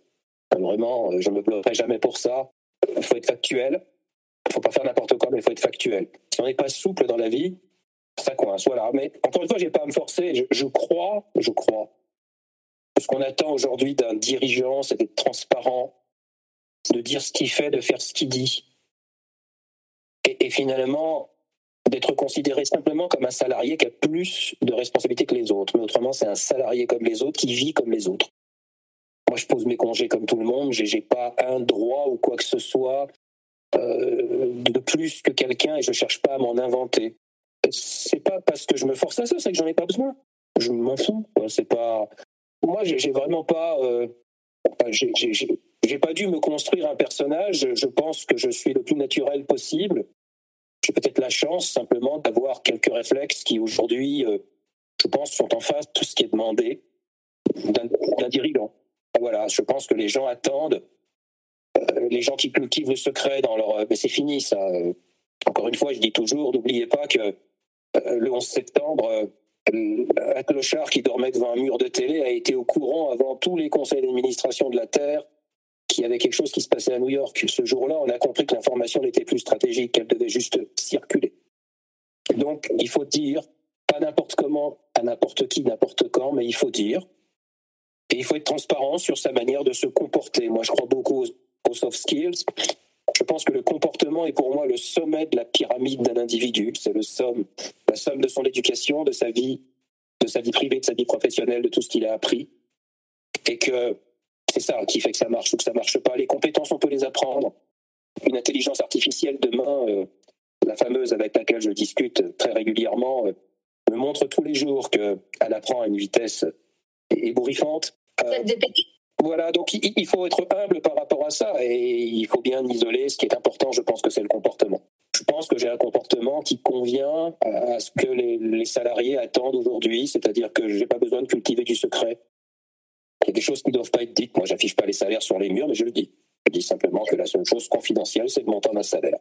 Vraiment, euh, je ne me bloquerai jamais pour ça. Il faut être factuel. Il ne faut pas faire n'importe quoi, mais il faut être factuel. Si on n'est pas souple dans la vie, ça coince. Voilà. Mais encore une fois, je n'ai pas à me forcer. Je, crois, je crois. Ce qu'on attend aujourd'hui d'un dirigeant, c'est d'être transparent, de dire ce qu'il fait, de faire ce qu'il dit. et finalement, d'être considéré simplement comme un salarié qui a plus de responsabilités que les autres. Mais autrement, c'est un salarié comme les autres qui vit comme les autres. Moi, je pose mes congés comme tout le monde. J'ai pas un droit ou quoi que ce soit euh, de plus que quelqu'un et je cherche pas à m'en inventer. C'est pas parce que je me force à ça, c'est que j'en ai pas besoin. Je m'en fous. C'est pas. Moi, j'ai vraiment pas. Euh... J'ai pas dû me construire un personnage. Je pense que je suis le plus naturel possible. J'ai peut-être la chance simplement d'avoir quelques réflexes qui aujourd'hui, euh, je pense, sont en face de tout ce qui est demandé d'un dirigeant. Voilà, je pense que les gens attendent, euh, les gens qui cultivent le secret dans leur... Mais c'est fini ça. Encore une fois, je dis toujours, n'oubliez pas que euh, le 11 septembre, clochard qui dormait devant un mur de télé a été au courant avant tous les conseils d'administration de la Terre qu'il y avait quelque chose qui se passait à New York. Ce jour-là, on a compris que l'information n'était plus stratégique, qu'elle devait juste circuler. Donc, il faut dire, pas n'importe comment, à n'importe qui, n'importe quand, mais il faut dire. Et il faut être transparent sur sa manière de se comporter. Moi, je crois beaucoup aux soft skills. Je pense que le comportement est pour moi le sommet de la pyramide d'un individu. C'est le somme, la somme de son éducation, de sa vie, de sa vie privée, de sa vie professionnelle, de tout ce qu'il a appris. Et que c'est ça qui fait que ça marche ou que ça marche pas. Les compétences, on peut les apprendre. Une intelligence artificielle demain, euh, la fameuse avec laquelle je discute très régulièrement, euh, me montre tous les jours qu'elle apprend à une vitesse ébouriffante. Euh, voilà, donc il faut être humble par rapport à ça et il faut bien isoler. Ce qui est important, je pense que c'est le comportement. Je pense que j'ai un comportement qui convient à ce que les, salariés attendent aujourd'hui, c'est-à-dire que je n'ai pas besoin de cultiver du secret. Il y a des choses qui ne doivent pas être dites. Moi, j'affiche pas les salaires sur les murs, mais je le dis. Je dis simplement que la seule chose confidentielle, c'est le montant d'un salaire.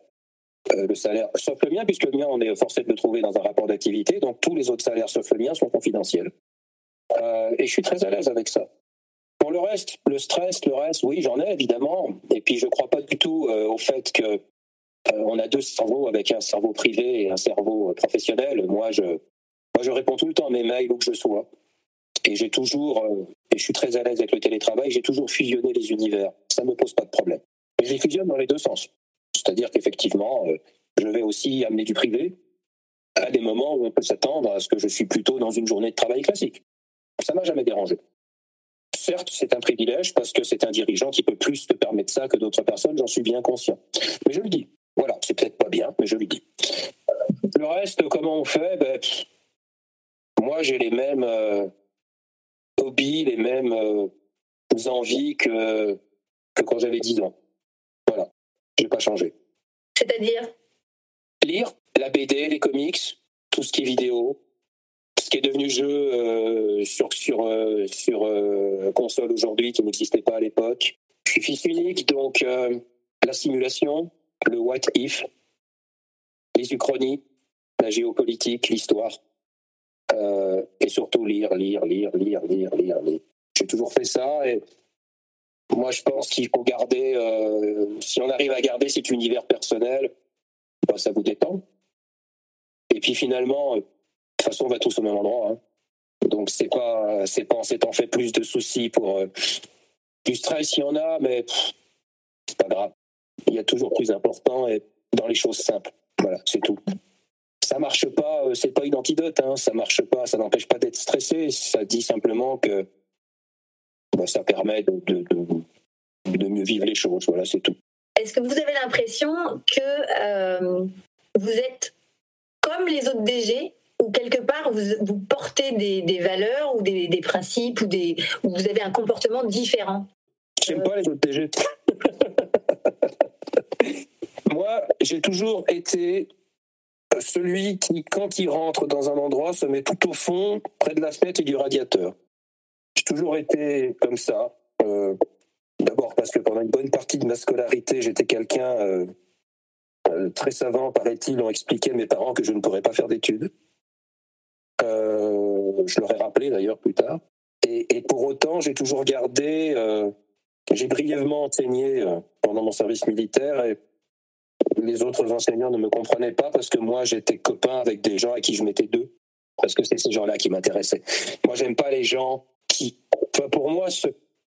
Euh, le salaire, sauf le mien, puisque le mien, on est forcé de le trouver dans un rapport d'activité, donc tous les autres salaires, sauf le mien, sont confidentiels. Euh, et je suis très à l'aise avec ça. Le reste, le stress, le reste, oui, j'en ai évidemment. Et puis je ne crois pas du tout euh, au fait que on a deux cerveaux avec un cerveau privé et un cerveau professionnel. Moi, je, moi, je réponds tout le temps à mes mails où que je sois. Et j'ai toujours, et je suis très à l'aise avec le télétravail, j'ai toujours fusionné les univers. Ça ne me pose pas de problème. Et je les fusionne dans les deux sens. C'est-à-dire qu'effectivement, euh, je vais aussi amener du privé à des moments où on peut s'attendre à ce que je suis plutôt dans une journée de travail classique. Ça m'a jamais dérangé. Certes, c'est un privilège parce que c'est un dirigeant qui peut plus se permettre ça que d'autres personnes, j'en suis bien conscient. Mais je le dis. Voilà, c'est peut-être pas bien, mais je le dis. Le reste, comment on fait? Ben, Moi, j'ai les mêmes euh, hobbies, les mêmes euh, envies que, que quand j'avais 10 ans. Je n'ai pas changé. C'est-à-dire? Lire la BD, les comics, tout ce qui est vidéo, qui est devenu jeu euh, sur, sur, euh, sur euh, console aujourd'hui qui n'existait pas à l'époque. Je suis fils unique, donc la simulation, le what if, les uchronies, la géopolitique, l'histoire. et surtout lire, lire, lire, lire, lire, lire, lire. J'ai toujours fait ça et moi, je pense qu'il faut garder, si on arrive à garder cet univers personnel, bah, ça vous détend. Et puis finalement, toute façon, on va tous au même endroit. Hein. Donc c'est pas, c'est pas en s'étant fait plus de soucis pour euh, du stress, il y en a, mais c'est pas grave. Il y a toujours plus important et dans les choses simples. Voilà, c'est tout. Ça marche pas, c'est pas une antidote, hein, ça marche pas, ça n'empêche pas d'être stressé. Ça dit simplement que bah, ça permet de, de, mieux vivre les choses. Voilà, c'est tout. Est-ce que vous avez l'impression que euh, vous êtes comme les autres DG ou quelque part vous, portez des, valeurs ou des, principes ou, des, ou vous avez un comportement différent J'aime pas les DG. Moi, j'ai toujours été celui qui, quand il rentre dans un endroit, se met tout au fond, près de la fenêtre et du radiateur. J'ai toujours été comme ça. Euh, d'abord parce que pendant une bonne partie de ma scolarité, j'étais quelqu'un euh, euh, très savant, paraît-il, ont expliqué à mes parents que je ne pourrais pas faire d'études. Je leur ai rappelé d'ailleurs plus tard. Et, pour autant, j'ai toujours gardé, j'ai brièvement enseigné pendant mon service militaire et les autres enseignants ne me comprenaient pas parce que moi j'étais copain avec des gens à qui je mettais deux parce que c'est ces gens-là qui m'intéressaient. Moi, j'aime pas les gens pour moi, ce,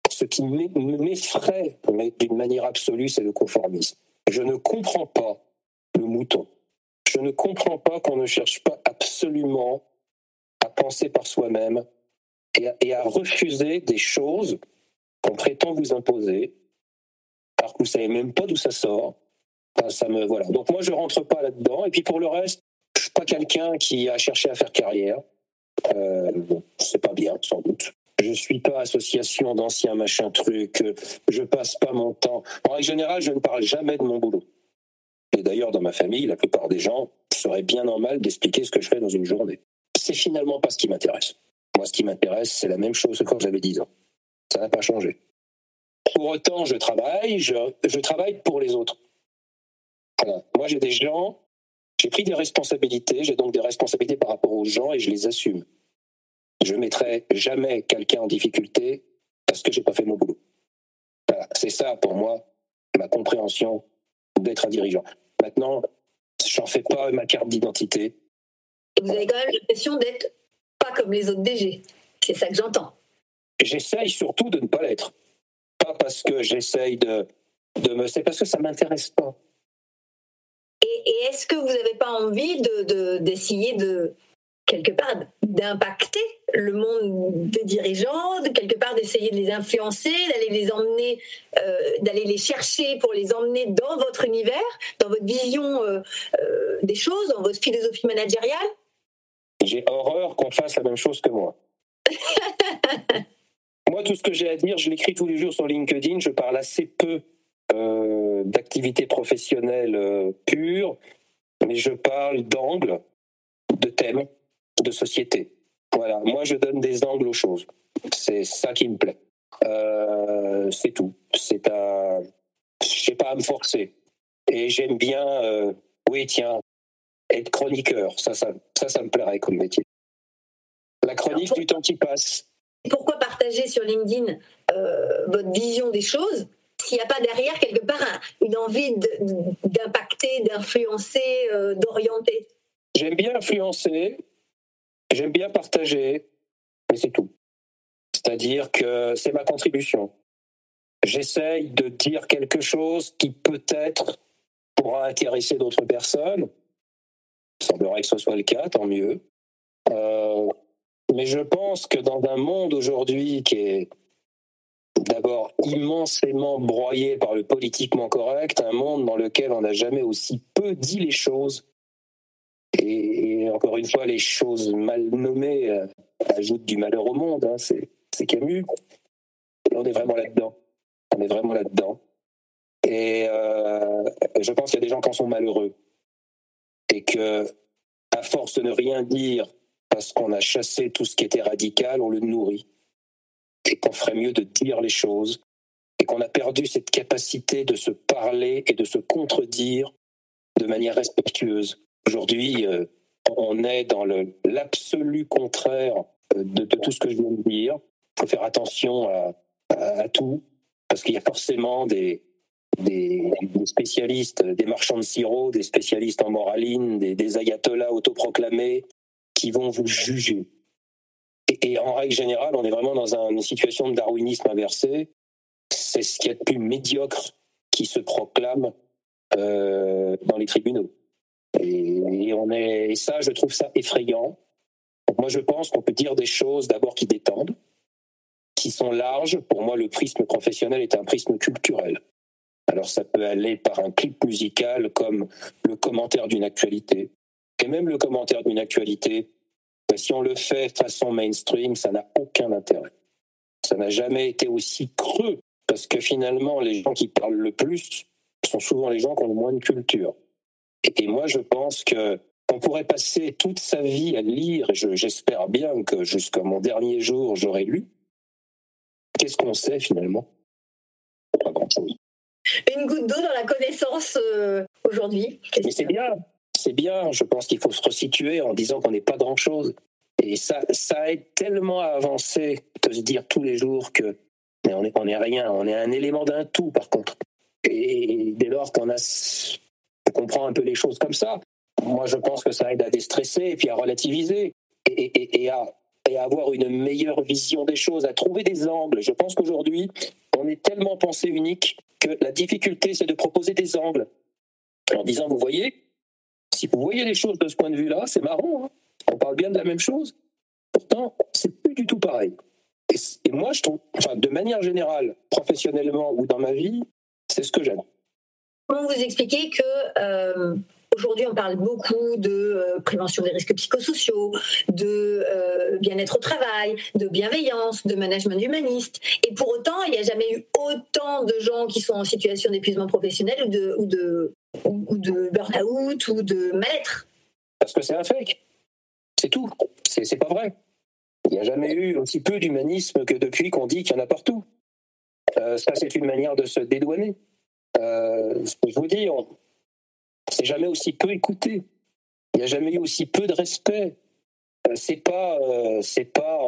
ce qui m'effraie d'une manière absolue, c'est le conformisme. Je ne comprends pas le mouton. Je ne comprends pas qu'on ne cherche pas absolument penser par soi-même et, à refuser des choses qu'on prétend vous imposer, alors que vous savez même pas d'où ça sort. ça me voilà. Donc moi je rentre pas là-dedans. Et puis pour le reste, je suis pas quelqu'un qui a cherché à faire carrière. Euh, c'est pas bien, sans doute je suis pas association d'anciens machin truc, je passe pas mon temps. En règle générale, je ne parle jamais de mon boulot. Et d'ailleurs, dans ma famille, la plupart des gens seraient bien normal d'expliquer ce que je fais dans une journée. C'est finalement pas ce qui m'intéresse. Moi, ce qui m'intéresse, c'est la même chose que quand j'avais 10 ans. Ça n'a pas changé. Pour autant, je travaille, je, travaille pour les autres. Moi, j'ai des gens, J'ai pris des responsabilités, j'ai donc des responsabilités par rapport aux gens et je les assume. Je ne mettrai jamais quelqu'un en difficulté parce que j'ai pas fait mon boulot. C'est ça pour moi ma compréhension d'être un dirigeant. Maintenant, j'en fais pas ma carte d'identité. Et vous avez quand même l'impression d'être pas comme les autres DG. C'est ça que j'entends. J'essaye surtout de ne pas l'être. Pas parce que j'essaye de, de me. C'est parce que ça m'intéresse pas. Et, est-ce que vous n'avez pas envie d'essayer de, de, quelque part, d'impacter le monde des dirigeants, de quelque part d'essayer de les influencer, d'aller les emmener, euh, d'aller les chercher pour les emmener dans votre univers, dans votre vision euh, euh, des choses, dans votre philosophie managériale? J'ai horreur qu'on fasse la même chose que moi. moi, tout ce que j'ai à dire, je l'écris tous les jours sur LinkedIn, je parle assez peu d'activités professionnelles pures, mais je parle d'angles, de thèmes, de société. Voilà, moi je donne des angles aux choses. C'est ça qui me plaît. Euh, c'est tout. C'est à, je sais pas à me forcer. Et j'aime bien, euh, oui tiens, être chroniqueur. Ça, ça, ça, ça me plairait comme métier. La chronique du temps qui passe. Pourquoi partager sur LinkedIn euh, votre vision des choses s'il n'y a pas derrière quelque part une envie d'impacter, d'influencer, d'orienter? J'aime bien influencer, J'aime bien partager, mais c'est tout. C'est-à-dire que c'est ma contribution. J'essaye de dire quelque chose qui peut-être pourra intéresser d'autres personnes. Il semblerait que ce soit le cas, tant mieux. Euh, mais je pense que dans un monde aujourd'hui qui est d'abord immensément broyé par le politiquement correct, un monde dans lequel on n'a jamais aussi peu dit les choses et, encore une fois, les choses mal nommées euh, ajoutent du malheur au monde. Hein, c'est, Camus. On est vraiment là-dedans. On est vraiment là-dedans. Et euh, je pense qu'il y a des gens qui en sont malheureux. Et que, à force de ne rien dire parce qu'on a chassé tout ce qui était radical, on le nourrit. Et qu'on ferait mieux de dire les choses. Et qu'on a perdu cette capacité de se parler et de se contredire de manière respectueuse. Aujourd'hui, euh, on est dans l'absolu contraire euh, de, tout ce que je viens de dire. Il faut faire attention à, tout, parce qu'il y a forcément des, des, spécialistes, des marchands de sirop, des spécialistes en moraline, des, ayatollahs autoproclamés qui vont vous juger. Et, en règle générale, on est vraiment dans une situation de darwinisme inversé. C'est ce qui est a de plus médiocre qui se proclame euh, dans les tribunaux. Et, on est, ça, je trouve ça effrayant. moi, je pense qu'on peut dire des choses d'abord qui détendent, qui sont larges. Pour moi, le prisme professionnel est un prisme culturel. Alors ça peut aller par un clip musical comme le commentaire d'une actualité. Et même le commentaire d'une actualité, ben, si on le fait façon mainstream, ça n'a aucun intérêt. Ça n'a jamais été aussi creux, parce que finalement, les gens qui parlent le plus sont souvent les gens qui ont le moins de culture. Et moi, je pense que on pourrait passer toute sa vie à lire, j'espère bien que jusqu'à mon dernier jour, j'aurai lu. Qu'est-ce qu'on sait finalement? Pas grand-chose. Une goutte d'eau dans la connaissance euh, aujourd'hui. Mais c'est bien, c'est bien. Je pense qu'il faut se resituer en disant qu'on n'est pas grand-chose. Et ça, ça aide tellement à avancer de se dire tous les jours que on n'est on est rien, on est un élément d'un tout par contre. Et dès lors qu'on a comprend un peu les choses comme ça. Moi, je pense que ça aide à déstresser et puis à relativiser et, à, avoir une meilleure vision des choses, à trouver des angles. Je pense qu'aujourd'hui, on est tellement pensé unique que la difficulté, c'est de proposer des angles. En disant, vous voyez, si vous voyez les choses de ce point de vue-là, c'est marrant, hein. on parle bien de la même chose. Pourtant, c'est plus du tout pareil. Et, moi, je trouve, enfin, de manière générale, professionnellement ou dans ma vie, c'est ce que j'aime. Comment vous expliquez que euh, aujourd'hui on parle beaucoup de euh, prévention des risques psychosociaux, de euh, bien-être au travail, de bienveillance, de management humaniste, et pour autant il n'y a jamais eu autant de gens qui sont en situation d'épuisement professionnel ou de, ou de, ou de burn-out ou de mal-être. Parce que c'est un fake. C'est tout. C'est pas vrai. Il n'y a jamais eu aussi peu d'humanisme que depuis qu'on dit qu'il y en a partout. ça, c'est une manière de se dédouaner. Euh, je vous dis, s'est jamais aussi peu écouté. Il n'y a jamais eu aussi peu de respect. Euh, c'est pas, euh, c'est pas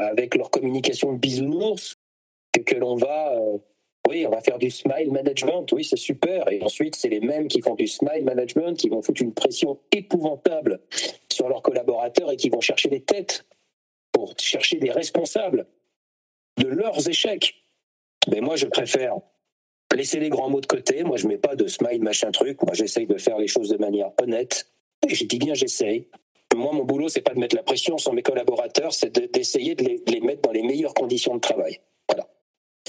avec leur communication de bisounours que, que l'on va, euh, oui, on va faire du smile management. Oui, c'est super. Et ensuite, c'est les mêmes qui font du smile management, qui vont foutre une pression épouvantable sur leurs collaborateurs et qui vont chercher des têtes pour chercher des responsables de leurs échecs. Mais moi, je préfère laisser les grands mots de côté. Moi, je mets pas de smile, machin truc. Moi, j'essaye de faire les choses de manière honnête. Et je dis bien j'essaye. Moi, mon boulot, c'est pas de mettre la pression sur mes collaborateurs, c'est d'essayer de, les, de, les, mettre dans les meilleures conditions de travail. Voilà.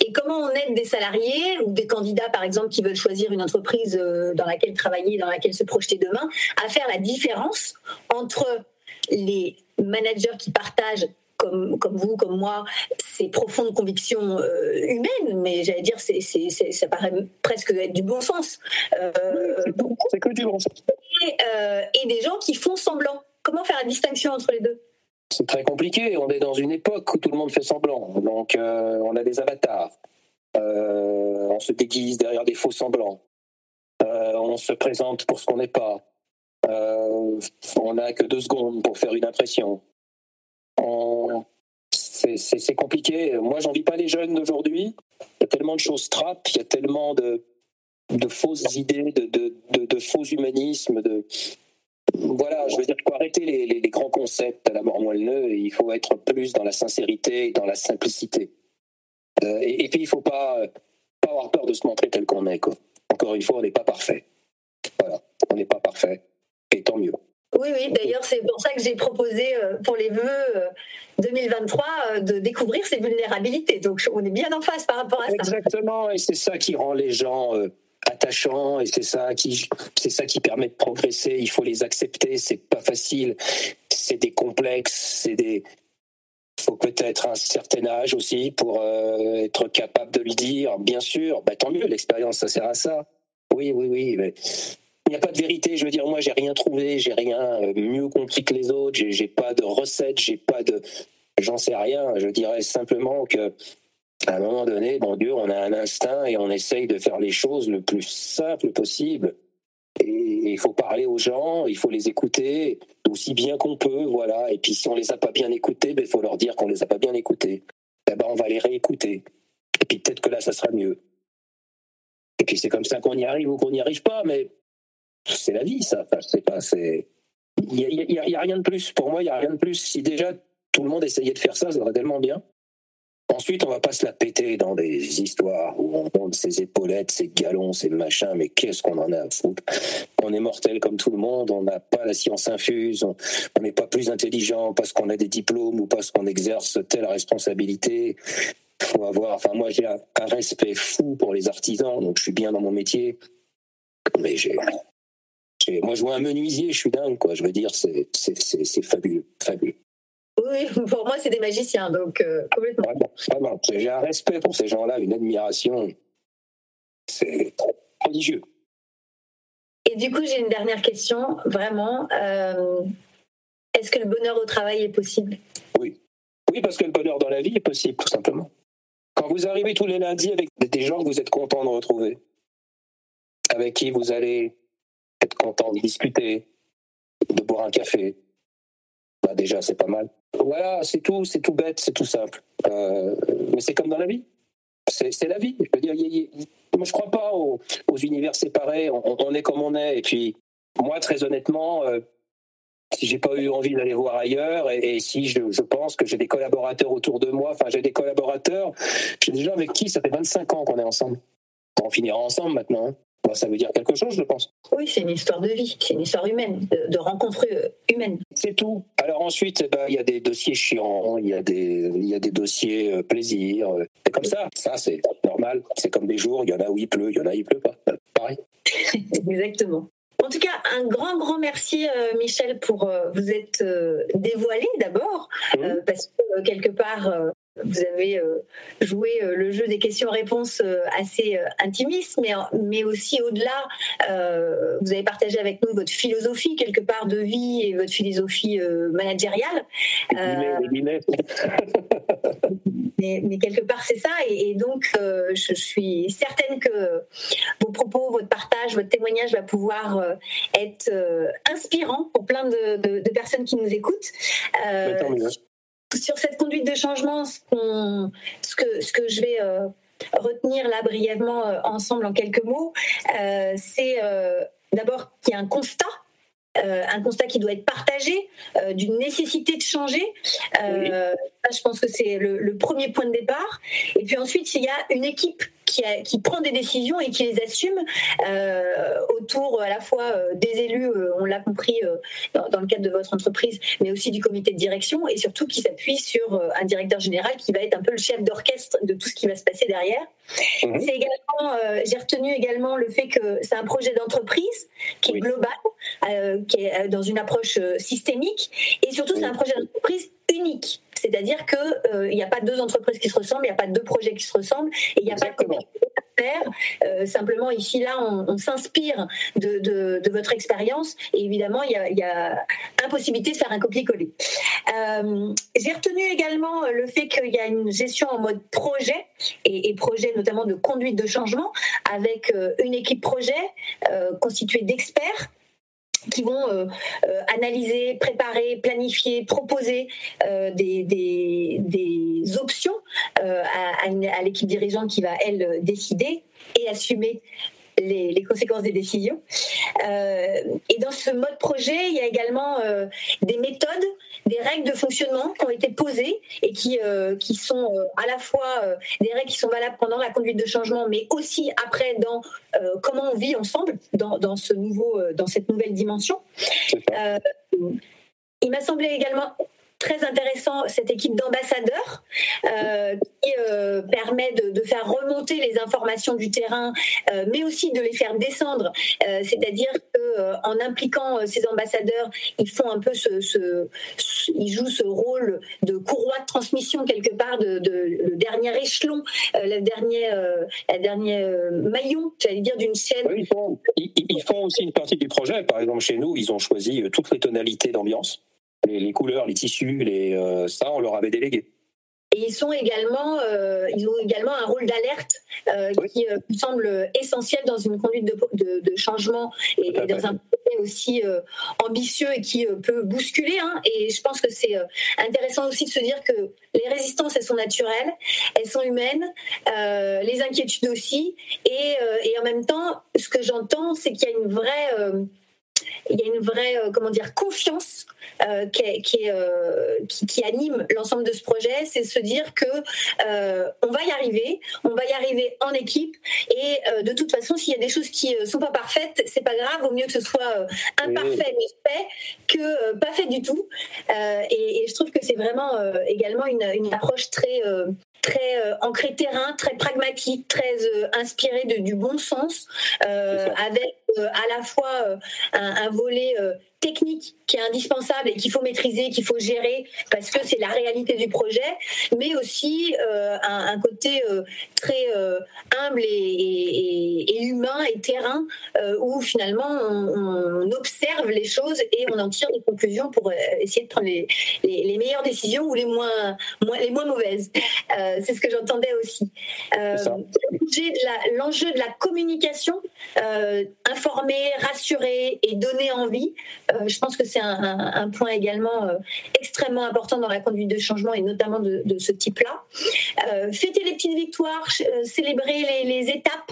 Et comment on aide des salariés ou des candidats, par exemple, qui veulent choisir une entreprise euh, dans laquelle travailler, dans laquelle se projeter demain, à faire la différence entre les managers qui partagent comme, comme vous, comme moi, ces profondes convictions euh, humaines, mais j'allais dire, c'est, c'est, ça paraît presque être du bon sens. Euh, c'est que du bon sens. Et, euh, et, des gens qui font semblant. Comment faire la distinction entre les deux? C'est très compliqué. On est dans une époque où tout le monde fait semblant. Donc, on a des avatars. On se déguise derrière des faux semblants. on se présente pour ce qu'on n'est pas. on n'a que deux secondes pour faire une impression c'est compliqué. Moi, j'en vis pas les jeunes d'aujourd'hui. Il y a tellement de choses trappes, il y a tellement de, de fausses idées, de, de, de, faux humanismes. De... Voilà, je veux dire qu'il faut arrêter les, les, grands concepts à la mort moelleux il faut être plus dans la sincérité et dans la simplicité. Euh, et, et, puis, il ne faut pas, pas avoir peur de se montrer tel qu'on est. Quoi. Encore une fois, on n'est pas parfait. Voilà, on n'est pas parfait. Et tant mieux. Oui, oui, d'ailleurs, c'est pour ça que j'ai proposé euh, pour les vœux 2023 euh, euh, de découvrir ces vulnérabilités. Donc, on est bien en face par rapport à ça. Exactement, et c'est ça qui rend les gens attachants, et c'est ça qui, c'est ça qui permet de progresser. Il faut les accepter, c'est pas facile, c'est des complexes, c'est des. Il faut peut-être un certain âge aussi pour être capable de le dire. Bien sûr, bah, tant mieux, l'expérience, ça sert à ça. Oui, oui, oui. Il n'y a pas de vérité. Je veux dire, moi, j'ai rien trouvé, j'ai rien euh, mieux compris que les autres. J'ai pas de recette, j'ai pas de, j'en sais rien. Je dirais simplement que à un moment donné, bon Dieu, on a un instinct et on essaye de faire les choses le plus simple possible. Et il faut parler aux gens, il faut les écouter aussi bien qu'on peut, voilà. Et puis si on les a pas bien écoutés, ben, il faut leur dire qu'on les a pas bien écoutés. Eh ben, on va les réécouter. Et puis peut-être que là, ça sera mieux. Et puis c'est comme ça qu'on y arrive ou qu'on n'y arrive pas, mais c'est la vie, ça. Enfin, c'est pas, c'est. Il n'y a, rien de plus. Pour moi, il n'y a rien de plus. Si déjà tout le monde essayait de faire ça, ça serait tellement bien. Ensuite, on va pas se la péter dans des histoires où on monte ses épaulettes, ses galons, ses machins, mais qu'est-ce qu'on en a à foutre? On est mortel comme tout le monde, on n'a pas la science infuse, on n'est pas plus intelligent parce qu'on a des diplômes ou parce qu'on exerce telle responsabilité. Faut avoir, enfin moi j'ai un, un respect fou pour les artisans, donc je suis bien dans mon métier, mais j'ai moi, je vois un menuisier, je suis dingue, quoi. Je veux dire, c'est fabuleux, fabuleux. Oui, pour moi, c'est des magiciens, donc euh, complètement. Vraiment, J'ai un respect pour ces gens-là, une admiration. C'est prodigieux. Et du coup, j'ai une dernière question, vraiment. Euh, est-ce que le bonheur au travail est possible? Oui. Oui, parce que le bonheur dans la vie est possible, tout simplement. Quand vous arrivez tous les lundis avec des gens que vous êtes content de retrouver, avec qui vous allez être content de discuter, de boire un café. Bah déjà, c'est pas mal. Voilà, c'est tout, c'est tout bête, c'est tout simple. Euh, mais c'est comme dans la vie. C'est la vie. Je veux dire, moi, je crois pas aux, univers séparés. On, est comme on est. Et puis, moi, très honnêtement, euh, si j'ai pas eu envie d'aller voir ailleurs, et, si je, je, pense que j'ai des collaborateurs autour de moi, enfin, j'ai des collaborateurs, j'ai des gens avec qui ça fait 25 ans qu'on est ensemble. On finira ensemble maintenant. Hein ça veut dire quelque chose, je pense. Oui, c'est une histoire de vie, c'est une histoire humaine, de, de rencontre humaine. C'est tout. Alors ensuite, bah, il y a des dossiers chiants, il y a des, il y a des dossiers euh, plaisir. C'est comme ça. Ça, c'est normal. C'est comme des jours, il y en a où il pleut, il y en a où il pleut pas. Pareil. Exactement. En tout cas, un grand, grand merci, euh, Michel, pour euh, vous être euh, dévoilé d'abord, mmh. parce que quelque part, vous avez joué le jeu des questions-réponses assez intimiste, mais, mais aussi au-delà, vous avez partagé avec nous votre philosophie quelque part de vie et votre philosophie managériale. mais, mais quelque part c'est ça. Et, donc, je suis certaine que vos propos, votre partage, votre témoignage va pouvoir être inspirant pour plein de, de, personnes qui nous écoutent. Sur cette conduite de changement, ce, ce, que, ce que je vais retenir là brièvement ensemble en quelques mots, c'est d'abord qu'il y a un constat euh, un constat qui doit être partagé, euh, d'une nécessité de changer. Euh, je pense que c'est le, premier point de départ. Et puis ensuite, il y a une équipe qui, prend des décisions et qui les assume autour à la fois des élus, on l'a compris dans, le cadre de votre entreprise, mais aussi du comité de direction et surtout qui s'appuie sur un directeur général qui va être un peu le chef d'orchestre de tout ce qui va se passer derrière. Mhm. C'est également, j'ai retenu également le fait que c'est un projet d'entreprise qui est global, qui est euh, dans une approche euh, systémique. Et surtout, c'est un projet d'entreprise unique. C'est-à-dire qu'il euh, n'y a pas deux entreprises qui se ressemblent, il n'y a pas deux projets qui se ressemblent, et il n'y a pas de faire. simplement, ici, là, on, s'inspire de, votre expérience et évidemment, il y a, impossibilité de faire un copier-coller. J'ai retenu également le fait qu'il y a une gestion en mode projet et, projet notamment de conduite de changement avec une équipe projet constituée d'experts qui vont euh, euh, analyser, préparer, planifier, proposer euh, des, options à l'équipe dirigeante qui va, elle, décider et assumer les, les, conséquences des décisions. et dans ce mode projet, il y a également des méthodes des règles de fonctionnement qui ont été posées et qui, euh, qui sont euh, à la fois euh, des règles qui sont valables pendant la conduite de changement, mais aussi après dans comment on vit ensemble dans, dans, ce nouveau, dans cette nouvelle dimension. il m'a semblé également très intéressant cette équipe d'ambassadeurs euh, qui euh, permet de, faire remonter les informations du terrain, euh, mais aussi de les faire descendre. C'est-à-dire que en impliquant ces ambassadeurs, ils font un peu ce, ils jouent ce rôle de courroie de transmission quelque part de, le dernier échelon, le dernier, la dernier maillon, j'allais dire d'une chaîne. ils font aussi une partie du projet. Par exemple, chez nous, ils ont choisi toutes les tonalités d'ambiance les, couleurs, les tissus, les, euh, ça, on leur avait délégué. Et ils sont également, euh, ils ont également un rôle d'alerte euh, qui me semble essentiel dans une conduite de, de, changement et, dans un projet aussi ambitieux et qui peut bousculer. Hein. Et je pense que c'est intéressant aussi de se dire que les résistances, elles sont naturelles, elles sont humaines, les inquiétudes aussi. Et, et, en même temps, ce que j'entends, c'est qu'il y a une vraie il y a une vraie euh, comment dire confiance euh, qui, euh, qui, qui, anime l'ensemble de ce projet, c'est se dire que on va y arriver, on va y arriver en équipe. Et de toute façon s'il y a des choses qui sont pas parfaites, c'est pas grave, vaut mieux que ce soit imparfait mais fait que pas fait du tout. Et, je trouve que c'est vraiment également une, une, approche très très euh, ancré terrain, très pragmatique, très euh, inspiré de, du bon sens, euh, avec à la fois un, un volet technique qui est indispensable et qu'il faut maîtriser, qu'il faut gérer parce que c'est la réalité du projet, mais aussi euh, un, un, côté euh, très euh, humble et, et, et, humain et terrain où finalement on, on, observe les choses et on en tire des conclusions pour essayer de prendre les, les, les meilleures décisions ou les moins, moins les moins mauvaises. c'est ce que j'entendais aussi. L'enjeu de, la communication, informer, rassurer et donner envie. Euh, je pense que c'est un, point également euh, extrêmement important dans la conduite de changement et notamment de, ce type-là. Euh, fêter les petites victoires, célébrer les, étapes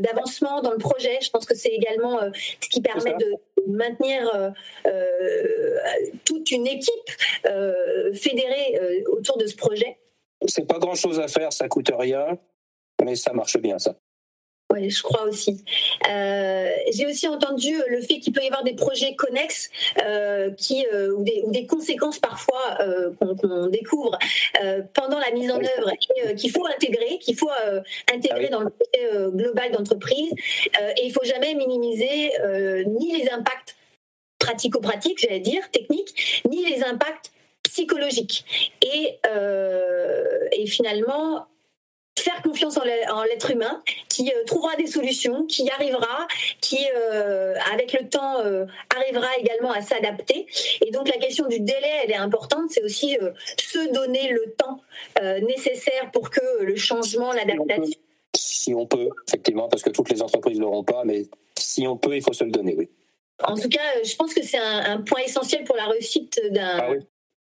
d'avancement dans le projet, je pense que c'est également ce qui permet de maintenir toute une équipe fédérée autour de ce projet. C'est pas grand chose à faire, ça coûte rien, mais ça marche bien, ça. Oui, je crois aussi. Euh, j'ai aussi entendu le fait qu'il peut y avoir des projets connexes euh, qui, euh, ou, des, ou, des, conséquences parfois qu'on découvre pendant la mise en œuvre et qu'il faut intégrer, qu'il faut intégrer ah dans le projet global d'entreprise. et il faut jamais minimiser ni les impacts pratico-pratiques, j'allais dire, techniques, ni les impacts psychologiques. Et, et finalement, faire confiance en l'être humain, qui trouvera des solutions, qui y arrivera, qui avec le temps arrivera également à s'adapter. Et donc la question du délai, elle est importante. C'est aussi se donner le temps nécessaire pour que le changement, l'adaptation si on peut, effectivement, parce que toutes les entreprises ne l'auront pas, mais si on peut, il faut se le donner, oui. En tout cas, je pense que c'est un, point essentiel pour la réussite ah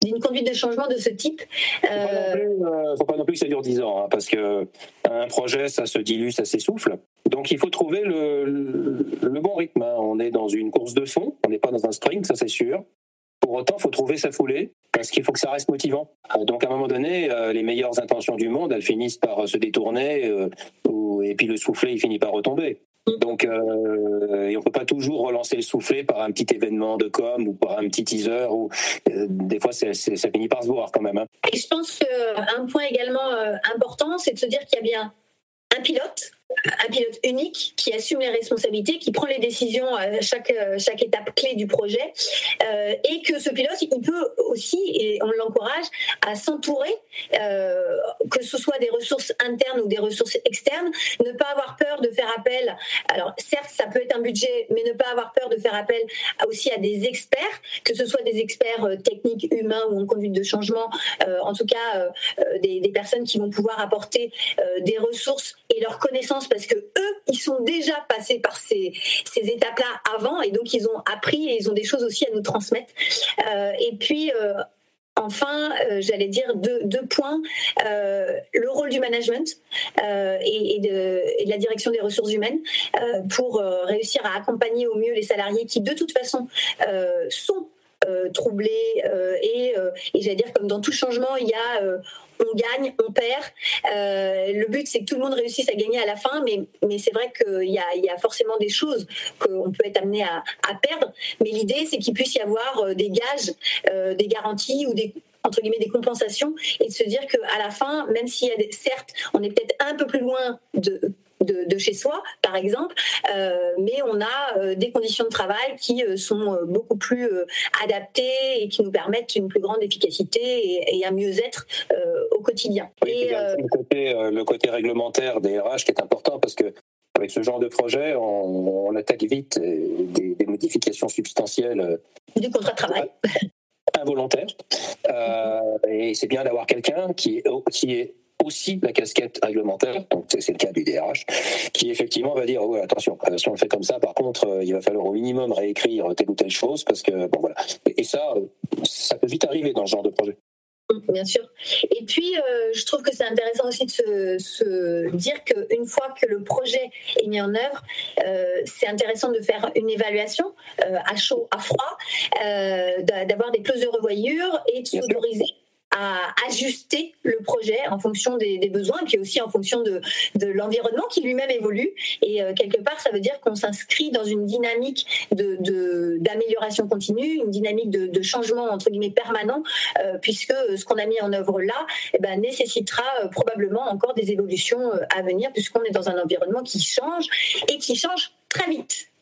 d'une conduite de changement de ce type. Il ne euh, faut pas non plus que ça dure 10 ans, hein, parce que un projet, ça se dilue, ça s'essouffle. Donc il faut trouver le, bon rythme. Hein. On est dans une course de fond, on n'est pas dans un sprint, ça c'est sûr. Pour autant, il faut trouver sa foulée parce qu'il faut que ça reste motivant. Euh, donc à un moment donné, euh, les meilleures intentions du monde, elles finissent par se détourner et puis le soufflet, il finit par retomber. Donc, euh, et on peut pas toujours relancer le soufflet par un petit événement de com ou par un petit teaser. Ou euh, des fois, ça finit par se voir quand même. Hein. Et je pense qu'un point également euh, important, c'est de se dire qu'il y a bien un pilote un pilote unique qui assume les responsabilités, qui prend les décisions à chaque, chaque étape clé du projet, euh, et que ce pilote, il peut aussi, et on l'encourage, à s'entourer, euh, que ce soit des ressources internes ou des ressources externes, ne pas avoir peur de faire appel. Alors certes, ça peut être un budget, mais ne pas avoir peur de faire appel aussi à des experts, que ce soit des experts euh, techniques, humains ou en conduite de changement, en tout cas des, des, personnes qui vont pouvoir apporter des ressources et leurs connaissances parce que eux, ils sont déjà passés par ces, étapes-là avant et donc ils ont appris et ils ont des choses aussi à nous transmettre. Euh, et puis, euh, Enfin, euh, j'allais dire deux, points. le rôle du management et, de, la direction des ressources humaines pour réussir à accompagner au mieux les salariés qui, de toute façon, sont troublés. et j'allais dire, comme dans tout changement, il y a on gagne, on perd. Euh, le but, c'est que tout le monde réussisse à gagner à la fin, mais, mais c'est vrai qu'il y a, y a, forcément des choses qu'on peut être amené à, perdre. Mais l'idée, c'est qu'il puisse y avoir euh, des gages, euh, des garanties ou des entre guillemets des compensations et de se dire qu'à la fin, même s'il certes, on est peut-être un peu plus loin de de, chez soi, par exemple, euh, mais on a euh, des conditions de travail qui euh, sont beaucoup plus adaptées et qui nous permettent une plus grande efficacité et, un mieux-être au quotidien. et, le, côté, réglementaire des RH qui est important parce que avec ce genre de projet, on, attaque vite des, modifications substantielles du contrat de travail involontaires. et c'est bien d'avoir quelqu'un qui qui est aussi la casquette réglementaire, donc c'est le cas du DRH, qui effectivement va dire oh, attention, euh, si on le fait comme ça, par contre, euh, il va falloir au minimum réécrire telle ou telle chose parce que bon voilà. Et, ça, ça peut vite arriver dans ce genre de projet. Bien sûr. Et puis, euh, je trouve que c'est intéressant aussi de se, dire qu'une fois que le projet est mis en œuvre, c'est intéressant de faire une évaluation à chaud, à froid, d'avoir des clauses de revoyure et de s'autoriser à ajuster le projet en fonction des, besoins puis aussi en fonction de, l'environnement qui lui-même évolue. Et euh, quelque part, ça veut dire qu'on s'inscrit dans une dynamique d'amélioration continue, une dynamique de, changement entre guillemets permanent, euh, puisque ce qu'on a mis en œuvre là eh ben, nécessitera euh, probablement encore des évolutions à venir, puisqu'on est dans un environnement qui change et qui change très vite.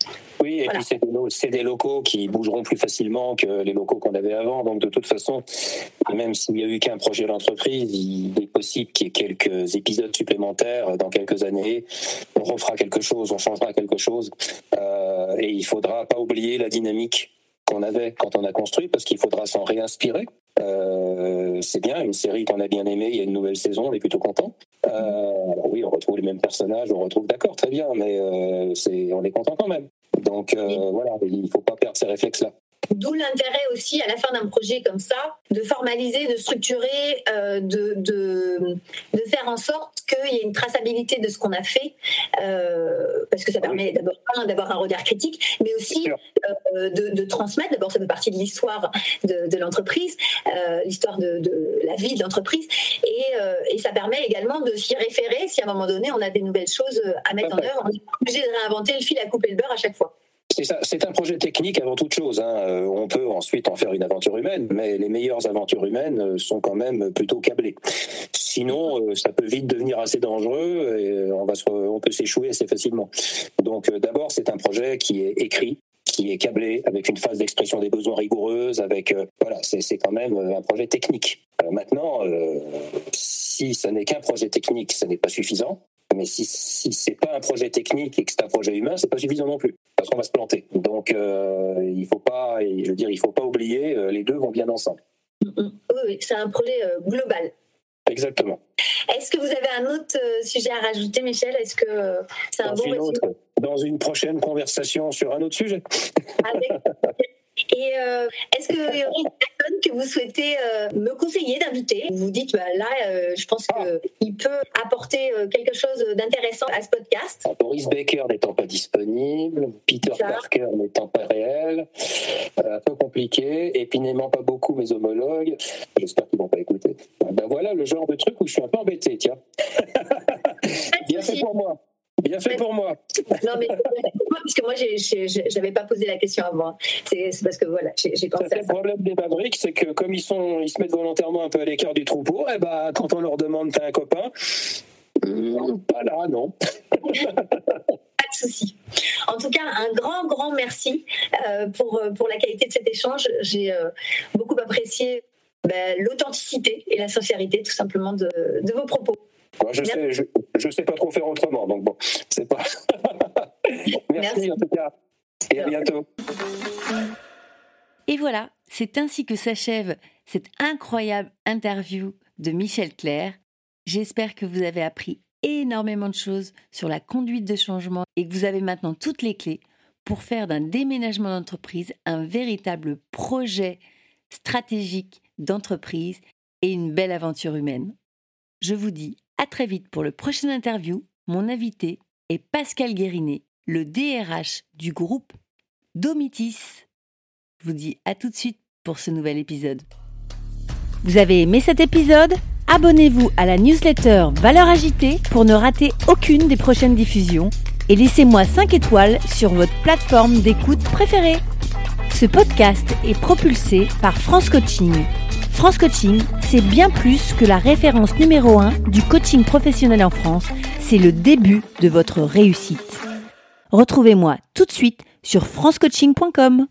Oui, et puis c'est des, locaux qui bougeront plus facilement que les locaux qu'on avait avant. Donc de toute façon, même s'il n'y a eu qu'un projet d'entreprise, il est possible qu'il y ait quelques épisodes supplémentaires dans quelques années. On refera quelque chose, on changera quelque chose. Euh, et il faudra pas oublier la dynamique qu'on avait quand on a construit, parce qu'il faudra s'en réinspirer. Euh, c'est bien, une série qu'on a bien aimée, il y a une nouvelle saison, on est plutôt content. Euh, oui, on retrouve les mêmes personnages, on retrouve d'accord, très bien, mais euh, c'est, on est content quand même. Donc voilà, il ne faut pas perdre ces réflexes-là. D'où l'intérêt aussi à la fin d'un projet comme ça de formaliser, de structurer, euh, de, de, de, faire en sorte qu'il y ait une traçabilité de ce qu'on a fait, euh, parce que ça permet d'abord d'avoir un regard critique, mais aussi euh, de, de, transmettre. D'abord, ça fait partie de l'histoire de, de l'entreprise, l'histoire de, la vie de l'entreprise, et, et, ça permet également de s'y référer si à un moment donné on a des nouvelles choses à mettre en œuvre. On n'est pas obligé de réinventer le fil à couper le beurre à chaque fois. C'est un projet technique avant toute chose. Hein. Euh, on peut ensuite en faire une aventure humaine, mais les meilleures aventures humaines euh, sont quand même plutôt câblées. Sinon, euh, ça peut vite devenir assez dangereux et on, peut s'échouer assez facilement. Donc d'abord, c'est un projet qui est écrit, qui est câblé, avec une phase d'expression des besoins rigoureuse, avec voilà, c'est quand même un projet technique. maintenant, si ce n'est qu'un projet technique, ce n'est pas suffisant. Mais si, si c'est pas un projet technique et que c'est un projet humain, c'est pas suffisant non plus, parce qu'on va se planter. Donc, il faut pas, je veux dire, il faut pas oublier, les deux vont bien ensemble. Oui, c'est un projet global. Exactement. Est-ce que vous avez un autre euh, sujet à rajouter, Michel? Est-ce que euh, c'est un dans bon une Dans une prochaine conversation sur un autre sujet. Et euh, est-ce qu'il y aurait une personne que vous souhaitez me conseiller d'inviter? Vous vous dites, bah, là, je pense qu'il peut apporter quelque chose d'intéressant à ce podcast. Boris Baker n'étant pas disponible, Peter Parker n'étant pas réel, un peu compliqué, et puis n'aimant pas beaucoup mes homologues, j'espère qu'ils ne vont pas écouter. Ben voilà le genre de truc où je suis un peu embêté, tiens. Bien fait pour moi. Bien fait pour moi. Non, mais parce que moi, je n'avais pas posé la question avant. C'est parce que voilà, j'ai pensé ça. Le problème des Mavericks, c'est que comme ils, sont, ils se mettent volontairement un peu à l'écart du troupeau, et eh ben, quand on leur demande t'as un copain, pas là, non. pas de souci. En tout cas, un grand, grand merci euh, pour, pour la qualité de cet échange. J'ai euh, beaucoup apprécié ben, l'authenticité et la sincérité tout simplement de, vos propos. Je sais, je, sais pas trop faire autrement, donc bon, c'est pas. Merci, en tout cas, et à bientôt. Et voilà, c'est ainsi que s'achève cette incroyable interview de Michel Claire. J'espère que vous avez appris énormément de choses sur la conduite de changement et que vous avez maintenant toutes les clés pour faire d'un déménagement d'entreprise un véritable projet stratégique d'entreprise et une belle aventure humaine. Je vous dis à très vite pour le prochain interview. Mon invité est Pascal Guérinet, le DRH du groupe Domitis. Je vous dis à tout de suite pour ce nouvel épisode. Vous avez aimé cet épisode? Abonnez-vous à la newsletter Valeurs Agitée pour ne rater aucune des prochaines diffusions et laissez-moi 5 étoiles sur votre plateforme d'écoute préférée. Ce podcast est propulsé par France Coaching. France Coaching, c'est bien plus que la référence numéro 1 du coaching professionnel en France, c'est le début de votre réussite. Retrouvez-moi tout de suite sur francecoaching.com.